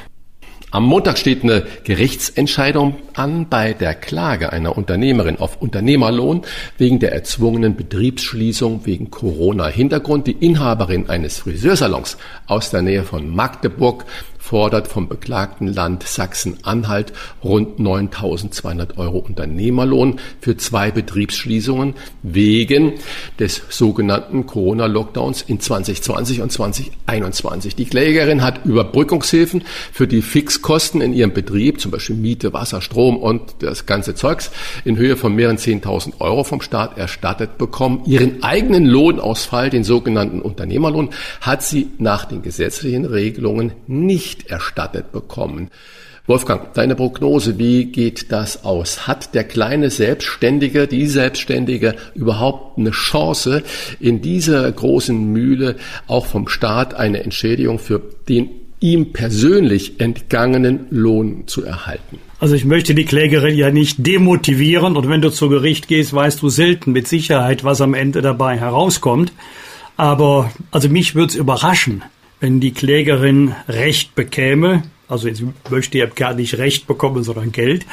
Am Montag steht eine Gerichtsentscheidung an bei der Klage einer Unternehmerin auf Unternehmerlohn wegen der erzwungenen Betriebsschließung wegen Corona-Hintergrund. Die Inhaberin eines Friseursalons aus der Nähe von Magdeburg fordert vom beklagten Land Sachsen-Anhalt rund 9.200 Euro Unternehmerlohn für zwei Betriebsschließungen wegen des sogenannten Corona-Lockdowns in 2020 und 2021. Die Klägerin hat Überbrückungshilfen für die Fixkosten in ihrem Betrieb, zum Beispiel Miete, Wasser, Strom und das ganze Zeugs, in Höhe von mehreren 10.000 Euro vom Staat erstattet bekommen. Ihren eigenen Lohnausfall, den sogenannten Unternehmerlohn, hat sie nach den gesetzlichen Regelungen nicht nicht erstattet bekommen. Wolfgang, deine Prognose, wie geht das aus? Hat der kleine Selbstständige, die Selbstständige überhaupt eine Chance, in dieser großen Mühle auch vom Staat eine Entschädigung für den ihm persönlich entgangenen Lohn zu erhalten? Also ich möchte die Klägerin ja nicht demotivieren und wenn du zu Gericht gehst, weißt du selten mit Sicherheit, was am Ende dabei herauskommt. Aber also mich würde es überraschen, wenn die Klägerin Recht bekäme, also sie möchte ja gar nicht Recht bekommen, sondern Geld,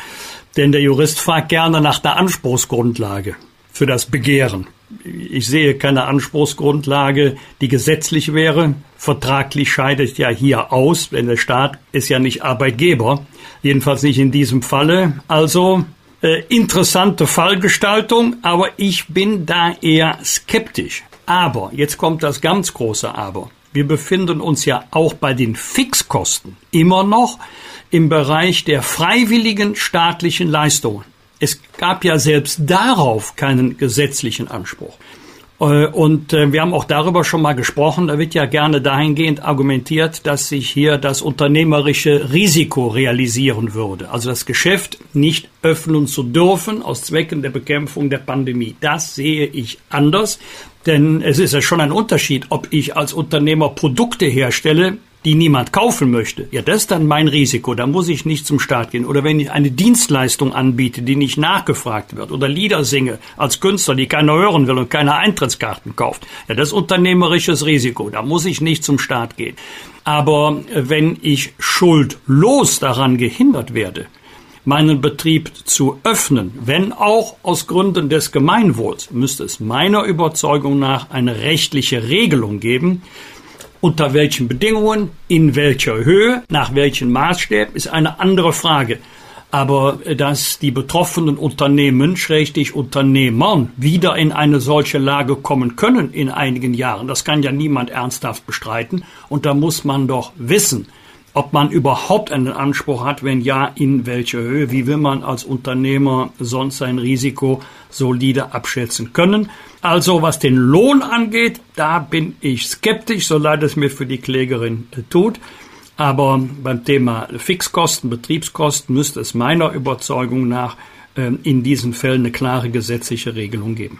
denn der Jurist fragt gerne nach der Anspruchsgrundlage für das Begehren. Ich sehe keine Anspruchsgrundlage, die gesetzlich wäre. Vertraglich scheidet ja hier aus, denn der Staat ist ja nicht Arbeitgeber. Jedenfalls nicht in diesem Falle. Also äh, interessante Fallgestaltung, aber ich bin da eher skeptisch. Aber, jetzt kommt das ganz große Aber wir befinden uns ja auch bei den Fixkosten immer noch im Bereich der freiwilligen staatlichen Leistungen. Es gab ja selbst darauf keinen gesetzlichen Anspruch. Äh, und äh, wir haben auch darüber schon mal gesprochen. Da wird ja gerne dahingehend argumentiert, dass sich hier das unternehmerische Risiko realisieren würde. Also das Geschäft nicht öffnen zu dürfen aus Zwecken der Bekämpfung der Pandemie. Das sehe ich anders. Denn es ist ja schon ein Unterschied, ob ich als Unternehmer Produkte herstelle, die niemand kaufen möchte. Ja, das ist dann mein Risiko. Da muss ich nicht zum Staat gehen. Oder wenn ich eine Dienstleistung anbiete, die nicht nachgefragt wird. Oder Lieder singe als Künstler, die keiner hören will und keine Eintrittskarten kauft. Ja, das ist unternehmerisches Risiko. Da muss ich nicht zum Staat gehen. Aber wenn ich schuldlos daran gehindert werde, meinen Betrieb zu öffnen, wenn auch aus Gründen des Gemeinwohls, müsste es meiner Überzeugung nach eine rechtliche Regelung geben. Unter welchen Bedingungen, in welcher Höhe, nach welchen Maßstäben, ist eine andere Frage. Aber äh, dass die betroffenen Unternehmen, schrägstich Unternehmern, wieder in eine solche Lage kommen können in einigen Jahren, das kann ja niemand ernsthaft bestreiten. Und da muss man doch wissen, ob man überhaupt einen Anspruch hat, wenn ja, in welcher Höhe, wie will man als Unternehmer sonst sein Risiko solide abschätzen können. Also was den Lohn angeht, da bin ich skeptisch, so leid es mir für die Klägerin äh, tut. Aber beim Thema Fixkosten, Betriebskosten müsste es meiner Überzeugung nach äh, in diesen Fällen eine klare gesetzliche Regelung geben.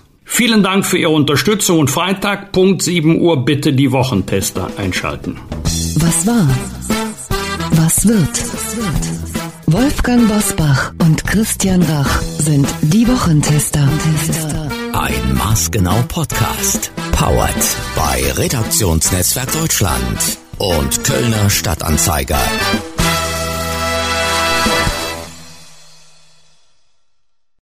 Vielen Dank für Ihre Unterstützung und Freitag, Punkt 7 Uhr, bitte die Wochentester einschalten. Was war? Was wird? Wolfgang Bosbach und Christian Rach sind die Wochentester. Ein maßgenau Podcast. Powered bei Redaktionsnetzwerk Deutschland und Kölner Stadtanzeiger.